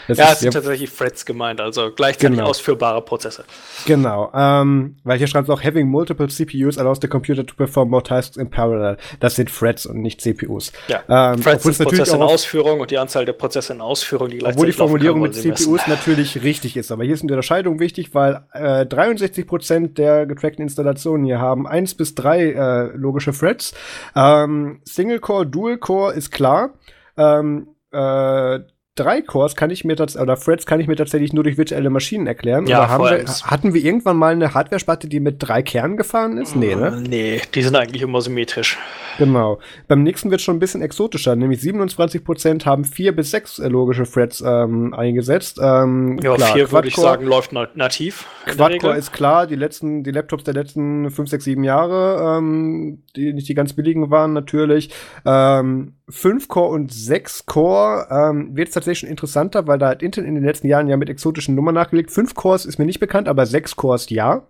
Das ja, es sind ja, tatsächlich Threads gemeint, also gleichzeitig genau. ausführbare Prozesse. Genau, ähm, weil hier schreibt es auch, having multiple CPUs allows the computer to perform more tasks in parallel. Das sind Threads und nicht CPUs. Ja, ähm, Threads sind Prozesse in Ausführung und die Anzahl der Prozesse in Ausführung, die gleichzeitig Obwohl die Formulierung mit CPUs messen. natürlich richtig ist, aber hier ist eine Unterscheidung wichtig, weil äh, 63% der getrackten Installationen hier haben eins bis drei äh, logische Threads. Ähm, Single-Core, Dual-Core ist klar. Ähm, äh, drei Cores kann ich mir oder Threads kann ich mir tatsächlich nur durch virtuelle Maschinen erklären. Ja, wir, hatten wir irgendwann mal eine Hardware-Sparte, die mit drei Kernen gefahren ist? Nee, ne? Nee, die sind eigentlich immer symmetrisch. Genau. Beim nächsten wird schon ein bisschen exotischer, nämlich 27% haben vier bis sechs äh, logische Threads ähm, eingesetzt. Ähm, ja, klar, vier würde ich sagen, läuft nativ. Quad-Core ist klar, die letzten, die Laptops der letzten fünf, sechs, sieben Jahre, ähm, die nicht die ganz billigen waren, natürlich. Ähm, 5-Core und 6-Core ähm, wird es tatsächlich schon interessanter, weil da hat Intel in den letzten Jahren ja mit exotischen Nummern nachgelegt. 5 Cores ist mir nicht bekannt, aber 6 Cores ja.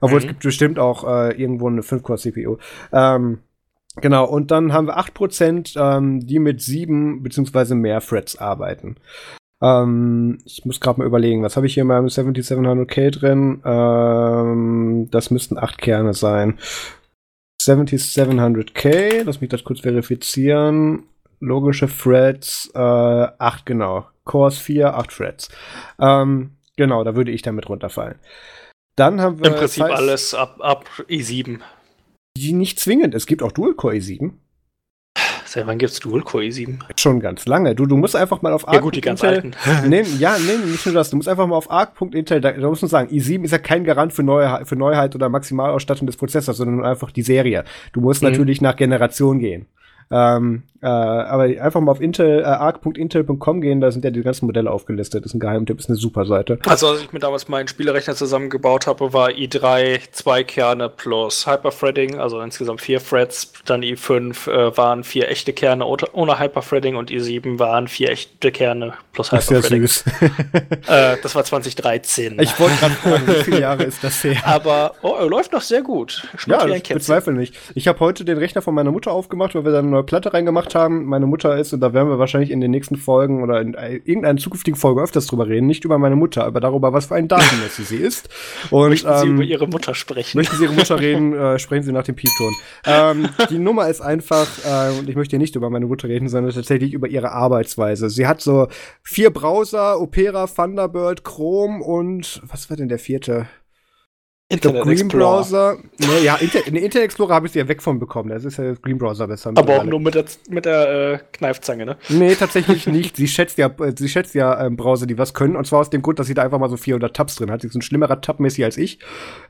Obwohl mhm. es gibt bestimmt auch äh, irgendwo eine 5-Core-CPU. Ähm, genau, und dann haben wir 8%, ähm, die mit 7 beziehungsweise mehr Threads arbeiten. Ähm, ich muss gerade mal überlegen, was habe ich hier in meinem 7700K drin? Ähm, das müssten 8 Kerne sein. 7700K, lass mich das kurz verifizieren. Logische Threads, äh, 8 genau. Cores 4, 8 Threads. Ähm, genau, da würde ich damit runterfallen. Dann haben wir. Im Prinzip alles ab, ab i7. Die nicht zwingend. Es gibt auch Dual-Core i7. Seit wann gibt es Dual-Core i7? Schon ganz lange. Du, du musst einfach mal auf Arc. Ja, gut, die ganz alten. nee, ja, nee, nicht nur das. Du musst einfach mal auf arc.intel, da, da muss man sagen, i7 ist ja kein Garant für, Neue, für Neuheit oder Maximalausstattung des Prozessors, sondern einfach die Serie. Du musst mhm. natürlich nach Generation gehen. Ähm, äh, aber einfach mal auf Intel, äh, arc.intel.com gehen, da sind ja die ganzen Modelle aufgelistet. Das ist ein Geheimtipp, ist eine super Seite. Also, als ich mir damals meinen Spielerechner zusammengebaut habe, war i3 zwei Kerne plus Hyperthreading, also insgesamt vier Threads. Dann i5 äh, waren vier echte Kerne ohne Hyperthreading und i7 waren vier echte Kerne plus Hyperthreading. Das ist ja süß. äh, das war 2013. Ich wollte gerade fragen, wie viele Jahre ist das her? Aber oh, er läuft noch sehr gut. Schmeckt ja, ich bezweifle nicht. Ich habe heute den Rechner von meiner Mutter aufgemacht, weil wir dann neue Platte reingemacht haben. Meine Mutter ist, und da werden wir wahrscheinlich in den nächsten Folgen oder in irgendeiner zukünftigen Folge öfters drüber reden, nicht über meine Mutter, aber darüber, was für ein Datenmessi sie ist. Und, möchten Sie ähm, über Ihre Mutter sprechen? Möchten Sie Ihre Mutter reden, äh, sprechen Sie nach dem Piepton. ähm, die Nummer ist einfach, äh, und ich möchte hier nicht über meine Mutter reden, sondern tatsächlich über ihre Arbeitsweise. Sie hat so vier Browser, Opera, Thunderbird, Chrome und was war denn der vierte? Internet Green Explorer. Browser. Ne, ja, Inter in Internet Explorer habe ich sie ja weg von bekommen. Das ist ja Green Browser besser. Aber auch nur mit der, mit der äh, Kneifzange, ne? Nee, tatsächlich nicht. Sie schätzt ja, sie schätzt ja ähm, Browser, die was können. Und zwar aus dem Grund, dass sie da einfach mal so 400 Tabs drin hat. Sie ist ein schlimmerer Tab-Messi als ich.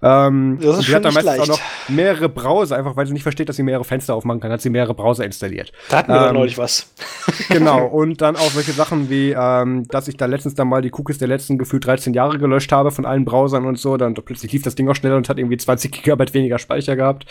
Ähm, das ist sie hat da meistens leicht. auch noch mehrere Browser, einfach weil sie nicht versteht, dass sie mehrere Fenster aufmachen kann, hat sie mehrere Browser installiert. Da hatten wir ähm, neulich was. genau. Und dann auch solche Sachen wie, ähm, dass ich da letztens dann mal die Cookies der letzten gefühlt 13 Jahre gelöscht habe von allen Browsern und so. Dann plötzlich lief das Ding auch schneller und hat irgendwie 20 Gigabyte weniger Speicher gehabt.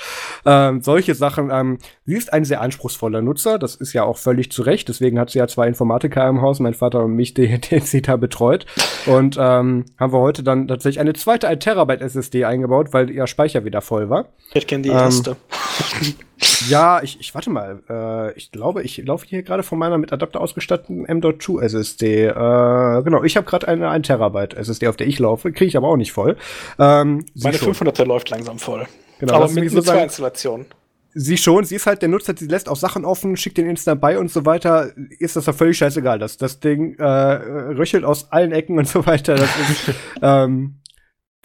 Ähm, solche Sachen. Ähm, sie ist ein sehr anspruchsvoller Nutzer. Das ist ja auch völlig zu Recht. Deswegen hat sie ja zwei Informatiker im Haus, mein Vater und mich, den, den sie da betreut. Und ähm, haben wir heute dann tatsächlich eine zweite 1 Terabyte SSD eingebaut, weil ihr Speicher wieder voll war. Ich kenne die erste. ja, ich, ich warte mal. Äh, ich glaube, ich laufe hier gerade von meiner mit Adapter ausgestatteten M.2 SSD. Äh, genau, ich habe gerade eine 1 Terabyte SSD, auf der ich laufe. Kriege ich aber auch nicht voll. Ähm, Meine 500er läuft langsam voll. Genau, aber mit, mit zwei Installationen. Sie schon, sie ist halt der Nutzer, sie lässt auch Sachen offen, schickt den Instant bei und so weiter. Ist das ja völlig scheißegal. Das, das Ding äh, röchelt aus allen Ecken und so weiter. Das ist, ähm,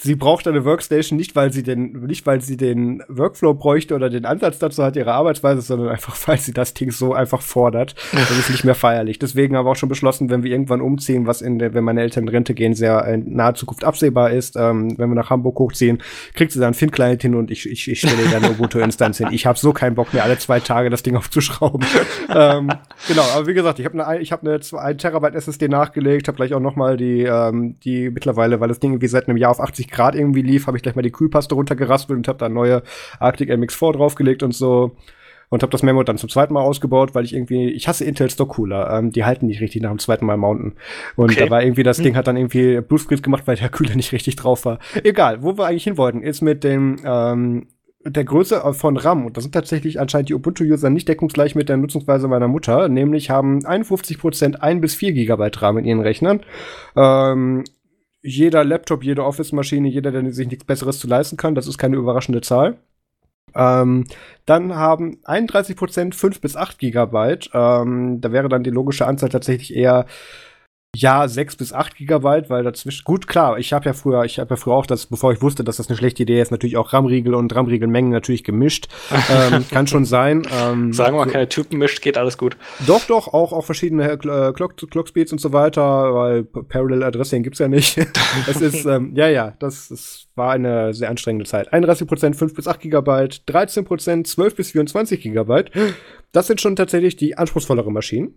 sie braucht eine Workstation nicht, weil sie den, nicht weil sie den Workflow bräuchte oder den Ansatz dazu hat, ihre Arbeitsweise, sondern einfach, weil sie das Ding so einfach fordert. Das ist nicht mehr feierlich. Deswegen haben wir auch schon beschlossen, wenn wir irgendwann umziehen, was in der, wenn meine Eltern in Rente gehen, sehr in naher Zukunft absehbar ist, ähm, wenn wir nach Hamburg hochziehen, kriegt sie dann Fin-Client hin und ich, ich, ich stelle dann eine Ubuntu-Instanz hin. Ich habe so keinen Bock mehr, alle zwei Tage das Ding aufzuschrauben. ähm, genau, aber wie gesagt, ich habe eine, ich habe eine 1 Terabyte SSD nachgelegt, habe gleich auch noch mal die, ähm, die mittlerweile, weil das Ding irgendwie seit einem Jahr auf 80 Grad irgendwie lief, habe ich gleich mal die Kühlpaste runtergeraspelt und habe da neue Arctic MX4 draufgelegt und so. Und habe das Memo dann zum zweiten Mal ausgebaut, weil ich irgendwie, ich hasse Intel Stock Cooler, ähm, die halten nicht richtig nach dem zweiten Mal mounten. Und okay. da war irgendwie, das hm. Ding hat dann irgendwie Bluescreen gemacht, weil der Kühler nicht richtig drauf war. Egal, wo wir eigentlich hin wollten, ist mit dem, ähm, der Größe von RAM, und das sind tatsächlich anscheinend die Ubuntu-User nicht deckungsgleich mit der Nutzungsweise meiner Mutter, nämlich haben 51% 1 bis 4 GB RAM in ihren Rechnern. Ähm, jeder Laptop, jede Office-Maschine, jeder, der sich nichts Besseres zu leisten kann, das ist keine überraschende Zahl. Ähm, dann haben 31% 5 bis 8 Gigabyte. Ähm, da wäre dann die logische Anzahl tatsächlich eher ja, 6 bis 8 Gigabyte, weil dazwischen, gut, klar, ich habe ja früher, ich habe ja früher auch das, bevor ich wusste, dass das eine schlechte Idee ist, natürlich auch RAM-Riegel und RAM-Riegelmengen natürlich gemischt. ähm, kann schon sein. Ähm, Sagen wir mal, keine Typen mischt, geht alles gut. Doch, doch, auch, auch verschiedene äh, Clock, Clock Speeds und so weiter, weil Parallel Addressing gibt's ja nicht. das ist, ähm, ja, ja, das, das war eine sehr anstrengende Zeit. 31% 5 bis 8 Gigabyte, 13% 12 bis 24 Gigabyte. Das sind schon tatsächlich die anspruchsvolleren Maschinen.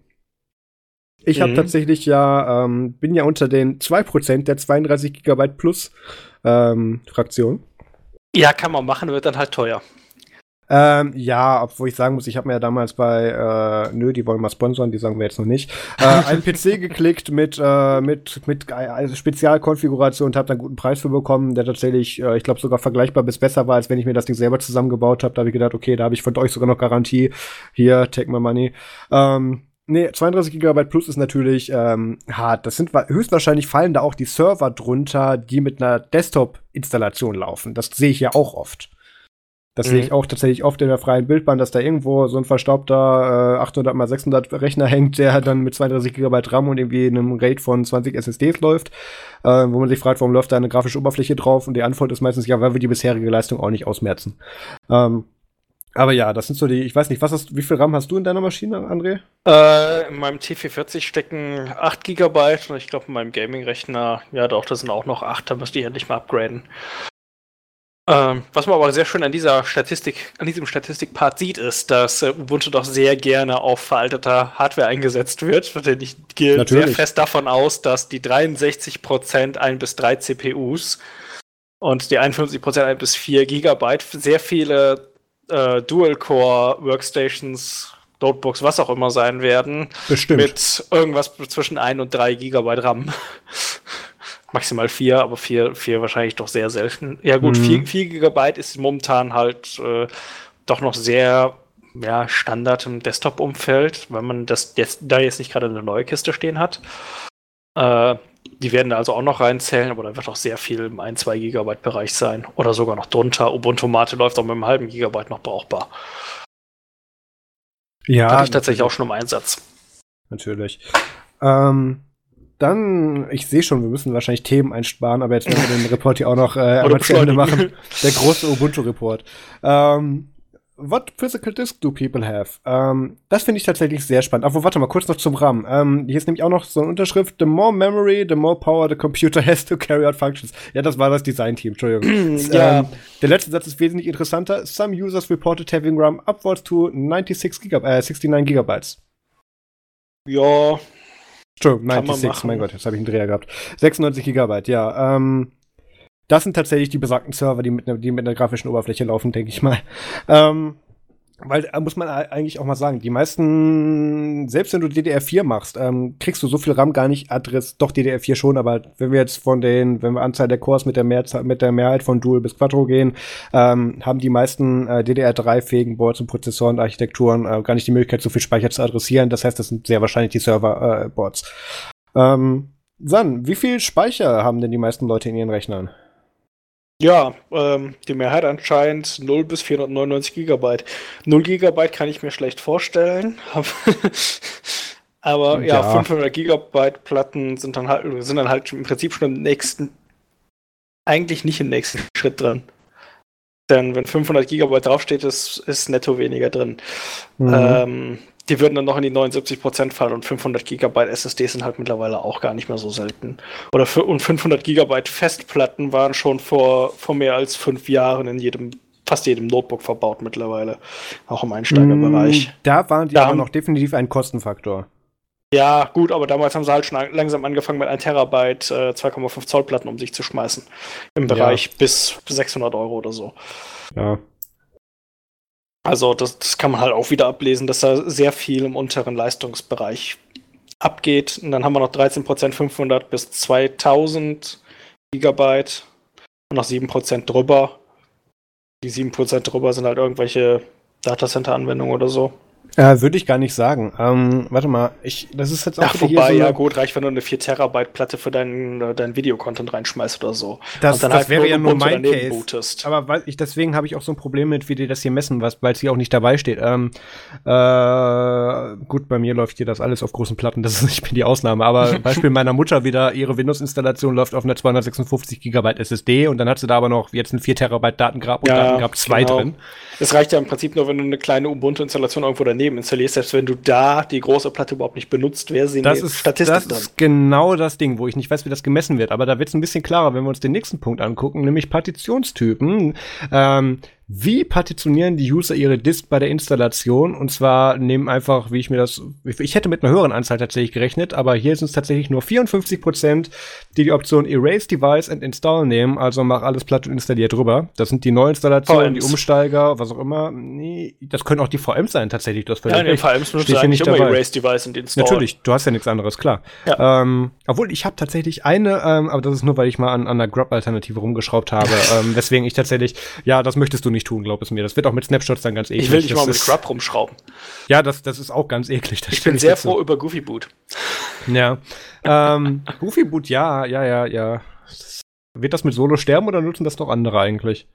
Ich mhm. habe tatsächlich ja, ähm, bin ja unter den 2% der 32 GB Plus ähm, Fraktion. Ja, kann man machen, wird dann halt teuer. Ähm, ja, obwohl ich sagen muss, ich habe mir ja damals bei, äh, nö, die wollen mal sponsern, die sagen wir jetzt noch nicht, äh, einen PC geklickt mit, äh, mit, mit also Spezialkonfiguration und habe dann einen guten Preis für bekommen, der tatsächlich, äh, ich glaube, sogar vergleichbar bis besser war, als wenn ich mir das Ding selber zusammengebaut habe. Da habe ich gedacht, okay, da habe ich von euch sogar noch Garantie. Hier, take my money. Ähm, Nee, 32 GB Plus ist natürlich ähm, hart. Das sind höchstwahrscheinlich fallen da auch die Server drunter, die mit einer Desktop-Installation laufen. Das sehe ich ja auch oft. Das mhm. sehe ich auch tatsächlich oft in der freien Bildbahn, dass da irgendwo so ein verstaubter äh, 800 x 600 Rechner hängt, der dann mit 32 GB RAM und irgendwie einem RAID von 20 SSDs läuft, äh, wo man sich fragt, warum läuft da eine grafische Oberfläche drauf? Und die Antwort ist meistens ja, weil wir die bisherige Leistung auch nicht ausmerzen. Ähm, aber ja, das sind so die, ich weiß nicht, was hast, wie viel RAM hast du in deiner Maschine, André? Äh, in meinem T440 stecken 8 GB und ich glaube in meinem Gaming-Rechner, ja doch, das sind auch noch 8, da müsste ich endlich mal upgraden. Ähm, was man aber sehr schön an dieser Statistik, an diesem Statistikpart sieht, ist, dass äh, Ubuntu doch sehr gerne auf veralteter Hardware eingesetzt wird. Denn ich gehe sehr fest davon aus, dass die 63% 1 bis 3 CPUs und die 51% 1 bis 4 Gigabyte sehr viele äh, Dual-Core-Workstations, Notebooks, was auch immer sein werden. Bestimmt. Mit irgendwas zwischen 1 und 3 Gigabyte RAM. Maximal 4, aber 4, 4 wahrscheinlich doch sehr selten. Ja gut, mhm. 4, 4 Gigabyte ist momentan halt äh, doch noch sehr ja, Standard im Desktop-Umfeld, weil man das jetzt, da jetzt nicht gerade eine neue Kiste stehen hat. Äh, die werden da also auch noch reinzählen, aber da wird auch sehr viel im 1-2 Gigabyte Bereich sein. Oder sogar noch drunter. Ubuntu Mate läuft auch mit einem halben Gigabyte noch brauchbar. Ja. Hatte ich tatsächlich auch schon im Einsatz. Natürlich. Ähm, dann, ich sehe schon, wir müssen wahrscheinlich Themen einsparen, aber jetzt müssen wir den Report hier auch noch äh, einmal zu Ende machen. Der große Ubuntu-Report. Ähm, What physical disk do people have? Ähm, das finde ich tatsächlich sehr spannend. Aber warte mal, kurz noch zum RAM. Ähm, hier ist nämlich auch noch so eine Unterschrift. The more memory, the more power the computer has to carry out functions. Ja, das war das Design-Team, Entschuldigung. ja. Ähm, der letzte Satz ist wesentlich interessanter. Some users reported having RAM upwards to 96 Gigab äh, 69 Gigabytes. Ja. Entschuldigung, 96, mein Gott, jetzt habe ich einen Dreher gehabt. 96 Gigabyte, ja. Ähm, das sind tatsächlich die besagten Server, die mit, ne, die mit einer grafischen Oberfläche laufen, denke ich mal. Ähm, weil da muss man eigentlich auch mal sagen, die meisten, selbst wenn du DDR4 machst, ähm, kriegst du so viel RAM gar nicht Adress, doch DDR4 schon, aber wenn wir jetzt von den, wenn wir Anzahl der Cores mit der, Mehrzahl, mit der Mehrheit von Dual bis Quattro gehen, ähm, haben die meisten äh, DDR3-fähigen Boards und Prozessoren und Architekturen äh, gar nicht die Möglichkeit, so viel Speicher zu adressieren. Das heißt, das sind sehr wahrscheinlich die Server-Boards. Äh, ähm, San, wie viel Speicher haben denn die meisten Leute in ihren Rechnern? Ja, ähm, die Mehrheit anscheinend 0 bis 499 Gigabyte. 0 Gigabyte kann ich mir schlecht vorstellen. Aber ja, ja, 500 Gigabyte Platten sind dann halt, sind dann halt im Prinzip schon im nächsten, eigentlich nicht im nächsten Schritt dran. Denn wenn 500 Gigabyte draufsteht, ist, ist netto weniger drin. Mhm. Ähm, die würden dann noch in die 79% fallen und 500 GB SSD sind halt mittlerweile auch gar nicht mehr so selten. Oder für, und 500 GB Festplatten waren schon vor, vor mehr als fünf Jahren in jedem fast jedem Notebook verbaut mittlerweile, auch im Einsteigerbereich. Mm, da waren die da aber noch definitiv ein Kostenfaktor. Ja, gut, aber damals haben sie halt schon langsam angefangen mit 1 Terabyte äh, 2,5 Zoll Platten um sich zu schmeißen. Im Bereich ja. bis 600 Euro oder so. Ja. Also das, das kann man halt auch wieder ablesen, dass da sehr viel im unteren Leistungsbereich abgeht. Und dann haben wir noch 13% 500 bis 2000 Gigabyte und noch 7% drüber. Die 7% drüber sind halt irgendwelche Datacenter-Anwendungen oder so. Äh, Würde ich gar nicht sagen. Ähm, warte mal, ich, das ist jetzt auch Ach, vorbei, so ja gut, reicht, wenn du eine 4 Terabyte Platte für deinen, äh, deinen Videocontent reinschmeißt oder so. Das, das halt wäre ja nur mein Case. Bootest. Aber weil ich, deswegen habe ich auch so ein Problem mit, wie die das hier messen, weil es hier auch nicht dabei steht. Ähm, äh, gut, bei mir läuft hier das alles auf großen Platten, das ist, ich bin die Ausnahme. Aber Beispiel meiner Mutter wieder, ihre Windows-Installation läuft auf einer 256 Gigabyte SSD und dann hat sie da aber noch jetzt ein 4 Terabyte Datengrab und ja, Datengrab 2 genau. drin. Es reicht ja im Prinzip nur, wenn du eine kleine Ubuntu-Installation irgendwo daneben installierst, selbst wenn du da die große Platte überhaupt nicht benutzt, wer sie das ist, Statistik Das dann. ist genau das Ding, wo ich nicht weiß, wie das gemessen wird. Aber da wird es ein bisschen klarer, wenn wir uns den nächsten Punkt angucken, nämlich Partitionstypen. Ähm, wie partitionieren die User ihre Disk bei der Installation? Und zwar nehmen einfach, wie ich mir das, ich hätte mit einer höheren Anzahl tatsächlich gerechnet, aber hier sind es tatsächlich nur 54 Prozent, die die Option Erase Device and Install nehmen, also mach alles platt und installiert drüber. Das sind die Neuinstallationen, die Umsteiger, was auch immer. Nee, das können auch die VMs sein tatsächlich. Das ja, in den VMs benutzt du nicht immer Erase Device und Install. Natürlich, du hast ja nichts anderes, klar. Ja. Ähm, obwohl, ich habe tatsächlich eine, ähm, aber das ist nur, weil ich mal an, an einer Grub-Alternative rumgeschraubt habe, ähm, weswegen ich tatsächlich, ja, das möchtest du nicht tun, glaub es mir. Das wird auch mit Snapshots dann ganz eklig. Ich will nicht das mal mit Grub rumschrauben. Ja, das, das ist auch ganz eklig. ich bin sehr froh über Goofy Boot. Ja. ähm, Goofy Boot, ja, ja, ja, ja. Wird das mit Solo sterben oder nutzen das doch andere eigentlich?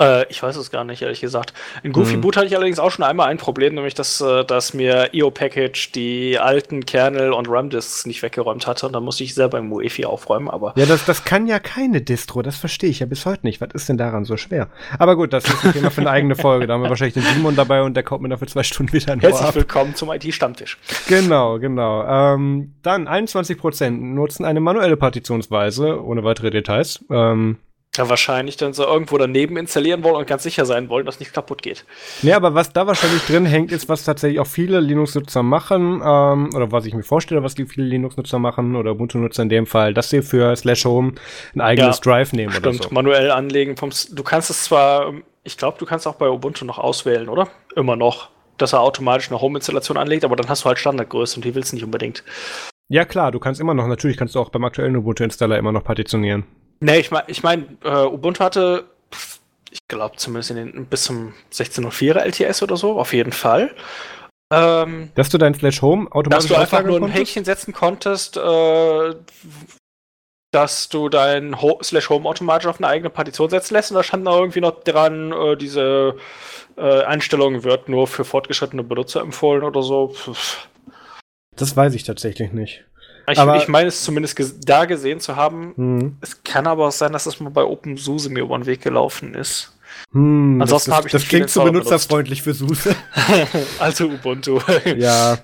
Äh, ich weiß es gar nicht, ehrlich gesagt. In Goofy mhm. Boot hatte ich allerdings auch schon einmal ein Problem, nämlich dass, äh, dass mir EO-Package die alten Kernel- und RAM-Disks nicht weggeräumt hatte und dann musste ich selber im UEFI aufräumen, aber. Ja, das, das kann ja keine Distro, das verstehe ich ja bis heute nicht. Was ist denn daran so schwer? Aber gut, das ist ein Thema für eine eigene Folge. Da haben wir wahrscheinlich den Simon dabei und der kommt mir dafür zwei Stunden wieder an. Herzlich willkommen zum IT-Stammtisch. Genau, genau. Ähm, dann 21% nutzen eine manuelle Partitionsweise, ohne weitere Details. Ähm, ja, wahrscheinlich dann so irgendwo daneben installieren wollen und ganz sicher sein wollen, dass nichts kaputt geht. Ja, aber was da wahrscheinlich drin hängt, ist, was tatsächlich auch viele Linux-Nutzer machen, ähm, oder was ich mir vorstelle, was die viele Linux-Nutzer machen, oder Ubuntu-Nutzer in dem Fall, dass sie für Slash Home ein eigenes ja, Drive nehmen stimmt, oder so. manuell anlegen. Vom, du kannst es zwar, ich glaube, du kannst auch bei Ubuntu noch auswählen, oder? Immer noch, dass er automatisch eine Home-Installation anlegt, aber dann hast du halt Standardgröße und die willst du nicht unbedingt. Ja, klar, du kannst immer noch, natürlich kannst du auch beim aktuellen Ubuntu-Installer immer noch partitionieren. Nee, ich meine, ich mein, äh, Ubuntu hatte ich glaube zumindest in den, bis zum 16.04 LTS oder so, auf jeden Fall. Ähm, dass du dein Slash Home automatisch Dass du einfach nur ein konntest? Häkchen setzen konntest, äh, dass du dein Ho Slash Home automatisch auf eine eigene Partition setzen lässt und da stand da irgendwie noch dran, äh, diese äh, Einstellung wird nur für fortgeschrittene Benutzer empfohlen oder so. Das weiß ich tatsächlich nicht. Ich, aber, ich meine es zumindest da gesehen zu haben. Hm. Es kann aber auch sein, dass es mal bei OpenSUSE mir über den Weg gelaufen ist. Hm, Ansonsten habe ich Das klingt zu benutzerfreundlich benutzt. für SUSE. also Ubuntu. ja.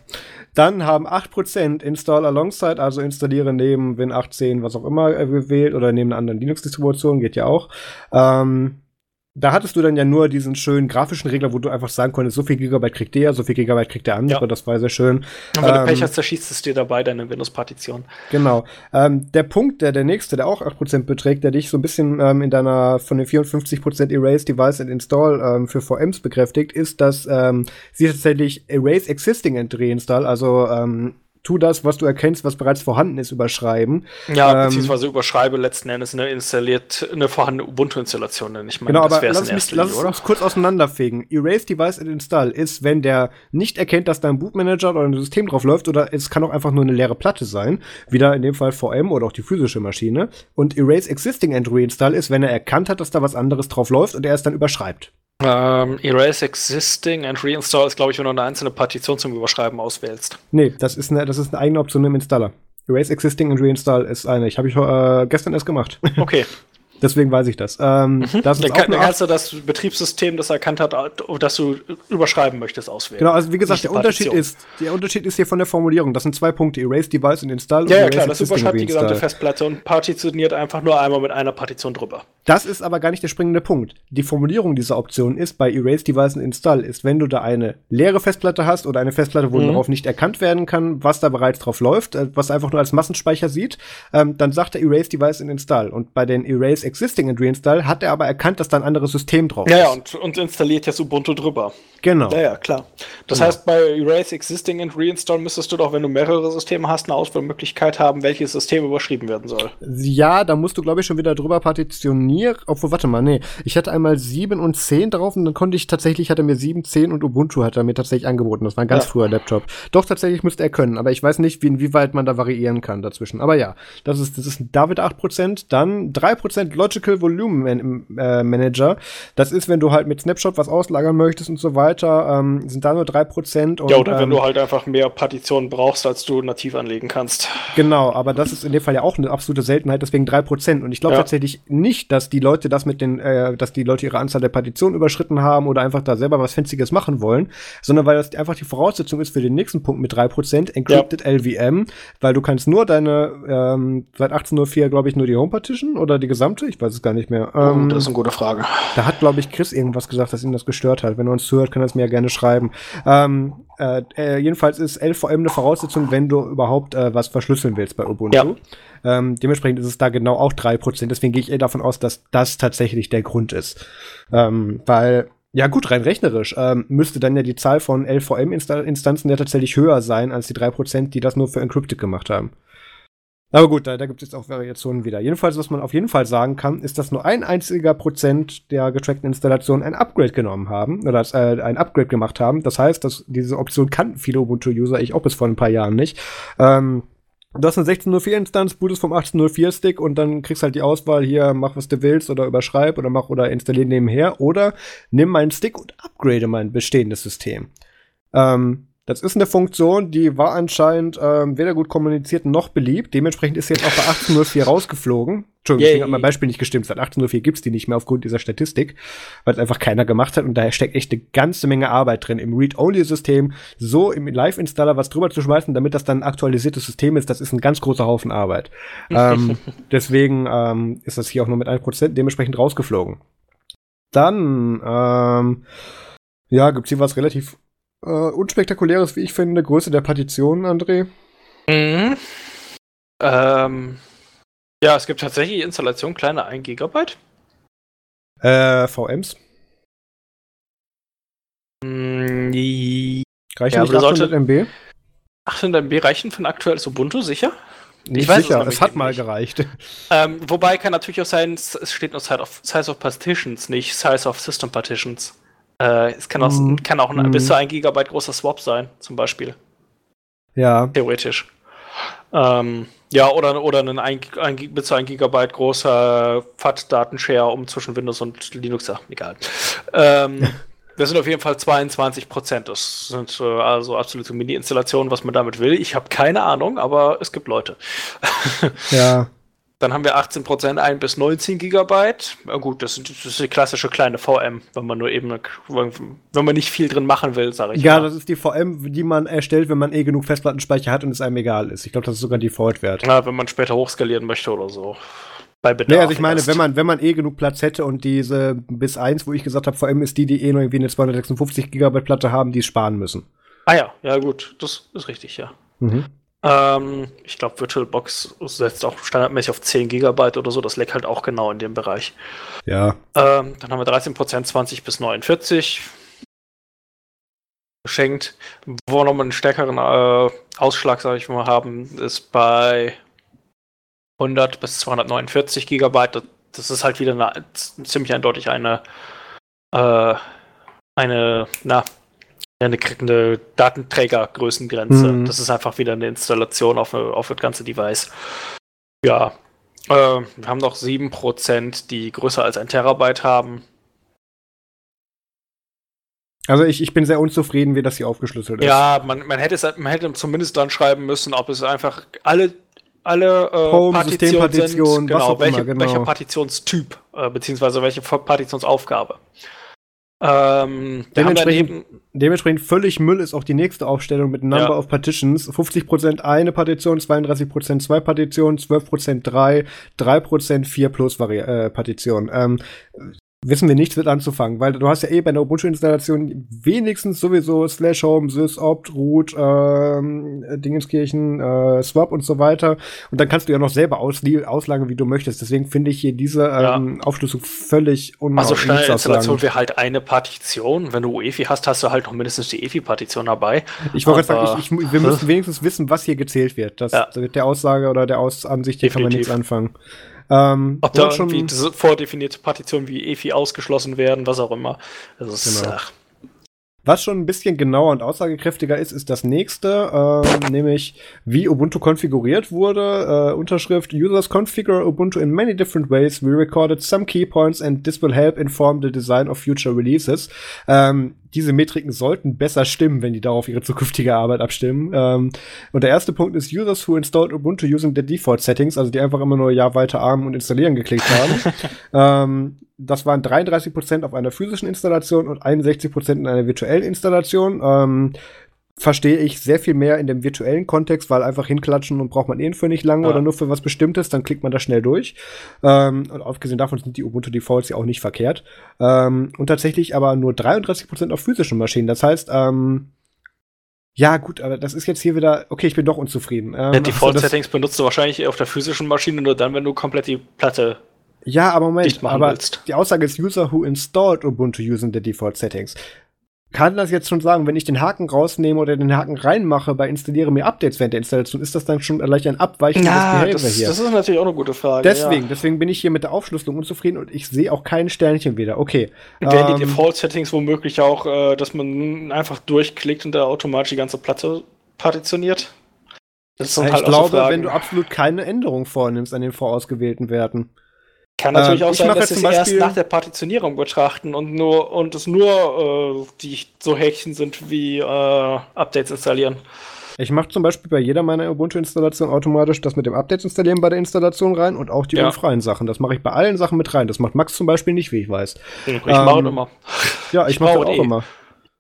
Dann haben 8% Install Alongside, also installiere neben Win18, was auch immer äh, gewählt oder neben einer anderen Linux-Distribution, geht ja auch. Ähm, da hattest du dann ja nur diesen schönen grafischen Regler, wo du einfach sagen konntest, so viel Gigabyte kriegt der, so viel Gigabyte kriegt der andere. Ja. Das war sehr schön. Und wenn ähm, du Pech hast, zerschießt es dir dabei deine Windows-Partition. Genau. Ähm, der Punkt, der, der nächste, der auch 8% beträgt, der dich so ein bisschen ähm, in deiner von den 54% Erase Device and Install ähm, für VMs bekräftigt, ist, dass ähm, sie tatsächlich Erase Existing and Reinstall, also ähm, tu das, was du erkennst, was bereits vorhanden ist, überschreiben. Ja, ähm, beziehungsweise überschreibe letzten Endes eine installiert eine vorhandene Ubuntu-Installation. Ich meine, genau, das aber lass, mich, lass uns kurz auseinanderfegen. Erase Device and Install ist, wenn der nicht erkennt, dass da ein Bootmanager oder ein System drauf läuft, oder es kann auch einfach nur eine leere Platte sein, wieder in dem Fall VM oder auch die physische Maschine. Und Erase Existing and Reinstall ist, wenn er erkannt hat, dass da was anderes drauf läuft und er es dann überschreibt. Ähm, Erase Existing and Reinstall ist, glaube ich, wenn du eine einzelne Partition zum Überschreiben auswählst. Nee, das ist eine, das ist eine eigene Option im Installer. Erase Existing and Reinstall ist eine. Ich habe ich äh, gestern erst gemacht. Okay. Deswegen weiß ich das. Ähm, mhm. das dann, kann, dann kannst du das Betriebssystem, das erkannt hat, das du überschreiben möchtest, auswählen. Genau, also wie gesagt, der Unterschied, ist, der Unterschied ist hier von der Formulierung. Das sind zwei Punkte, Erase Device und Install. Ja, ja klar, das überschreibt die gesamte Festplatte und partitioniert einfach nur einmal mit einer Partition drüber. Das ist aber gar nicht der springende Punkt. Die Formulierung dieser Option ist bei Erase Device und Install, ist, wenn du da eine leere Festplatte hast oder eine Festplatte, wo mhm. darauf nicht erkannt werden kann, was da bereits drauf läuft, äh, was einfach nur als Massenspeicher sieht, ähm, dann sagt er Erase Device und Install. Und bei den Erase Existing and Reinstall hat er aber erkannt, dass da ein anderes System drauf ja, ist. Ja, und, und installiert jetzt Ubuntu drüber. Genau. Ja, ja, klar. Das genau. heißt, bei Erase Existing and Reinstall müsstest du doch, wenn du mehrere Systeme hast, eine Auswahlmöglichkeit haben, welches System überschrieben werden soll. Ja, da musst du, glaube ich, schon wieder drüber partitionieren. Obwohl, warte mal, nee. Ich hatte einmal 7 und 10 drauf und dann konnte ich tatsächlich, hat er mir 7, 10 und Ubuntu hat er mir tatsächlich angeboten. Das war ein ganz ja. früher Laptop. Doch, tatsächlich müsste er können, aber ich weiß nicht, wie, inwieweit man da variieren kann dazwischen. Aber ja, das ist, das ist ein David 8%, dann 3% Logical Volume Man äh, Manager. Das ist, wenn du halt mit Snapshot was auslagern möchtest und so weiter, ähm, sind da nur 3%. Und, ja, oder ähm, wenn du halt einfach mehr Partitionen brauchst, als du nativ anlegen kannst. Genau, aber das ist in dem Fall ja auch eine absolute Seltenheit, deswegen 3%. Und ich glaube ja. tatsächlich nicht, dass die Leute das mit den, äh, dass die Leute ihre Anzahl der Partitionen überschritten haben oder einfach da selber was Fancyes machen wollen, sondern weil das einfach die Voraussetzung ist für den nächsten Punkt mit 3%, Encrypted ja. LVM, weil du kannst nur deine, ähm, seit 1804, glaube ich, nur die Home Partition oder die gesamte, ich weiß es gar nicht mehr. Oh, ähm, das ist eine gute Frage. Da hat, glaube ich, Chris irgendwas gesagt, dass ihn das gestört hat. Wenn er uns zuhört, kann er es mir ja gerne schreiben. Ähm, äh, äh, jedenfalls ist LVM eine Voraussetzung, wenn du überhaupt äh, was verschlüsseln willst bei Ubuntu. Ja. Ähm, dementsprechend ist es da genau auch 3%. Deswegen gehe ich eher davon aus, dass das tatsächlich der Grund ist. Ähm, weil ja gut, rein rechnerisch ähm, müsste dann ja die Zahl von LVM-Instanzen ja tatsächlich höher sein als die 3%, die das nur für Encrypted gemacht haben. Aber gut, da, da gibt es jetzt auch Variationen wieder. Jedenfalls, was man auf jeden Fall sagen kann, ist, dass nur ein einziger Prozent der getrackten Installationen ein Upgrade genommen haben oder äh, ein Upgrade gemacht haben. Das heißt, dass diese Option kannten viele Ubuntu-User, ich auch bis vor ein paar Jahren nicht. Ähm, Du hast eine 1604-Instanz, bootest vom 1804-Stick und dann kriegst halt die Auswahl hier, mach was du willst oder überschreib oder mach oder installier nebenher oder nimm meinen Stick und upgrade mein bestehendes System. Ähm, das ist eine Funktion, die war anscheinend ähm, weder gut kommuniziert noch beliebt. Dementsprechend ist sie jetzt auch bei 1804 rausgeflogen. Entschuldigung, deswegen hat mein Beispiel nicht gestimmt. Seit 1804 gibt's die nicht mehr aufgrund dieser Statistik, weil es einfach keiner gemacht hat. Und daher steckt echt eine ganze Menge Arbeit drin, im Read-Only-System so im Live-Installer was drüber zu schmeißen, damit das dann ein aktualisiertes System ist. Das ist ein ganz großer Haufen Arbeit. ähm, deswegen ähm, ist das hier auch nur mit 1% dementsprechend rausgeflogen. Dann, ähm, ja, gibt's hier was relativ äh, unspektakuläres, wie ich finde, Größe der Partition, André? Mhm. Ähm, ja, es gibt tatsächlich Installation kleiner 1 Gigabyte. Äh, VMs. Mm, Reichen ja, nicht 800 MB? 800 MB reichen für ein aktuelles Ubuntu, sicher? Nicht ich weiß sicher, es, es hat mal nicht. gereicht. Ähm, wobei kann natürlich auch sein, es steht nur Size of, Size of Partitions, nicht Size of System Partitions. Äh, es kann auch, mm. kann auch mm. bis zu ein Gigabyte großer Swap sein, zum Beispiel. Ja. Theoretisch. Ähm, ja, oder, oder ein, ein, ein, bis zu ein Gigabyte großer FAT-Datenshare um zwischen Windows und Linux, ja, egal. Ähm, Das sind auf jeden Fall 22 Prozent. Das sind äh, also absolute Mini-Installationen, was man damit will. Ich habe keine Ahnung, aber es gibt Leute. Ja. Dann haben wir 18 Prozent 1 bis 19 Gigabyte. Ja, gut, das ist, das ist, die klassische kleine VM, wenn man nur eben, wenn man nicht viel drin machen will, sage ich. Ja, mal. das ist die VM, die man erstellt, wenn man eh genug Festplattenspeicher hat und es einem egal ist. Ich glaube, das ist sogar Default-Wert. Ja, wenn man später hochskalieren möchte oder so bei Bedarf. Nee, also ich meine, wenn man, wenn man eh genug Platz hätte und diese bis 1, wo ich gesagt habe, allem ist die, die eh nur irgendwie eine 256 Gigabyte Platte haben, die sparen müssen. Ah ja, ja gut, das ist richtig, ja. Mhm. Ähm, ich glaube, VirtualBox setzt auch standardmäßig auf 10 Gigabyte oder so, das leckt halt auch genau in dem Bereich. Ja. Ähm, dann haben wir 13% 20 bis 49 geschenkt. Wo wir nochmal einen stärkeren äh, Ausschlag, sage ich mal, haben, ist bei 100 bis 249 Gigabyte. Das ist halt wieder eine, ziemlich eindeutig eine, äh, eine, na, eine, eine Datenträgergrößengrenze. Mhm. Das ist einfach wieder eine Installation auf, auf das ganze Device. Ja, äh, wir haben noch 7%, die größer als ein Terabyte haben. Also ich, ich bin sehr unzufrieden, wie das hier aufgeschlüsselt ist. Ja, man, man, hätte es, man hätte zumindest dann schreiben müssen, ob es einfach alle alle äh, Home, Partitionen sind, genau, welche, immer, genau. welcher Partitionstyp, äh, beziehungsweise welche Partitionsaufgabe. Ähm, dementsprechend, dementsprechend völlig Müll ist auch die nächste Aufstellung mit Number ja. of Partitions. 50% eine Partition, 32% zwei Partitionen, 12% drei, 3% vier plus Vari äh, Partitionen. Ähm, wissen wir nichts mit anzufangen, weil du hast ja eh bei einer Ubuntu-Installation wenigstens sowieso slash home, sys, opt, root, ähm, Dingenskirchen, äh, swap und so weiter. Und dann kannst du ja noch selber auslagern, wie du möchtest. Deswegen finde ich hier diese ähm, ja. Aufschlüsselung völlig unnötig. Also schnelle Installation wäre halt eine Partition. Wenn du UEFI hast, hast du halt noch mindestens die EFI-Partition dabei. Ich wollte gerade sagen, ich, ich, wir müssen wenigstens wissen, was hier gezählt wird. Das, ja. Mit der Aussage oder der Aus Ansicht, hier kann man nichts anfangen. Ähm, Ob da schon irgendwie vordefinierte Partitionen wie EFI ausgeschlossen werden, was auch immer. Das ist, genau. ach, was schon ein bisschen genauer und aussagekräftiger ist, ist das nächste, äh, nämlich wie Ubuntu konfiguriert wurde. Äh, Unterschrift Users configure Ubuntu in many different ways. We recorded some key points and this will help inform the design of future releases. Ähm, diese Metriken sollten besser stimmen, wenn die darauf ihre zukünftige Arbeit abstimmen. Ähm, und der erste Punkt ist Users who installed Ubuntu using the default settings, also die einfach immer nur Ja weiter armen und installieren geklickt haben. ähm, das waren 33% auf einer physischen Installation und 61% in einer virtuellen Installation. Ähm, verstehe ich sehr viel mehr in dem virtuellen Kontext, weil einfach hinklatschen und braucht man eh für nicht lange ja. oder nur für was Bestimmtes, dann klickt man da schnell durch. Ähm, und aufgesehen davon sind die Ubuntu Defaults ja auch nicht verkehrt. Ähm, und tatsächlich aber nur 33% auf physischen Maschinen. Das heißt, ähm, ja, gut, aber das ist jetzt hier wieder, okay, ich bin doch unzufrieden. Ähm, ja, Default-Settings benutzt du wahrscheinlich auf der physischen Maschine nur dann, wenn du komplett die Platte ja, aber Moment, aber willst. die Aussage ist User who installed Ubuntu using the default settings. Kann das jetzt schon sagen, wenn ich den Haken rausnehme oder den Haken reinmache bei installiere mir Updates während der Installation, ist das dann schon leicht ein abweichendes ja, Behavior das, hier? Das ist natürlich auch eine gute Frage. Deswegen, ja. deswegen bin ich hier mit der Aufschlüsselung unzufrieden und ich sehe auch kein Sternchen wieder. Okay. Wären ähm, die Default-Settings womöglich auch, äh, dass man einfach durchklickt und da automatisch die ganze Platte partitioniert? Das ist ich halt glaube, so wenn du absolut keine Änderung vornimmst an den vorausgewählten Werten. Kann natürlich ähm, auch sein, dass sie es erst nach der Partitionierung betrachten und nur und es nur äh, die so Häkchen sind wie äh, Updates installieren. Ich mache zum Beispiel bei jeder meiner Ubuntu-Installationen automatisch das mit dem Updates installieren bei der Installation rein und auch die ja. unfreien Sachen. Das mache ich bei allen Sachen mit rein. Das macht Max zum Beispiel nicht, wie ich weiß. Ich ähm, mache immer. Ja, ich, ich mache auch eh. immer.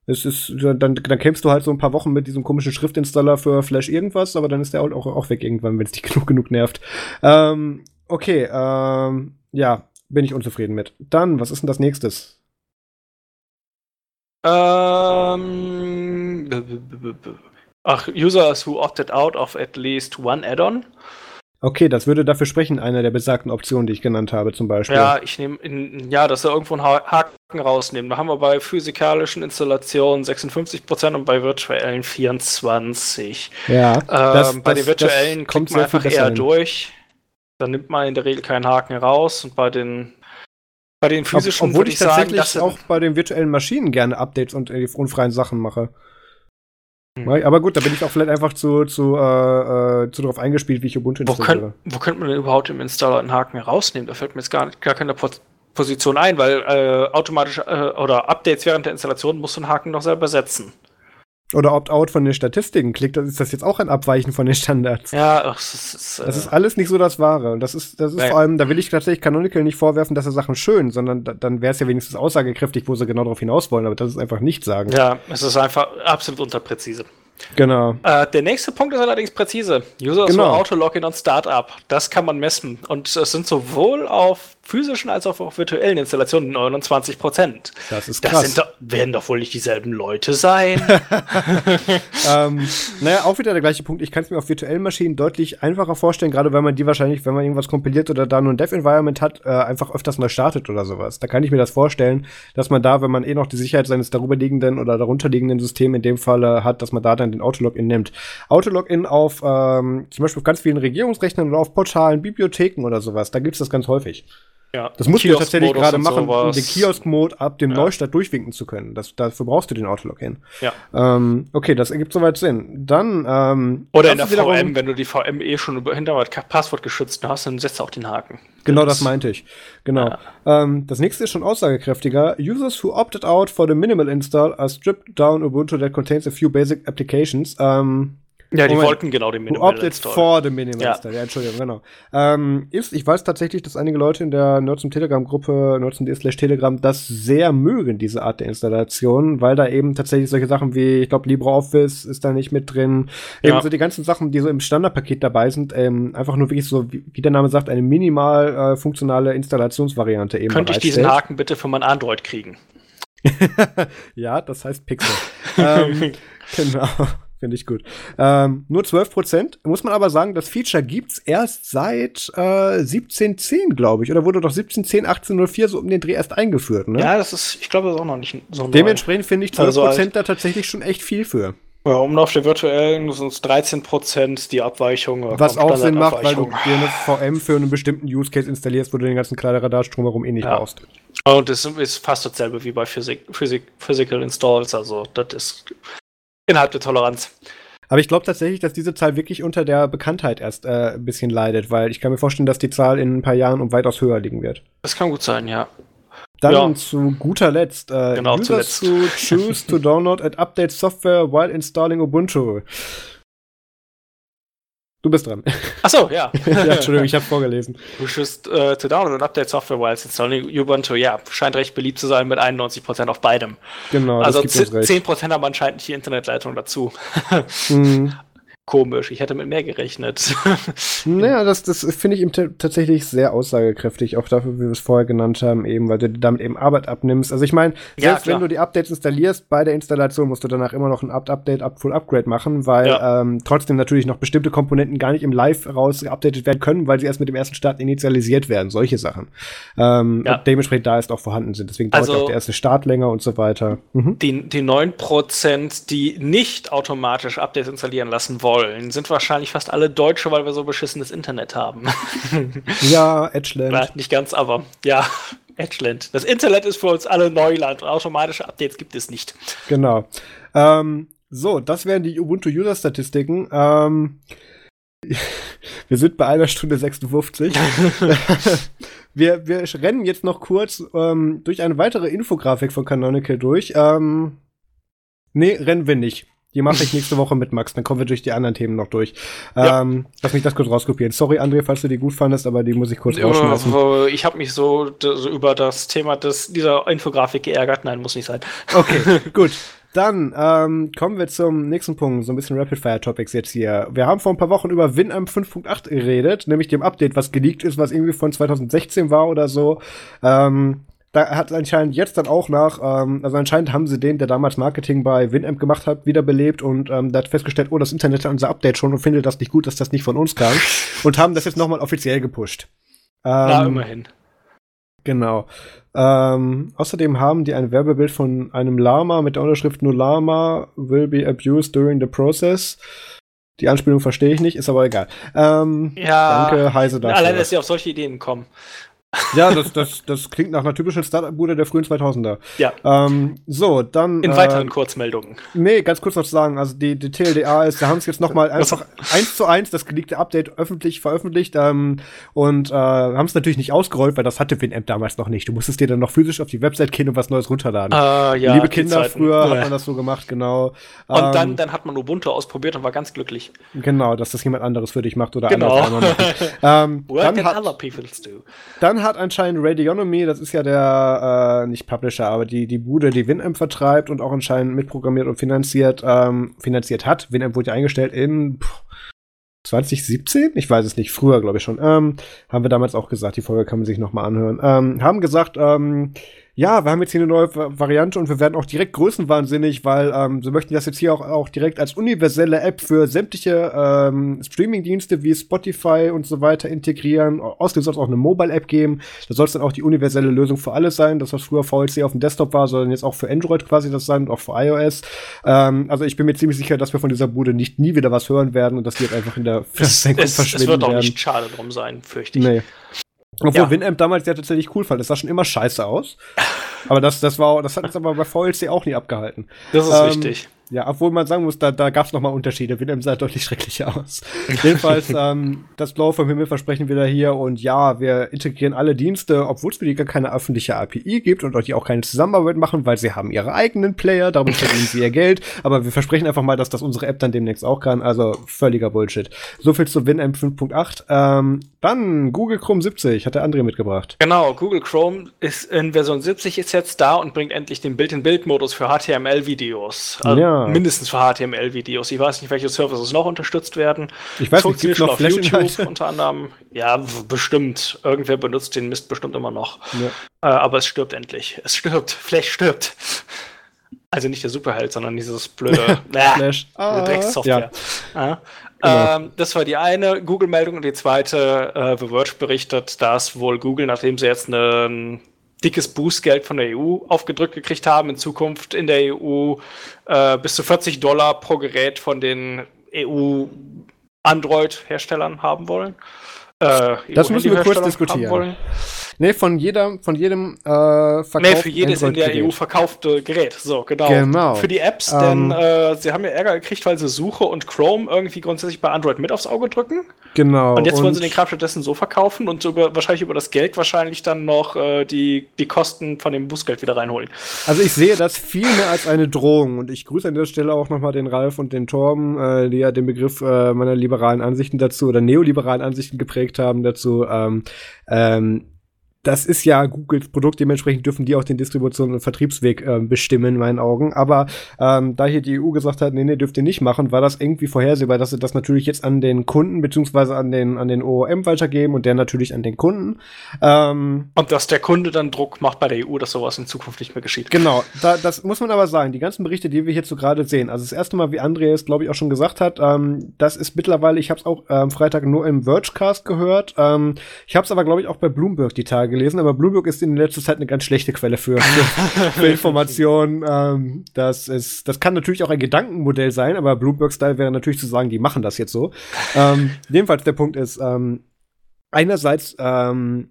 Es ist, dann, dann kämpfst du halt so ein paar Wochen mit diesem komischen Schriftinstaller für Flash irgendwas, aber dann ist der auch, auch weg irgendwann, wenn es dich genug genug nervt. Ähm, okay, ähm, ja, bin ich unzufrieden mit. Dann, was ist denn das nächstes? Ähm, ach, Users who opted out of at least one add-on. Okay, das würde dafür sprechen, einer der besagten Optionen, die ich genannt habe, zum Beispiel. Ja, ich nehme, ja, dass wir irgendwo einen Haken rausnehmen. Da haben wir bei physikalischen Installationen 56% und bei virtuellen 24%. Ja. Ähm, das, bei das, den virtuellen kommt man einfach eher hin. durch. Dann nimmt man in der Regel keinen Haken raus und bei den bei den physischen Ob, obwohl ich, ich tatsächlich sagen, auch bei den virtuellen Maschinen gerne Updates und äh, unfreien Sachen mache. Hm. Aber gut, da bin ich auch vielleicht einfach zu, zu, äh, äh zu drauf eingespielt, wie ich Ubuntu installiere. Wo, wo könnte man denn überhaupt im Installer einen Haken rausnehmen? Da fällt mir jetzt gar, gar keine Position ein, weil äh, automatisch äh, oder Updates während der Installation musst du einen Haken noch selber setzen. Oder Opt-out von den Statistiken klickt, dann ist das jetzt auch ein Abweichen von den Standards. Ja, ach, das, ist, äh das ist alles nicht so das Wahre. Und das ist, das ist vor allem, da will ich tatsächlich Canonical nicht vorwerfen, dass er Sachen schön, sondern da, dann wäre es ja wenigstens aussagekräftig, wo sie genau darauf hinaus wollen, aber das ist einfach nicht sagen. Ja, es ist einfach absolut unterpräzise. Genau. Äh, der nächste Punkt ist allerdings präzise. User genau. Auto-Login und Startup. Das kann man messen. Und es sind sowohl auf physischen als auch auf virtuellen Installationen 29 Prozent. Das ist krass. Das doch, werden doch wohl nicht dieselben Leute sein. ähm, naja, auch wieder der gleiche Punkt. Ich kann es mir auf virtuellen Maschinen deutlich einfacher vorstellen, gerade weil man die wahrscheinlich, wenn man irgendwas kompiliert oder da nur ein Dev-Environment hat, äh, einfach öfters neu startet oder sowas. Da kann ich mir das vorstellen, dass man da, wenn man eh noch die Sicherheit seines darüberliegenden oder darunterliegenden Systems in dem Fall hat, dass man da dann den Autologin nimmt. Autologin auf ähm, zum Beispiel auf ganz vielen Regierungsrechnern oder auf Portalen, Bibliotheken oder sowas, da gibt es das ganz häufig. Ja, das musst du tatsächlich gerade machen, um den Kiosk-Mode ab dem ja. Neustart durchwinken zu können. Das, dafür brauchst du den Autologin. Ja. Ähm, okay, das ergibt soweit Sinn. Dann, ähm, Oder in der VM, wenn du die VM eh schon über Hintergrund Passwort geschützt hast, dann setzt du auch den Haken. Genau, das, das meinte ich. Genau. Ja. Ähm, das nächste ist schon aussagekräftiger. Users who opted out for the minimal install are stripped down Ubuntu that contains a few basic applications. Ähm, ja, die Moment. wollten genau den Minimal Install. jetzt vor dem Minimal ja. Ja, Entschuldigung, genau. Ähm, ist, ich weiß tatsächlich, dass einige Leute in der Nerds Telegram-Gruppe, nerds.de slash Telegram, das sehr mögen, diese Art der Installation, weil da eben tatsächlich solche Sachen wie, ich glaube, LibreOffice ist da nicht mit drin. Ja. Eben so die ganzen Sachen, die so im Standardpaket dabei sind, ähm, einfach nur wirklich so, wie, wie der Name sagt, eine minimal äh, funktionale Installationsvariante eben. Könnte ich diesen Haken bitte für mein Android kriegen? ja, das heißt Pixel. ähm, genau. Finde ich gut. Ähm, nur 12 Prozent. Muss man aber sagen, das Feature gibt's erst seit äh, 1710, glaube ich. Oder wurde doch 1710, 1804 so um den Dreh erst eingeführt, ne? Ja, das ist, ich glaube, das ist auch noch nicht so Dementsprechend finde ich 12 Prozent also, da tatsächlich schon echt viel für. Ja, um auf der virtuellen sind es 13 Prozent die Abweichung. Äh, Was auch Sinn macht, weil du dir eine VM für einen bestimmten Use Case installierst, wo du den ganzen Kladderadatsch herum eh nicht ja. brauchst. Und das ist fast dasselbe wie bei Physik, Physik, Physical Installs. Also, das ist Innerhalb der Toleranz. Aber ich glaube tatsächlich, dass diese Zahl wirklich unter der Bekanntheit erst äh, ein bisschen leidet, weil ich kann mir vorstellen, dass die Zahl in ein paar Jahren um weitaus höher liegen wird. Das kann gut sein, ja. Dann ja. zu guter Letzt, äh, genau, Users to choose to download and update software while installing Ubuntu. Du bist dran. Ach so, ja. ja, Entschuldigung, ich habe vorgelesen. Du schüsst äh, to download and update software while installing Ubuntu. Ja, scheint recht beliebt zu sein mit 91% auf beidem. Genau, also 10% haben anscheinend die Internetleitung dazu. mhm komisch. Ich hätte mit mehr gerechnet. naja, das, das finde ich tatsächlich sehr aussagekräftig, auch dafür, wie wir es vorher genannt haben, eben, weil du damit eben Arbeit abnimmst. Also ich meine, selbst ja, wenn du die Updates installierst, bei der Installation musst du danach immer noch ein Update, Up Full Upgrade machen, weil ja. ähm, trotzdem natürlich noch bestimmte Komponenten gar nicht im Live raus geupdatet werden können, weil sie erst mit dem ersten Start initialisiert werden. Solche Sachen. Ähm, ja. Dementsprechend da ist auch vorhanden sind. Deswegen dauert also, auch der erste Start länger und so weiter. Mhm. Die, die 9%, die nicht automatisch Updates installieren lassen wollen, wollen, sind wahrscheinlich fast alle Deutsche, weil wir so beschissenes Internet haben. ja, Edgeland. Nicht ganz, aber ja, Edgeland. Das Internet ist für uns alle Neuland und automatische Updates gibt es nicht. Genau. Ähm, so, das wären die Ubuntu-User-Statistiken. Ähm, wir sind bei einer Stunde 56. wir, wir rennen jetzt noch kurz ähm, durch eine weitere Infografik von Canonical durch. Ähm, nee, rennen wir nicht. Die mache ich nächste Woche mit Max, dann kommen wir durch die anderen Themen noch durch. Ja. Ähm, lass mich das kurz rauskopieren. Sorry, André, falls du die gut fandest, aber die muss ich kurz rausschmeißen. Ich habe mich so, so, über das Thema des, dieser Infografik geärgert. Nein, muss nicht sein. Okay, gut. Dann ähm, kommen wir zum nächsten Punkt, so ein bisschen Rapid-Fire-Topics jetzt hier. Wir haben vor ein paar Wochen über Winamp 5.8 geredet, nämlich dem Update, was geleakt ist, was irgendwie von 2016 war oder so. Ähm, da hat anscheinend jetzt dann auch nach, ähm, also anscheinend haben sie den, der damals Marketing bei Winamp gemacht hat, wiederbelebt und ähm, da hat festgestellt, oh, das Internet hat unser Update schon und findet das nicht gut, dass das nicht von uns kam und haben das jetzt nochmal offiziell gepusht. Ähm, Na, immerhin. Genau. Ähm, außerdem haben die ein Werbebild von einem Lama mit der Unterschrift nur Lama will be abused during the process. Die Anspielung verstehe ich nicht, ist aber egal. Ähm, ja, danke, Heise dafür. Allein, dass sie auf solche Ideen kommen. Ja, das, das, das klingt nach einer typischen Startup-Bude der frühen 2000er. Ja. Ähm, so, dann. In äh, weiteren Kurzmeldungen. Nee, ganz kurz noch zu sagen, also die, die TLDA ist, da haben es jetzt nochmal einfach eins zu eins das geleakte Update öffentlich veröffentlicht ähm, und äh, haben es natürlich nicht ausgerollt, weil das hatte WinAmp damals noch nicht. Du musstest dir dann noch physisch auf die Website gehen und was Neues runterladen. Uh, ja, Liebe Kinder, früher ja. hat man das so gemacht, genau. Und ähm, dann, dann hat man Ubuntu ausprobiert und war ganz glücklich. Genau, dass das jemand anderes für dich macht oder genau. andere. ähm, Work dann hat, other people's do. Dann hat anscheinend Radionomy, das ist ja der, äh, nicht Publisher, aber die, die Bude, die Winamp vertreibt und auch anscheinend mitprogrammiert und finanziert, ähm, finanziert hat. Winamp wurde ja eingestellt in pff, 2017? Ich weiß es nicht, früher glaube ich schon. Ähm, haben wir damals auch gesagt, die Folge kann man sich nochmal anhören. Ähm, haben gesagt, ähm, ja, wir haben jetzt hier eine neue Variante und wir werden auch direkt größenwahnsinnig, weil ähm, sie möchten das jetzt hier auch, auch direkt als universelle App für sämtliche ähm, Streaming-Dienste wie Spotify und so weiter integrieren. Außerdem soll es auch eine Mobile-App geben. Da soll es dann auch die universelle Lösung für alles sein. Das, was früher VLC auf dem Desktop war, soll dann jetzt auch für Android quasi das sein und auch für iOS. Ähm, also ich bin mir ziemlich sicher, dass wir von dieser Bude nicht nie wieder was hören werden und dass die jetzt einfach in der Versenkung verschwinden werden. Es wird auch nicht schade drum sein, fürchte ich. Nee. Obwohl ja. Winamp damals ja tatsächlich cool fand. Das sah schon immer scheiße aus. Aber das, das war, das hat uns aber bei VLC auch nie abgehalten. Das ist ähm, richtig. Ja, obwohl man sagen muss, da, da gab es nochmal Unterschiede. Willem sah deutlich schrecklicher aus. Jedenfalls, ähm, das Blaue vom Himmel versprechen wir da hier. Und ja, wir integrieren alle Dienste, obwohl es für die gar keine öffentliche API gibt und die auch keine Zusammenarbeit machen, weil sie haben ihre eigenen Player, darum verdienen sie ihr Geld. Aber wir versprechen einfach mal, dass das unsere App dann demnächst auch kann. Also völliger Bullshit. So viel zu WinAmp 5.8. Ähm, dann Google Chrome 70, hat der André mitgebracht. Genau, Google Chrome ist in Version 70 ist jetzt da und bringt endlich den Bild-in-Bild-Modus für HTML-Videos. Also ja mindestens für HTML-Videos. Ich weiß nicht, welche Services noch unterstützt werden. Ich weiß nicht, gibt noch auf YouTube unter anderem. Ja, bestimmt. Irgendwer benutzt den Mist bestimmt immer noch. Ja. Äh, aber es stirbt endlich. Es stirbt. Flash stirbt. Also nicht der Superheld, sondern dieses blöde Flash. Ah. Dreckssoftware. Ja. Genau. Ähm, das war die eine Google-Meldung und die zweite, äh, The Verge berichtet, dass wohl Google, nachdem sie jetzt einen dickes Bußgeld von der EU aufgedrückt gekriegt haben, in Zukunft in der EU äh, bis zu 40 Dollar pro Gerät von den EU Android-Herstellern haben wollen. Äh, das müssen wir kurz diskutieren. Nee, von jeder, von jedem äh, Verkauf. Nee, für jedes in der EU verkaufte Gerät. So, genau. genau. Für die Apps, ähm, denn äh, sie haben ja Ärger gekriegt, weil sie Suche und Chrome irgendwie grundsätzlich bei Android mit aufs Auge drücken. Genau. Und jetzt wollen sie den Kram stattdessen so verkaufen und über, wahrscheinlich über das Geld wahrscheinlich dann noch äh, die, die Kosten von dem Bußgeld wieder reinholen. Also ich sehe das viel mehr als eine Drohung und ich grüße an der Stelle auch nochmal den Ralf und den Torben, äh, die ja den Begriff äh, meiner liberalen Ansichten dazu oder neoliberalen Ansichten geprägt haben dazu. Ähm, ähm, das ist ja Googles Produkt, dementsprechend dürfen die auch den Distribution- und Vertriebsweg äh, bestimmen, in meinen Augen. Aber ähm, da hier die EU gesagt hat, nee, nee, dürft ihr nicht machen, war das irgendwie vorhersehbar, dass sie das natürlich jetzt an den Kunden beziehungsweise an den, an den OOM weitergeben und der natürlich an den Kunden. Ähm, und dass der Kunde dann Druck macht bei der EU, dass sowas in Zukunft nicht mehr geschieht. Genau, da, das muss man aber sagen. Die ganzen Berichte, die wir hierzu gerade sehen, also das erste Mal, wie André es, glaube ich, auch schon gesagt hat, ähm, das ist mittlerweile, ich habe es auch am ähm, Freitag nur im Vergecast gehört. Ähm, ich habe es aber, glaube ich, auch bei Bloomberg die Tage gelesen, aber Bloomberg ist in letzter Zeit eine ganz schlechte Quelle für, für, für Informationen. Ähm, das, ist, das kann natürlich auch ein Gedankenmodell sein, aber Bloomberg-Style wäre natürlich zu sagen, die machen das jetzt so. Ähm, jedenfalls der Punkt ist, ähm, einerseits ähm,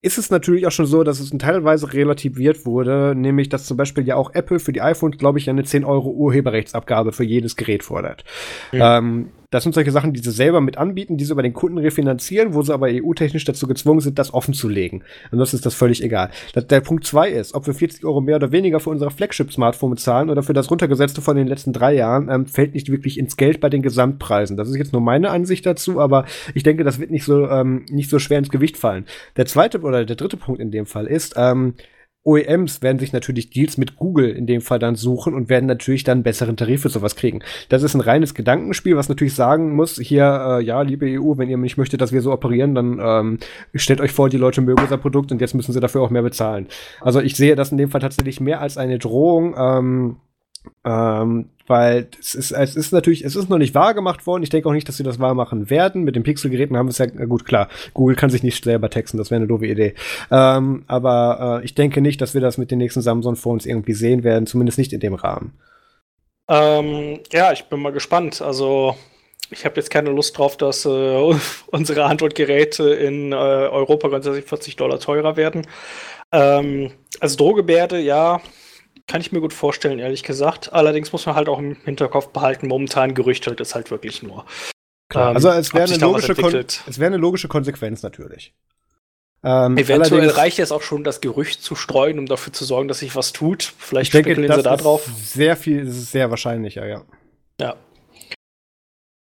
ist es natürlich auch schon so, dass es teilweise relativiert wurde, nämlich dass zum Beispiel ja auch Apple für die iPhones, glaube ich, eine 10 Euro Urheberrechtsabgabe für jedes Gerät fordert. Ja. Ähm, das sind solche Sachen, die sie selber mit anbieten, die sie über den Kunden refinanzieren, wo sie aber EU-technisch dazu gezwungen sind, das offen zu legen. Und das ist das völlig egal. Der Punkt zwei ist, ob wir 40 Euro mehr oder weniger für unsere Flagship-Smartphone zahlen oder für das runtergesetzte von den letzten drei Jahren, ähm, fällt nicht wirklich ins Geld bei den Gesamtpreisen. Das ist jetzt nur meine Ansicht dazu, aber ich denke, das wird nicht so, ähm, nicht so schwer ins Gewicht fallen. Der zweite oder der dritte Punkt in dem Fall ist, ähm, OEMs werden sich natürlich Deals mit Google in dem Fall dann suchen und werden natürlich dann besseren Tarif für sowas kriegen. Das ist ein reines Gedankenspiel, was natürlich sagen muss, hier, äh, ja, liebe EU, wenn ihr nicht möchtet, dass wir so operieren, dann ähm, stellt euch vor, die Leute mögen unser Produkt und jetzt müssen sie dafür auch mehr bezahlen. Also ich sehe das in dem Fall tatsächlich mehr als eine Drohung. Ähm, ähm, weil es ist, es ist natürlich, es ist noch nicht wahr gemacht worden. Ich denke auch nicht, dass sie das wahr machen werden. Mit den Pixelgeräten haben wir es ja, gut, klar, Google kann sich nicht selber texten, das wäre eine doofe Idee. Ähm, aber äh, ich denke nicht, dass wir das mit den nächsten Samsung-Phones irgendwie sehen werden, zumindest nicht in dem Rahmen. Ähm, ja, ich bin mal gespannt. Also, ich habe jetzt keine Lust drauf, dass äh, unsere Antwortgeräte in äh, Europa grundsätzlich 40 Dollar teurer werden. Ähm, also Drohgebärde, ja, kann ich mir gut vorstellen, ehrlich gesagt. Allerdings muss man halt auch im Hinterkopf behalten, momentan gerüchtet ist halt wirklich nur. Klar. Ähm, also es wäre eine, logische wär eine logische Konsequenz natürlich. Ähm, Eventuell reicht es auch schon, das Gerücht zu streuen, um dafür zu sorgen, dass sich was tut. Vielleicht ich denke, sie da drauf. Sehr viel, das ist sehr wahrscheinlicher, ja. Ja.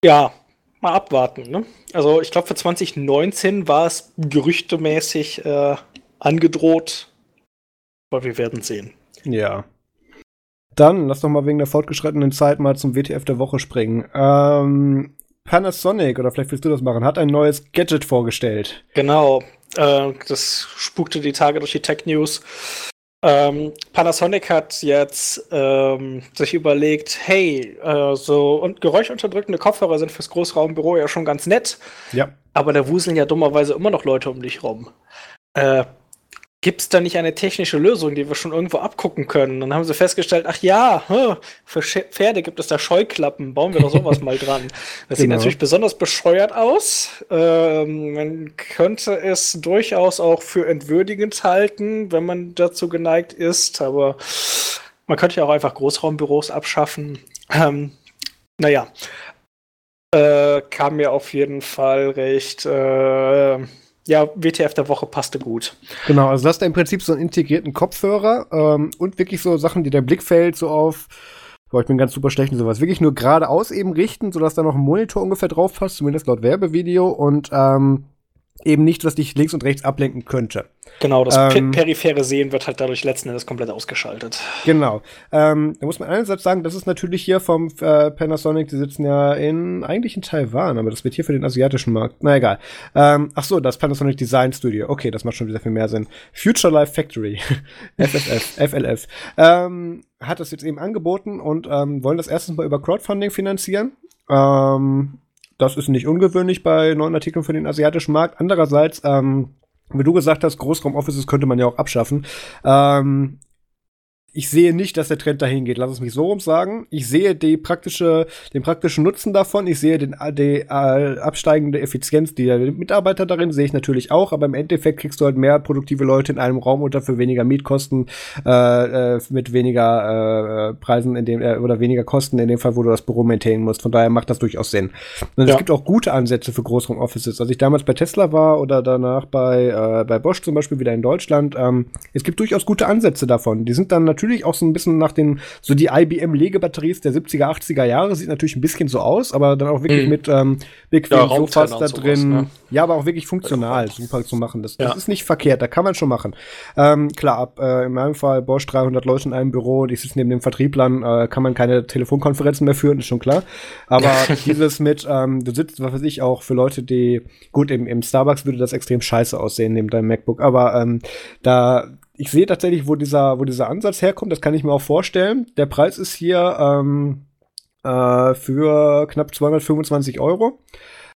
Ja, mal abwarten. Ne? Also ich glaube, für 2019 war es gerüchtemäßig äh, angedroht, aber wir werden sehen. Ja. Dann lass doch mal wegen der fortgeschrittenen Zeit mal zum WTF der Woche springen. Ähm, Panasonic, oder vielleicht willst du das machen, hat ein neues Gadget vorgestellt. Genau. Äh, das spukte die Tage durch die Tech News. Ähm, Panasonic hat jetzt ähm, sich überlegt, hey, äh, so und geräuschunterdrückende Kopfhörer sind fürs Großraumbüro ja schon ganz nett. Ja. Aber da wuseln ja dummerweise immer noch Leute um dich rum. Äh, gibt es da nicht eine technische Lösung, die wir schon irgendwo abgucken können? Dann haben sie festgestellt, ach ja, für Pferde gibt es da Scheuklappen, bauen wir doch sowas mal dran. Das genau. sieht natürlich besonders bescheuert aus. Ähm, man könnte es durchaus auch für entwürdigend halten, wenn man dazu geneigt ist, aber man könnte ja auch einfach Großraumbüros abschaffen. Ähm, naja, äh, kam mir auf jeden Fall recht. Äh, ja, WTF der Woche passte gut. Genau, also das ist im Prinzip so einen integrierten Kopfhörer ähm, und wirklich so Sachen, die der Blickfeld so auf, boah, ich bin ganz super schlecht und sowas, wirklich nur geradeaus eben richten, sodass da noch ein Monitor ungefähr drauf passt, zumindest laut Werbevideo und ähm, eben nicht, was dich links und rechts ablenken könnte. Genau, das ähm, periphere Sehen wird halt dadurch letzten Endes komplett ausgeschaltet. Genau. Ähm, da muss man einerseits sagen, das ist natürlich hier vom äh, Panasonic, die sitzen ja in, eigentlich in Taiwan, aber das wird hier für den asiatischen Markt. Na egal. Ähm, ach so, das Panasonic Design Studio. Okay, das macht schon wieder viel mehr Sinn. Future Life Factory. FFF, FLF. Ähm, hat das jetzt eben angeboten und ähm, wollen das erstens mal über Crowdfunding finanzieren. Ähm, das ist nicht ungewöhnlich bei neuen Artikeln für den asiatischen Markt. Andererseits, ähm, wie du gesagt hast, Großraum-Offices könnte man ja auch abschaffen. Ähm, ich sehe nicht, dass der Trend dahin geht. Lass es mich so rum sagen. Ich sehe die praktische, den praktischen Nutzen davon. Ich sehe den, die äh, absteigende Effizienz der Mitarbeiter darin, sehe ich natürlich auch. Aber im Endeffekt kriegst du halt mehr produktive Leute in einem Raum unter für weniger Mietkosten, äh, äh, mit weniger äh, Preisen in dem, äh, oder weniger Kosten in dem Fall, wo du das Büro maintainen musst. Von daher macht das durchaus Sinn. Und ja. es gibt auch gute Ansätze für Großraum-Offices. Als ich damals bei Tesla war oder danach bei, äh, bei Bosch zum Beispiel wieder in Deutschland, ähm, es gibt durchaus gute Ansätze davon. Die sind dann natürlich natürlich auch so ein bisschen nach den, so die IBM-Legebatteries der 70er, 80er Jahre, sieht natürlich ein bisschen so aus, aber dann auch wirklich mhm. mit ähm, bequem ja, Sofas da drin. Sowas, ne? Ja, aber auch wirklich funktional, super zu machen. Das, das ja. ist nicht verkehrt, da kann man schon machen. Ähm, klar, ab, äh, in meinem Fall Bosch 300 Leute in einem Büro und ich sitze neben dem Vertrieblern, äh, kann man keine Telefonkonferenzen mehr führen, ist schon klar. Aber dieses mit, ähm, du sitzt, was weiß ich, auch für Leute, die, gut, im, im Starbucks würde das extrem scheiße aussehen neben deinem MacBook, aber ähm, da ich sehe tatsächlich, wo dieser, wo dieser Ansatz herkommt, das kann ich mir auch vorstellen. Der Preis ist hier ähm, äh, für knapp 225 Euro,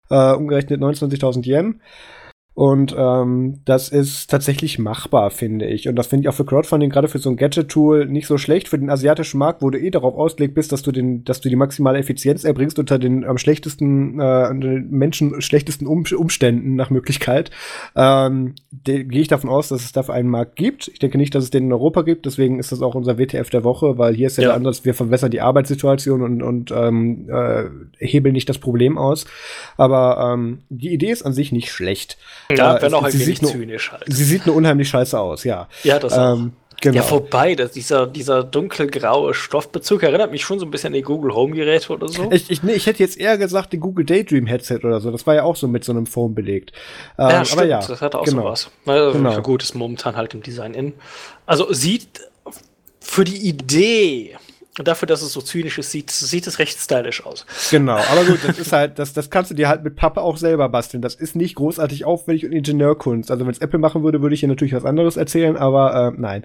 äh, umgerechnet 29.000 Yen. Und ähm, das ist tatsächlich machbar, finde ich. Und das finde ich auch für Crowdfunding, gerade für so ein Gadget-Tool, nicht so schlecht. Für den asiatischen Markt, wo du eh darauf ausgelegt bist, dass du den, dass du die maximale Effizienz erbringst unter den am schlechtesten, äh, den Menschen schlechtesten um Umständen nach Möglichkeit, ähm, gehe ich davon aus, dass es dafür einen Markt gibt. Ich denke nicht, dass es den in Europa gibt, deswegen ist das auch unser WTF der Woche, weil hier ist ja, ja. der Ansatz, wir verbessern die Arbeitssituation und, und ähm, äh, hebeln nicht das Problem aus. Aber ähm, die Idee ist an sich nicht schlecht. Ja, wenn auch ein wenig zynisch halt. Sie sieht nur unheimlich scheiße aus, ja. Ja, das ähm, Genau. Ja, wobei, das, dieser, dieser dunkelgraue Stoffbezug erinnert mich schon so ein bisschen an die Google Home-Geräte oder so. Ich, ich, nee, ich hätte jetzt eher gesagt, die Google Daydream-Headset oder so. Das war ja auch so mit so einem Foam belegt. Ähm, ja, stimmt, aber ja, das hatte auch genau. sowas. Also, genau. Gut, ist momentan halt im Design in. Also sieht für die Idee und dafür, dass es so zynisch ist, sieht, sieht es recht stylisch aus. Genau, aber gut, das ist halt, das, das kannst du dir halt mit Pappe auch selber basteln. Das ist nicht großartig aufwendig und Ingenieurkunst. Also wenn es Apple machen würde, würde ich hier natürlich was anderes erzählen, aber äh, nein.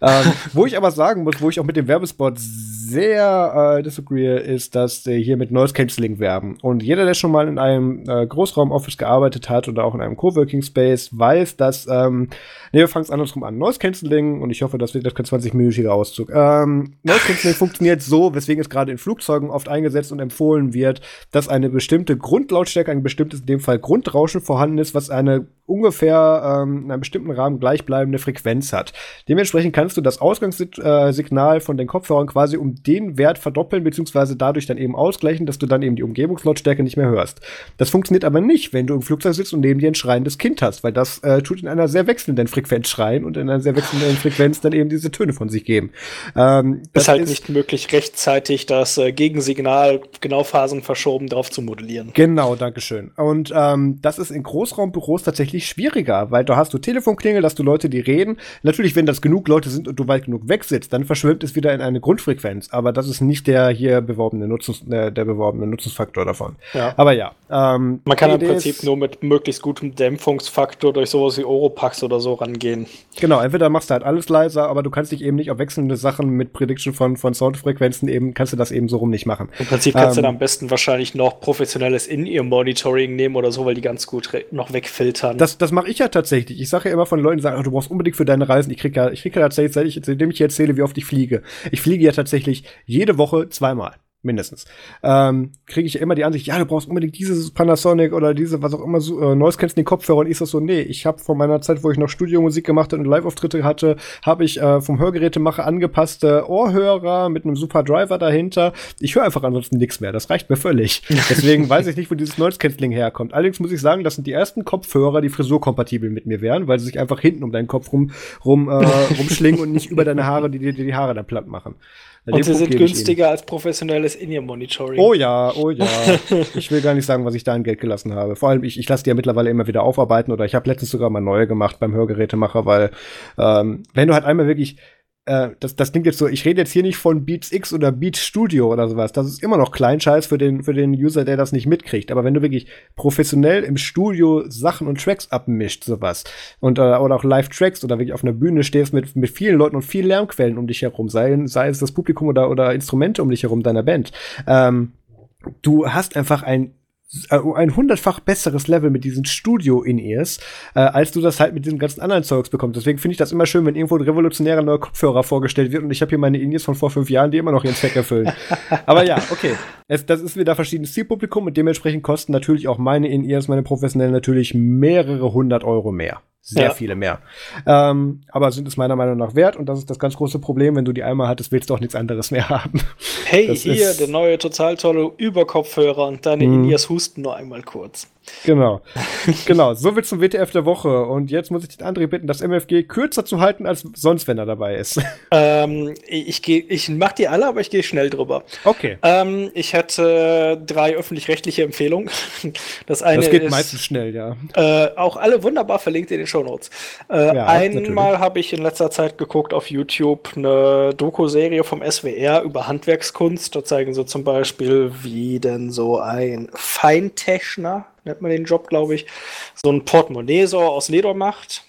Ähm, wo ich aber sagen muss, wo ich auch mit dem Werbespot sehr äh, disagree, ist, dass äh, hier mit Noise Cancelling werben. Und jeder, der schon mal in einem äh, Großraumoffice gearbeitet hat oder auch in einem Coworking Space, weiß, dass, ähm, nee, wir fangen es andersrum an. Noise Cancelling, und ich hoffe, das wird das kein 20-minütiger Auszug. Ähm, Noise Cancelling funktioniert so, weswegen es gerade in Flugzeugen oft eingesetzt und empfohlen wird, dass eine bestimmte Grundlautstärke, ein bestimmtes, in dem Fall Grundrauschen vorhanden ist, was eine ungefähr ähm, in einem bestimmten Rahmen gleichbleibende Frequenz hat. Dementsprechend kannst du das Ausgangssignal von den Kopfhörern quasi um den Wert verdoppeln, beziehungsweise dadurch dann eben ausgleichen, dass du dann eben die Umgebungslautstärke nicht mehr hörst. Das funktioniert aber nicht, wenn du im Flugzeug sitzt und neben dir ein schreiendes Kind hast, weil das äh, tut in einer sehr wechselnden Frequenz schreien und in einer sehr wechselnden Frequenz dann eben diese Töne von sich geben. Ähm, das ist halt ist nicht möglich, rechtzeitig das äh, Gegensignal genau Phasen verschoben drauf zu modellieren. Genau, Dankeschön. Und ähm, das ist in Großraumbüros tatsächlich schwieriger, weil da hast du Telefonklingel, dass du Leute, die reden. Natürlich, wenn das genug Leute sind und du weit genug weg sitzt, dann verschwimmt es wieder in eine Grundfrequenz. Aber das ist nicht der hier beworbene Nutzens, der, der beworbene Nutzungsfaktor davon. Ja. Aber ja. Ähm, Man kann im Prinzip nur mit möglichst gutem Dämpfungsfaktor durch sowas wie Oropax oder so rangehen. Genau, entweder machst du halt alles leiser, aber du kannst dich eben nicht auf wechselnde Sachen mit Prediction von, von Soundfrequenzen eben, kannst du das eben so rum nicht machen. Im Prinzip kannst ähm, du dann am besten wahrscheinlich noch professionelles In-Ear-Monitoring nehmen oder so, weil die ganz gut noch wegfiltern. Das, das mache ich ja tatsächlich. Ich sage ja immer von Leuten, die sagen, oh, du brauchst unbedingt für deine Reisen. Ich kriege ja, ich krieg ja tatsächlich, seit ich, seitdem ich erzähle, wie oft ich fliege. Ich fliege ja tatsächlich jede Woche zweimal mindestens, ähm, kriege ich immer die Ansicht, ja, du brauchst unbedingt dieses Panasonic oder diese, was auch immer, so, äh, Noise den Kopfhörer und ich sag so, nee, ich habe von meiner Zeit, wo ich noch Studiomusik gemacht und Live-Auftritte hatte, habe ich äh, vom Hörgerätemacher angepasste Ohrhörer mit einem super Driver dahinter. Ich höre einfach ansonsten nichts mehr, das reicht mir völlig. Deswegen weiß ich nicht, wo dieses Noise Cancelling herkommt. Allerdings muss ich sagen, das sind die ersten Kopfhörer, die frisurkompatibel mit mir wären, weil sie sich einfach hinten um deinen Kopf rum, rum äh, rumschlingen und nicht über deine Haare, die dir die, die Haare dann platt machen. Und sie sind günstiger als professionelles In-Ear-Monitoring. Oh ja, oh ja. ich will gar nicht sagen, was ich da an Geld gelassen habe. Vor allem, ich, ich lasse die ja mittlerweile immer wieder aufarbeiten oder ich habe letztens sogar mal neue gemacht beim Hörgerätemacher, weil ähm, wenn du halt einmal wirklich äh, das, das klingt jetzt so, ich rede jetzt hier nicht von Beats X oder Beats Studio oder sowas. Das ist immer noch Kleinscheiß für den, für den User, der das nicht mitkriegt. Aber wenn du wirklich professionell im Studio Sachen und Tracks abmischt, sowas, und, äh, oder auch Live-Tracks oder wirklich auf einer Bühne stehst mit, mit vielen Leuten und vielen Lärmquellen um dich herum, sei, sei es das Publikum oder, oder Instrumente um dich herum deiner Band, ähm, du hast einfach ein ein hundertfach besseres Level mit diesen Studio-In-Ears, äh, als du das halt mit diesem ganzen anderen Zeugs bekommst. Deswegen finde ich das immer schön, wenn irgendwo ein revolutionärer neuer Kopfhörer vorgestellt wird und ich habe hier meine In-Ears von vor fünf Jahren, die immer noch ihren Zweck erfüllen. Aber ja, okay. Es, das ist wieder verschiedenes Zielpublikum und dementsprechend kosten natürlich auch meine In-Ears, meine professionellen natürlich mehrere hundert Euro mehr sehr ja. viele mehr. Ähm, aber sind es meiner Meinung nach wert und das ist das ganz große Problem, wenn du die einmal hattest, willst du auch nichts anderes mehr haben. Hey, das hier, der neue total tolle Überkopfhörer und deine mm. In-Ears husten nur einmal kurz. Genau. genau. So wird zum WTF der Woche. Und jetzt muss ich den André bitten, das MFG kürzer zu halten als sonst, wenn er dabei ist. Ähm, ich gehe, ich mach die alle, aber ich gehe schnell drüber. Okay. Ähm, ich hätte drei öffentlich-rechtliche Empfehlungen. Das eine das geht ist, meistens schnell, ja. Äh, auch alle wunderbar verlinkt in den Shownotes. Äh, ja, einmal habe ich in letzter Zeit geguckt auf YouTube eine Doku-Serie vom SWR über Handwerkskunst. Da zeigen sie zum Beispiel, wie denn so ein Feintechner nennt man den Job, glaube ich, so ein Portemonnaie so aus Leder macht.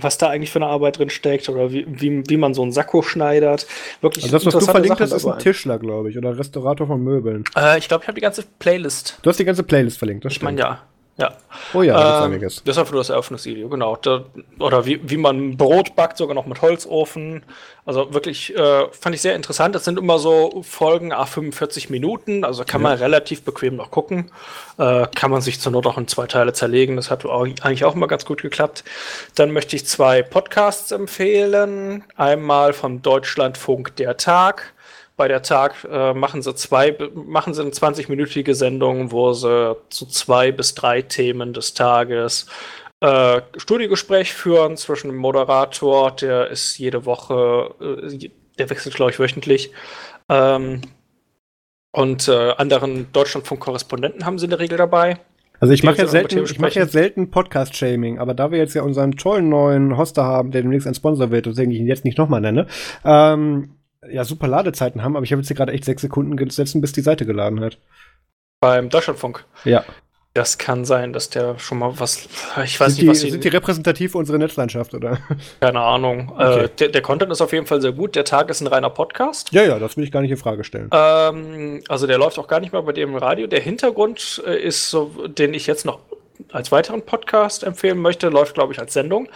Was da eigentlich für eine Arbeit drin steckt oder wie, wie, wie man so einen Sakko schneidert. Wirklich also das, was du verlinkt hast, ist ein Tischler, glaube ich, oder Restaurator von Möbeln. Äh, ich glaube, ich habe die ganze Playlist. Du hast die ganze Playlist verlinkt, das Ich meine, ja. Ja. Oh ja, das ähm, einiges. Einfach nur das Eröffnungsvideo, genau. Da, oder wie, wie man Brot backt, sogar noch mit Holzofen. Also wirklich, äh, fand ich sehr interessant. Das sind immer so Folgen, a 45 Minuten, also kann ja. man relativ bequem noch gucken. Äh, kann man sich zur Not auch in zwei Teile zerlegen. Das hat auch, eigentlich auch immer ganz gut geklappt. Dann möchte ich zwei Podcasts empfehlen. Einmal vom Deutschlandfunk Der Tag bei der Tag äh, machen sie zwei, machen sie eine 20-minütige Sendung, wo sie zu zwei bis drei Themen des Tages äh, Studiogespräch führen zwischen dem Moderator, der ist jede Woche, äh, der wechselt, glaube ich, wöchentlich. Ähm, und äh, anderen Deutschlandfunk-Korrespondenten haben sie in der Regel dabei. Also ich mache ja selten, ich ja selten Podcast-Shaming, aber da wir jetzt ja unseren tollen neuen Hoster haben, der demnächst ein Sponsor wird, deswegen ich ihn jetzt nicht nochmal nenne, ähm, ja, super Ladezeiten haben, aber ich habe jetzt hier gerade echt sechs Sekunden gesetzt, bis die Seite geladen hat. Beim Deutschlandfunk? Ja. Das kann sein, dass der schon mal was. Ich weiß sind nicht, was die, Sind die repräsentativ für unsere Netzlandschaft, oder? Keine Ahnung. Okay. Äh, der, der, Content ist auf jeden Fall sehr gut. Der Tag ist ein reiner Podcast. Ja, ja, das will ich gar nicht in Frage stellen. Ähm, also der läuft auch gar nicht mal bei dem im Radio. Der Hintergrund äh, ist so, den ich jetzt noch als weiteren Podcast empfehlen möchte, läuft, glaube ich, als Sendung.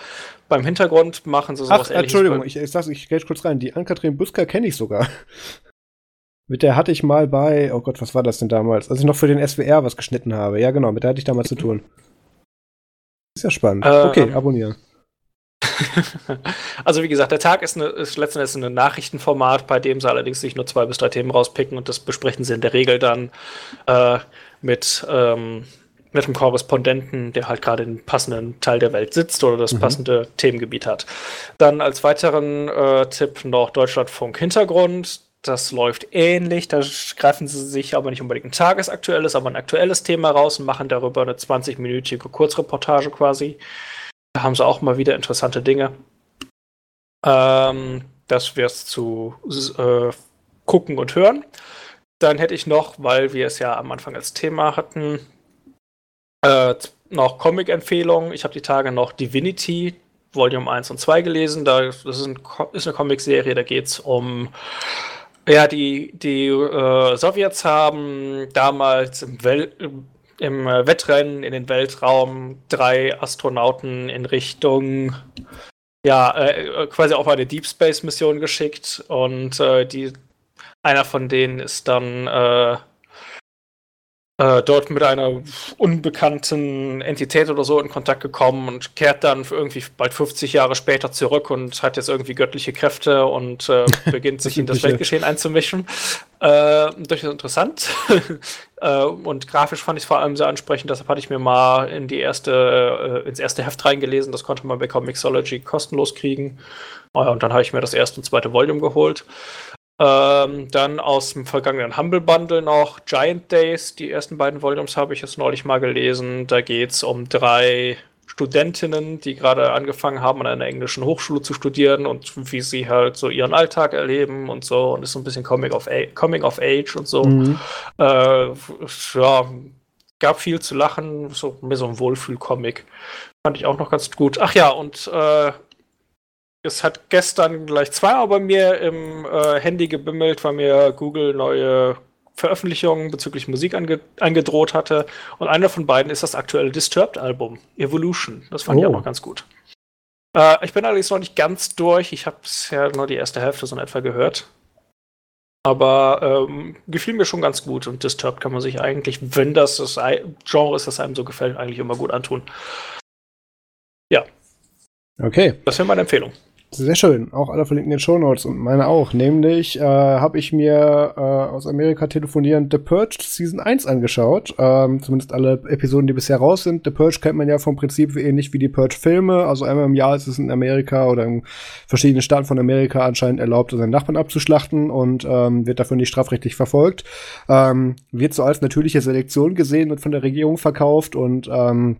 Beim Hintergrund machen sie sowas Ach, Entschuldigung, ich, ich, sag, ich gehe kurz rein. Die Ann-Kathrin Busker kenne ich sogar. Mit der hatte ich mal bei, oh Gott, was war das denn damals? Als ich noch für den SWR was geschnitten habe. Ja, genau, mit der hatte ich damals zu tun. Ist ja spannend. Äh, okay, abonnieren. also wie gesagt, der Tag ist, eine, ist letzten Endes ein Nachrichtenformat, bei dem sie allerdings sich nur zwei bis drei Themen rauspicken und das besprechen sie in der Regel dann äh, mit, ähm, mit einem Korrespondenten, der halt gerade in passenden Teil der Welt sitzt oder das mhm. passende Themengebiet hat. Dann als weiteren äh, Tipp noch Deutschlandfunk Hintergrund. Das läuft ähnlich. Da greifen sie sich aber nicht unbedingt ein tagesaktuelles, aber ein aktuelles Thema raus und machen darüber eine 20-minütige Kurzreportage quasi. Da haben sie auch mal wieder interessante Dinge. Ähm, das wäre es zu äh, gucken und hören. Dann hätte ich noch, weil wir es ja am Anfang als Thema hatten, äh, noch Comic-Empfehlungen. Ich habe die Tage noch Divinity Volume 1 und 2 gelesen. Da, das ist, ein, ist eine Comic-Serie, da geht es um ja, die, die äh, Sowjets haben damals im, Wel im äh, Wettrennen in den Weltraum drei Astronauten in Richtung, ja, äh, quasi auf eine Deep Space Mission geschickt und äh, die, einer von denen ist dann äh, äh, dort mit einer unbekannten Entität oder so in Kontakt gekommen und kehrt dann irgendwie bald 50 Jahre später zurück und hat jetzt irgendwie göttliche Kräfte und äh, beginnt sich in das Weltgeschehen einzumischen. Äh, durchaus interessant. äh, und grafisch fand ich es vor allem sehr ansprechend, deshalb hatte ich mir mal in die erste, äh, ins erste Heft reingelesen. Das konnte man bei Comixology kostenlos kriegen. Ja, und dann habe ich mir das erste und zweite Volume geholt. Ähm, dann aus dem vergangenen Humble Bundle noch Giant Days. Die ersten beiden Volumes habe ich jetzt neulich mal gelesen. Da geht es um drei Studentinnen, die gerade angefangen haben, an einer englischen Hochschule zu studieren und wie sie halt so ihren Alltag erleben und so. Und ist so ein bisschen Coming of, A Coming of Age und so. Mhm. Äh, ja, gab viel zu lachen. So, mehr so ein Wohlfühl-Comic. Fand ich auch noch ganz gut. Ach ja, und äh, es hat gestern gleich zweimal bei mir im äh, Handy gebimmelt, weil mir Google neue Veröffentlichungen bezüglich Musik ange angedroht hatte. Und einer von beiden ist das aktuelle Disturbed-Album, Evolution. Das fand oh. ich auch noch ganz gut. Äh, ich bin allerdings noch nicht ganz durch. Ich habe bisher nur die erste Hälfte so in etwa gehört. Aber ähm, gefiel mir schon ganz gut. Und Disturbed kann man sich eigentlich, wenn das das Genre ist, das einem so gefällt, eigentlich immer gut antun. Ja. Okay. Das wäre meine Empfehlung. Sehr schön. Auch alle verlinken in den Show Notes und meine auch. Nämlich äh, habe ich mir äh, aus Amerika telefonieren The Purge Season 1 angeschaut. Ähm, zumindest alle Episoden, die bisher raus sind. The Purge kennt man ja vom Prinzip ähnlich wie die Purge-Filme. Also einmal im Jahr ist es in Amerika oder in verschiedenen Staaten von Amerika anscheinend erlaubt, seinen Nachbarn abzuschlachten und ähm, wird dafür nicht strafrechtlich verfolgt. Ähm, wird so als natürliche Selektion gesehen und von der Regierung verkauft und ähm,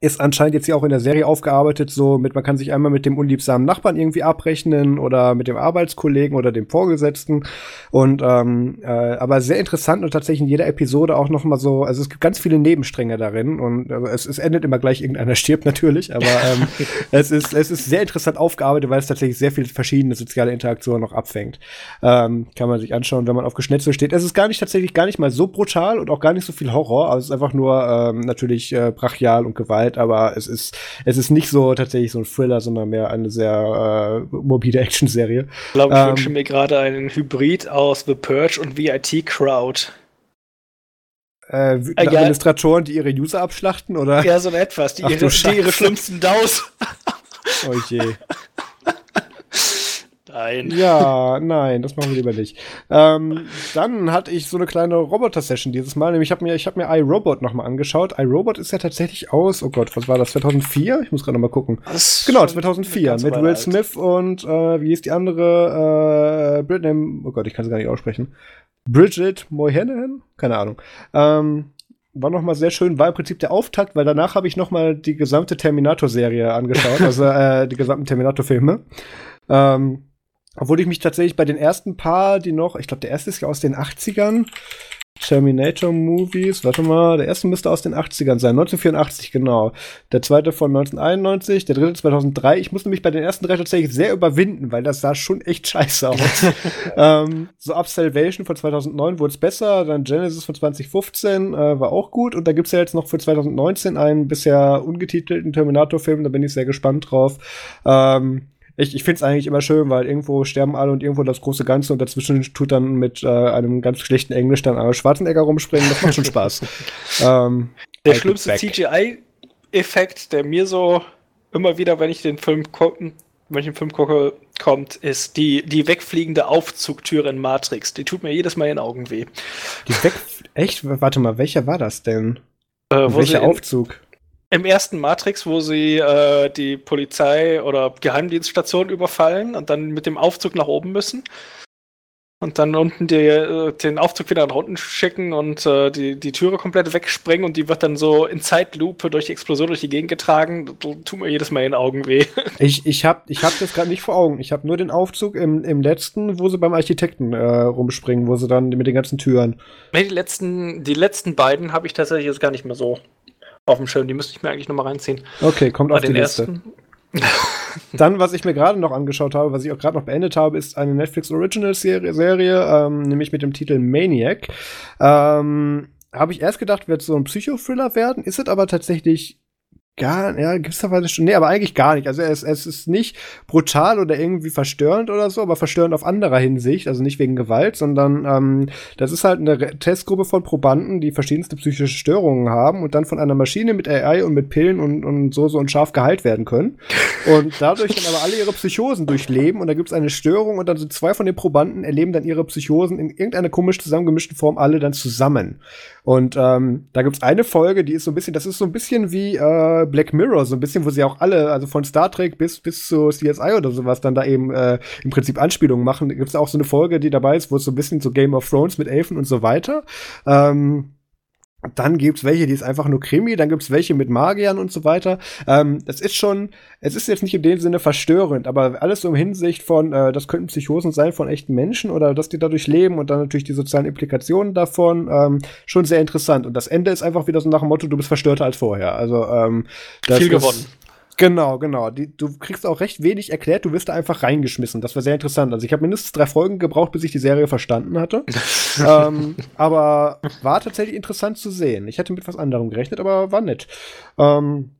ist anscheinend jetzt hier auch in der Serie aufgearbeitet, so mit, man kann sich einmal mit dem unliebsamen Nachbarn irgendwie abrechnen oder mit dem Arbeitskollegen oder dem Vorgesetzten. Und ähm, äh, aber sehr interessant und tatsächlich in jeder Episode auch noch mal so, also es gibt ganz viele Nebenstränge darin und also es, es endet immer gleich, irgendeiner stirbt natürlich, aber ähm, es, ist, es ist sehr interessant aufgearbeitet, weil es tatsächlich sehr viele verschiedene soziale Interaktionen noch abfängt. Ähm, kann man sich anschauen, wenn man auf Geschnetzel steht. Es ist gar nicht tatsächlich gar nicht mal so brutal und auch gar nicht so viel Horror, also es ist einfach nur ähm, natürlich äh, brachial und Gewalt Zeit, aber es ist, es ist nicht so tatsächlich so ein Thriller, sondern mehr eine sehr äh, mobile Action-Serie. Ich glaube, ich ähm, wünsche mir gerade einen Hybrid aus The Purge und VIT Crowd. Äh, Administratoren, die ihre User abschlachten, oder? Ja, so etwas, die, Ach, ihre, die ihre schlimmsten DAOs. oh je. ein. Ja, nein, das machen wir lieber nicht. Ähm, dann hatte ich so eine kleine Roboter-Session dieses Mal, nämlich ich habe mir, ich hab mir iRobot nochmal angeschaut. iRobot ist ja tatsächlich aus, oh Gott, was war das, 2004? Ich muss gerade nochmal gucken. Das genau, 2004, mit Will alt. Smith und, äh, wie ist die andere, äh, Britney, oh Gott, ich kann sie gar nicht aussprechen. Bridget Moynihan? Keine Ahnung. Ähm, war noch mal sehr schön, war im Prinzip der Auftakt, weil danach habe ich noch mal die gesamte Terminator-Serie angeschaut, also äh, die gesamten Terminator-Filme. Ähm, obwohl ich mich tatsächlich bei den ersten paar, die noch, ich glaube, der erste ist ja aus den 80ern, Terminator Movies, warte mal, der erste müsste aus den 80ern sein, 1984, genau. Der zweite von 1991, der dritte 2003. Ich musste mich bei den ersten drei tatsächlich sehr überwinden, weil das sah schon echt scheiße aus. ähm, so ab Salvation von 2009 wurde es besser, dann Genesis von 2015 äh, war auch gut und da gibt's ja jetzt noch für 2019 einen bisher ungetitelten Terminator-Film, da bin ich sehr gespannt drauf. Ähm, ich, ich finde es eigentlich immer schön, weil irgendwo sterben alle und irgendwo das große Ganze und dazwischen tut dann mit äh, einem ganz schlechten Englisch dann Arnold Schwarzenegger rumspringen. Das macht schon Spaß. ähm, der schlimmste CGI-Effekt, der mir so immer wieder, wenn ich den Film wenn ich den Film gucke, kommt, ist die, die wegfliegende Aufzugtüre in Matrix. Die tut mir jedes Mal in den Augen weh. Die weg Echt? Warte mal, welcher war das denn? Äh, welcher Aufzug? Im ersten Matrix, wo sie äh, die Polizei oder Geheimdienststation überfallen und dann mit dem Aufzug nach oben müssen. Und dann unten die, äh, den Aufzug wieder nach unten schicken und äh, die, die Türe komplett wegsprengen und die wird dann so in Zeitlupe durch die Explosion durch die Gegend getragen. Das tut mir jedes Mal in den Augen weh. Ich, ich habe ich hab das gerade nicht vor Augen. Ich habe nur den Aufzug im, im letzten, wo sie beim Architekten äh, rumspringen, wo sie dann mit den ganzen Türen. Nee, die letzten, die letzten beiden habe ich tatsächlich jetzt gar nicht mehr so auf dem Schirm. Die müsste ich mir eigentlich nochmal reinziehen. Okay, kommt Bei auf die Liste. Dann, was ich mir gerade noch angeschaut habe, was ich auch gerade noch beendet habe, ist eine Netflix Original Serie, Serie ähm, nämlich mit dem Titel Maniac. Ähm, habe ich erst gedacht, wird so ein Psychothriller werden, ist es aber tatsächlich Gar, ja, gewisserweise schon. Nee, aber eigentlich gar nicht. Also es, es ist nicht brutal oder irgendwie verstörend oder so, aber verstörend auf anderer Hinsicht, also nicht wegen Gewalt, sondern ähm, das ist halt eine Testgruppe von Probanden, die verschiedenste psychische Störungen haben und dann von einer Maschine mit AI und mit Pillen und, und so so und scharf geheilt werden können. Und dadurch dann aber alle ihre Psychosen durchleben und da gibt es eine Störung und dann sind zwei von den Probanden erleben dann ihre Psychosen in irgendeiner komisch zusammengemischten Form alle dann zusammen. Und ähm, da gibt's eine Folge, die ist so ein bisschen, das ist so ein bisschen wie äh, Black Mirror, so ein bisschen, wo sie auch alle, also von Star Trek bis, bis zu CSI oder sowas, dann da eben äh, im Prinzip Anspielungen machen. Da gibt's auch so eine Folge, die dabei ist, wo es so ein bisschen so Game of Thrones mit Elfen und so weiter. Ähm, dann gibt's welche, die ist einfach nur Krimi, dann gibt's welche mit Magiern und so weiter. Ähm, das ist schon, es ist jetzt nicht in dem Sinne verstörend, aber alles so im Hinsicht von, äh, das könnten Psychosen sein von echten Menschen oder dass die dadurch leben und dann natürlich die sozialen Implikationen davon, ähm, schon sehr interessant. Und das Ende ist einfach wieder so nach dem Motto, du bist verstörter als vorher. Also ähm, das viel gewonnen. Genau, genau. Die, du kriegst auch recht wenig erklärt, du wirst da einfach reingeschmissen. Das war sehr interessant. Also ich habe mindestens drei Folgen gebraucht, bis ich die Serie verstanden hatte. ähm, aber war tatsächlich interessant zu sehen. Ich hätte mit was anderem gerechnet, aber war nett. Ähm,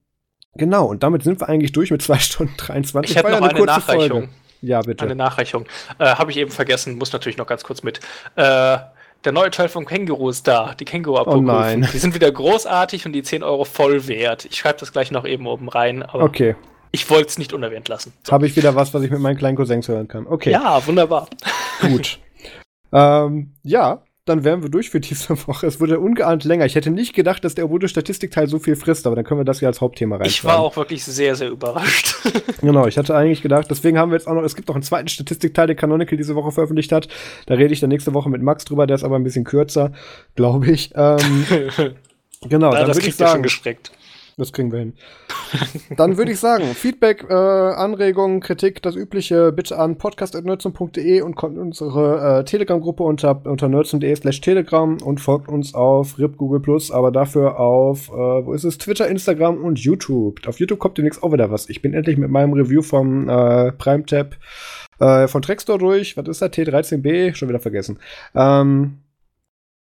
genau, und damit sind wir eigentlich durch mit zwei Stunden 23. Ich hätte noch eine, eine Nachreichung. Folge. Ja, bitte. Eine Nachreichung. Äh, habe ich eben vergessen, muss natürlich noch ganz kurz mit. Äh, der neue Teil vom Känguru ist da, die Känguru-Apokryphen. Oh die sind wieder großartig und die 10 Euro voll wert. Ich schreibe das gleich noch eben oben rein. okay. Ich wollte es nicht unerwähnt lassen. So. Habe ich wieder was, was ich mit meinen kleinen Cousins hören kann. Okay. Ja, wunderbar. Gut. ähm, ja, dann wären wir durch für diese Woche. Es wurde ungeahnt länger. Ich hätte nicht gedacht, dass der Obodo-Statistikteil so viel frisst, aber dann können wir das ja als Hauptthema rein. Ich war auch wirklich sehr, sehr überrascht. genau, ich hatte eigentlich gedacht, deswegen haben wir jetzt auch noch, es gibt noch einen zweiten Statistikteil, den Canonical diese Woche veröffentlicht hat. Da rede ich dann nächste Woche mit Max drüber, der ist aber ein bisschen kürzer, glaube ich. Ähm, genau, ja, dann würde ich sagen. Schon gestreckt. Das kriegen wir hin. Dann würde ich sagen, Feedback, äh, Anregungen, Kritik, das Übliche, bitte an podcast.nerdsum.de und kommt unsere äh, Telegram-Gruppe unter, unter nerdsum.de slash Telegram und folgt uns auf RIP Google Plus, aber dafür auf, äh, wo ist es, Twitter, Instagram und YouTube. Auf YouTube kommt demnächst auch wieder was. Ich bin endlich mit meinem Review vom äh, Prime-Tab äh, von Trackstore durch. Was ist da? T13B? Schon wieder vergessen. Ähm,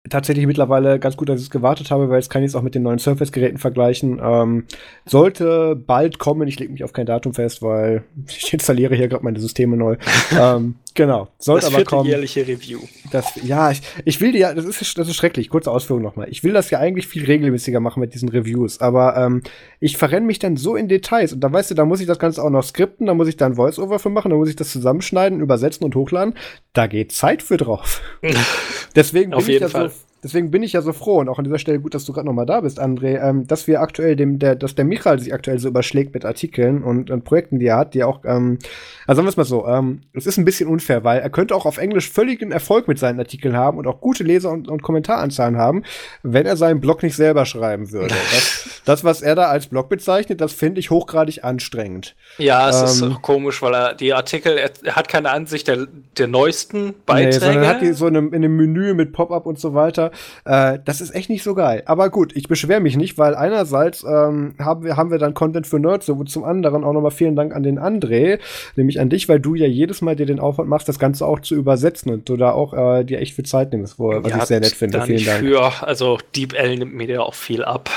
tatsächlich mittlerweile ganz gut, dass ich es gewartet habe, weil jetzt kann ich es auch mit den neuen Surface-Geräten vergleichen. Ähm, sollte bald kommen, ich lege mich auf kein Datum fest, weil ich installiere hier gerade meine Systeme neu. ähm, Genau. Sollte das aber kommen. jährliche Review. Das, ja, ich, ich will die ja, das ist, das ist schrecklich. Kurze Ausführung nochmal. Ich will das ja eigentlich viel regelmäßiger machen mit diesen Reviews, aber ähm, ich verrenne mich dann so in Details und da weißt du, da muss ich das Ganze auch noch skripten, da muss ich dann Voice-Over für machen, da muss ich das zusammenschneiden, übersetzen und hochladen. Da geht Zeit für drauf. Deswegen bin Auf jeden ich ja Fall. so Deswegen bin ich ja so froh und auch an dieser Stelle gut, dass du gerade noch mal da bist, André, ähm, dass wir aktuell dem, der, dass der Michael sich aktuell so überschlägt mit Artikeln und, und Projekten, die er hat, die auch, ähm, also sagen wir es mal so, ähm, es ist ein bisschen unfair, weil er könnte auch auf Englisch völligen Erfolg mit seinen Artikeln haben und auch gute Leser- und, und Kommentaranzahlen haben, wenn er seinen Blog nicht selber schreiben würde. Das, das was er da als Blog bezeichnet, das finde ich hochgradig anstrengend. Ja, es ist ähm, komisch, weil er die Artikel, er, er, hat keine Ansicht der, der neuesten Beiträge. Nee, sondern er hat die so in einem, in einem Menü mit Pop-up und so weiter. Äh, das ist echt nicht so geil. Aber gut, ich beschwere mich nicht, weil einerseits ähm, haben, wir, haben wir dann Content für Nerds, so zum anderen auch nochmal vielen Dank an den André, nämlich an dich, weil du ja jedes Mal dir den Aufwand machst, das Ganze auch zu übersetzen und du da auch äh, dir echt viel Zeit nimmst, wo, was ja, ich sehr nett finde. Vielen Dank. Für, also Deep L nimmt mir ja auch viel ab.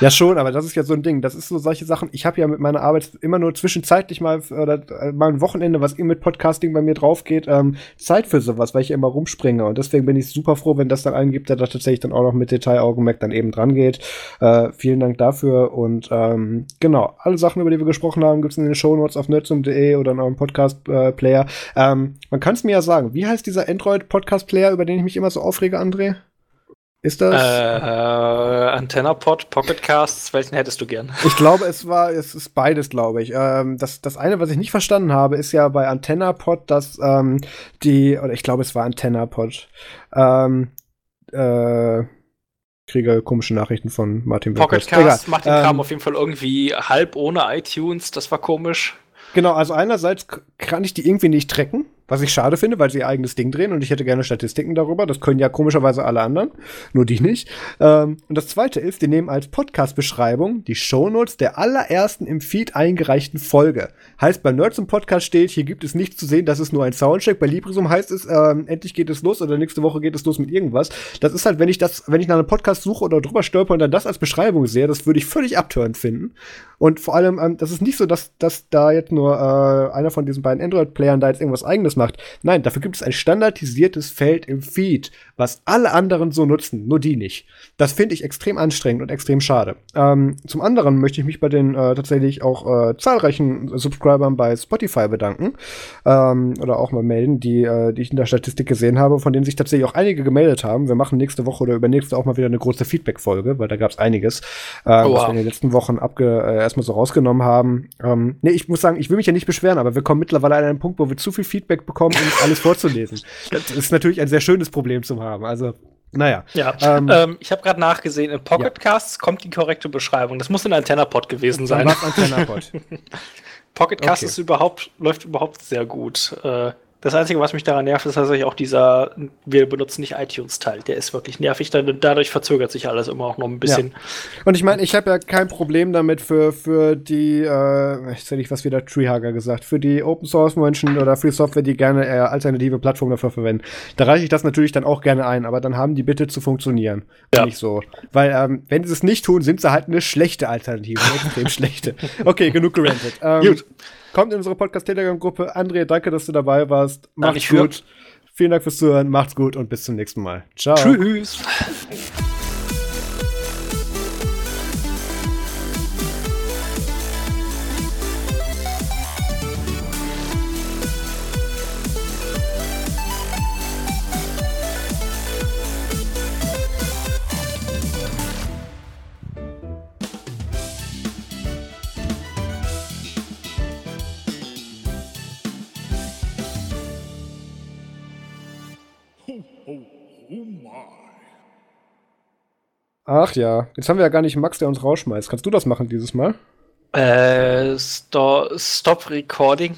Ja, schon, aber das ist ja so ein Ding. Das ist so solche Sachen. Ich habe ja mit meiner Arbeit immer nur zwischenzeitlich mal oder äh, mal ein Wochenende, was mit Podcasting bei mir drauf geht, ähm, Zeit für sowas, weil ich ja immer rumspringe. Und deswegen bin ich super froh, wenn das dann einen gibt, der da tatsächlich dann auch noch mit Detailaugenmerk dann eben dran geht. Äh, vielen Dank dafür. Und ähm, genau, alle Sachen, über die wir gesprochen haben, gibt es in den Shownotes auf nerdsum.de oder in eurem Podcast-Player. Äh, ähm, man kann es mir ja sagen. Wie heißt dieser Android-Podcast-Player, über den ich mich immer so aufrege, André? Ist das? Äh, äh, AntennaPod, Pocketcasts, welchen hättest du gern? Ich glaube, es war, es ist beides, glaube ich. Ähm, das, das eine, was ich nicht verstanden habe, ist ja bei AntennaPod, dass ähm, die, oder ich glaube, es war AntennaPod, ähm, äh, kriege komische Nachrichten von Martin Pocketcast macht den Kram ähm, auf jeden Fall irgendwie halb ohne iTunes, das war komisch. Genau, also einerseits kann ich die irgendwie nicht tracken. Was ich schade finde, weil sie ihr eigenes Ding drehen und ich hätte gerne Statistiken darüber. Das können ja komischerweise alle anderen, nur die nicht. Ähm, und das zweite ist, die nehmen als Podcast-Beschreibung die Shownotes der allerersten im Feed eingereichten Folge. Heißt, bei Nerds im Podcast steht, hier gibt es nichts zu sehen, das ist nur ein Soundcheck. Bei Librisum heißt es, ähm, endlich geht es los oder nächste Woche geht es los mit irgendwas. Das ist halt, wenn ich das, wenn ich nach einem Podcast suche oder drüber stolper und dann das als Beschreibung sehe, das würde ich völlig abtörend finden. Und vor allem, ähm, das ist nicht so, dass, dass da jetzt nur äh, einer von diesen beiden Android-Playern da jetzt irgendwas eigenes macht. Nein, dafür gibt es ein standardisiertes Feld im Feed, was alle anderen so nutzen, nur die nicht. Das finde ich extrem anstrengend und extrem schade. Ähm, zum anderen möchte ich mich bei den äh, tatsächlich auch äh, zahlreichen Subscribern bei Spotify bedanken ähm, oder auch mal melden, die, äh, die ich in der Statistik gesehen habe, von denen sich tatsächlich auch einige gemeldet haben. Wir machen nächste Woche oder übernächste auch mal wieder eine große Feedback-Folge, weil da gab es einiges, äh, oh, was wir in den letzten Wochen abge äh, erstmal so rausgenommen haben. Ähm, nee, ich muss sagen, ich will mich ja nicht beschweren, aber wir kommen mittlerweile an einen Punkt, wo wir zu viel Feedback bekommen, um alles vorzulesen. Das ist natürlich ein sehr schönes Problem zu haben. Also naja. Ja. Ähm, ähm, ich habe gerade nachgesehen, in Pocketcasts ja. kommt die korrekte Beschreibung. Das muss ein AntennaPod gewesen sein. AntennaPod. Pocketcast okay. ist überhaupt, läuft überhaupt sehr gut. Äh, das Einzige, was mich daran nervt, ist tatsächlich auch dieser, wir benutzen nicht iTunes-Teil. Der ist wirklich nervig. Dadurch verzögert sich alles immer auch noch ein bisschen. Ja. Und ich meine, ich habe ja kein Problem damit für, für die, äh, ich hätte was wieder Treehugger gesagt, für die Open-Source-Menschen oder für die Software, die gerne äh, alternative Plattformen dafür verwenden. Da reiche ich das natürlich dann auch gerne ein, aber dann haben die bitte zu funktionieren. Ja. Nicht so. Weil, ähm, wenn sie es nicht tun, sind sie halt eine schlechte Alternative. Eine extrem schlechte. Okay, genug gerantet. Ähm, Gut. Kommt in unsere Podcast-Telegram-Gruppe. André, danke, dass du dabei warst. Macht's gut. Vielen Dank fürs Zuhören. Macht's gut und bis zum nächsten Mal. Ciao. Tschüss. Ach ja, jetzt haben wir ja gar nicht Max, der uns rausschmeißt. Kannst du das machen dieses Mal? Äh, sto Stop Recording.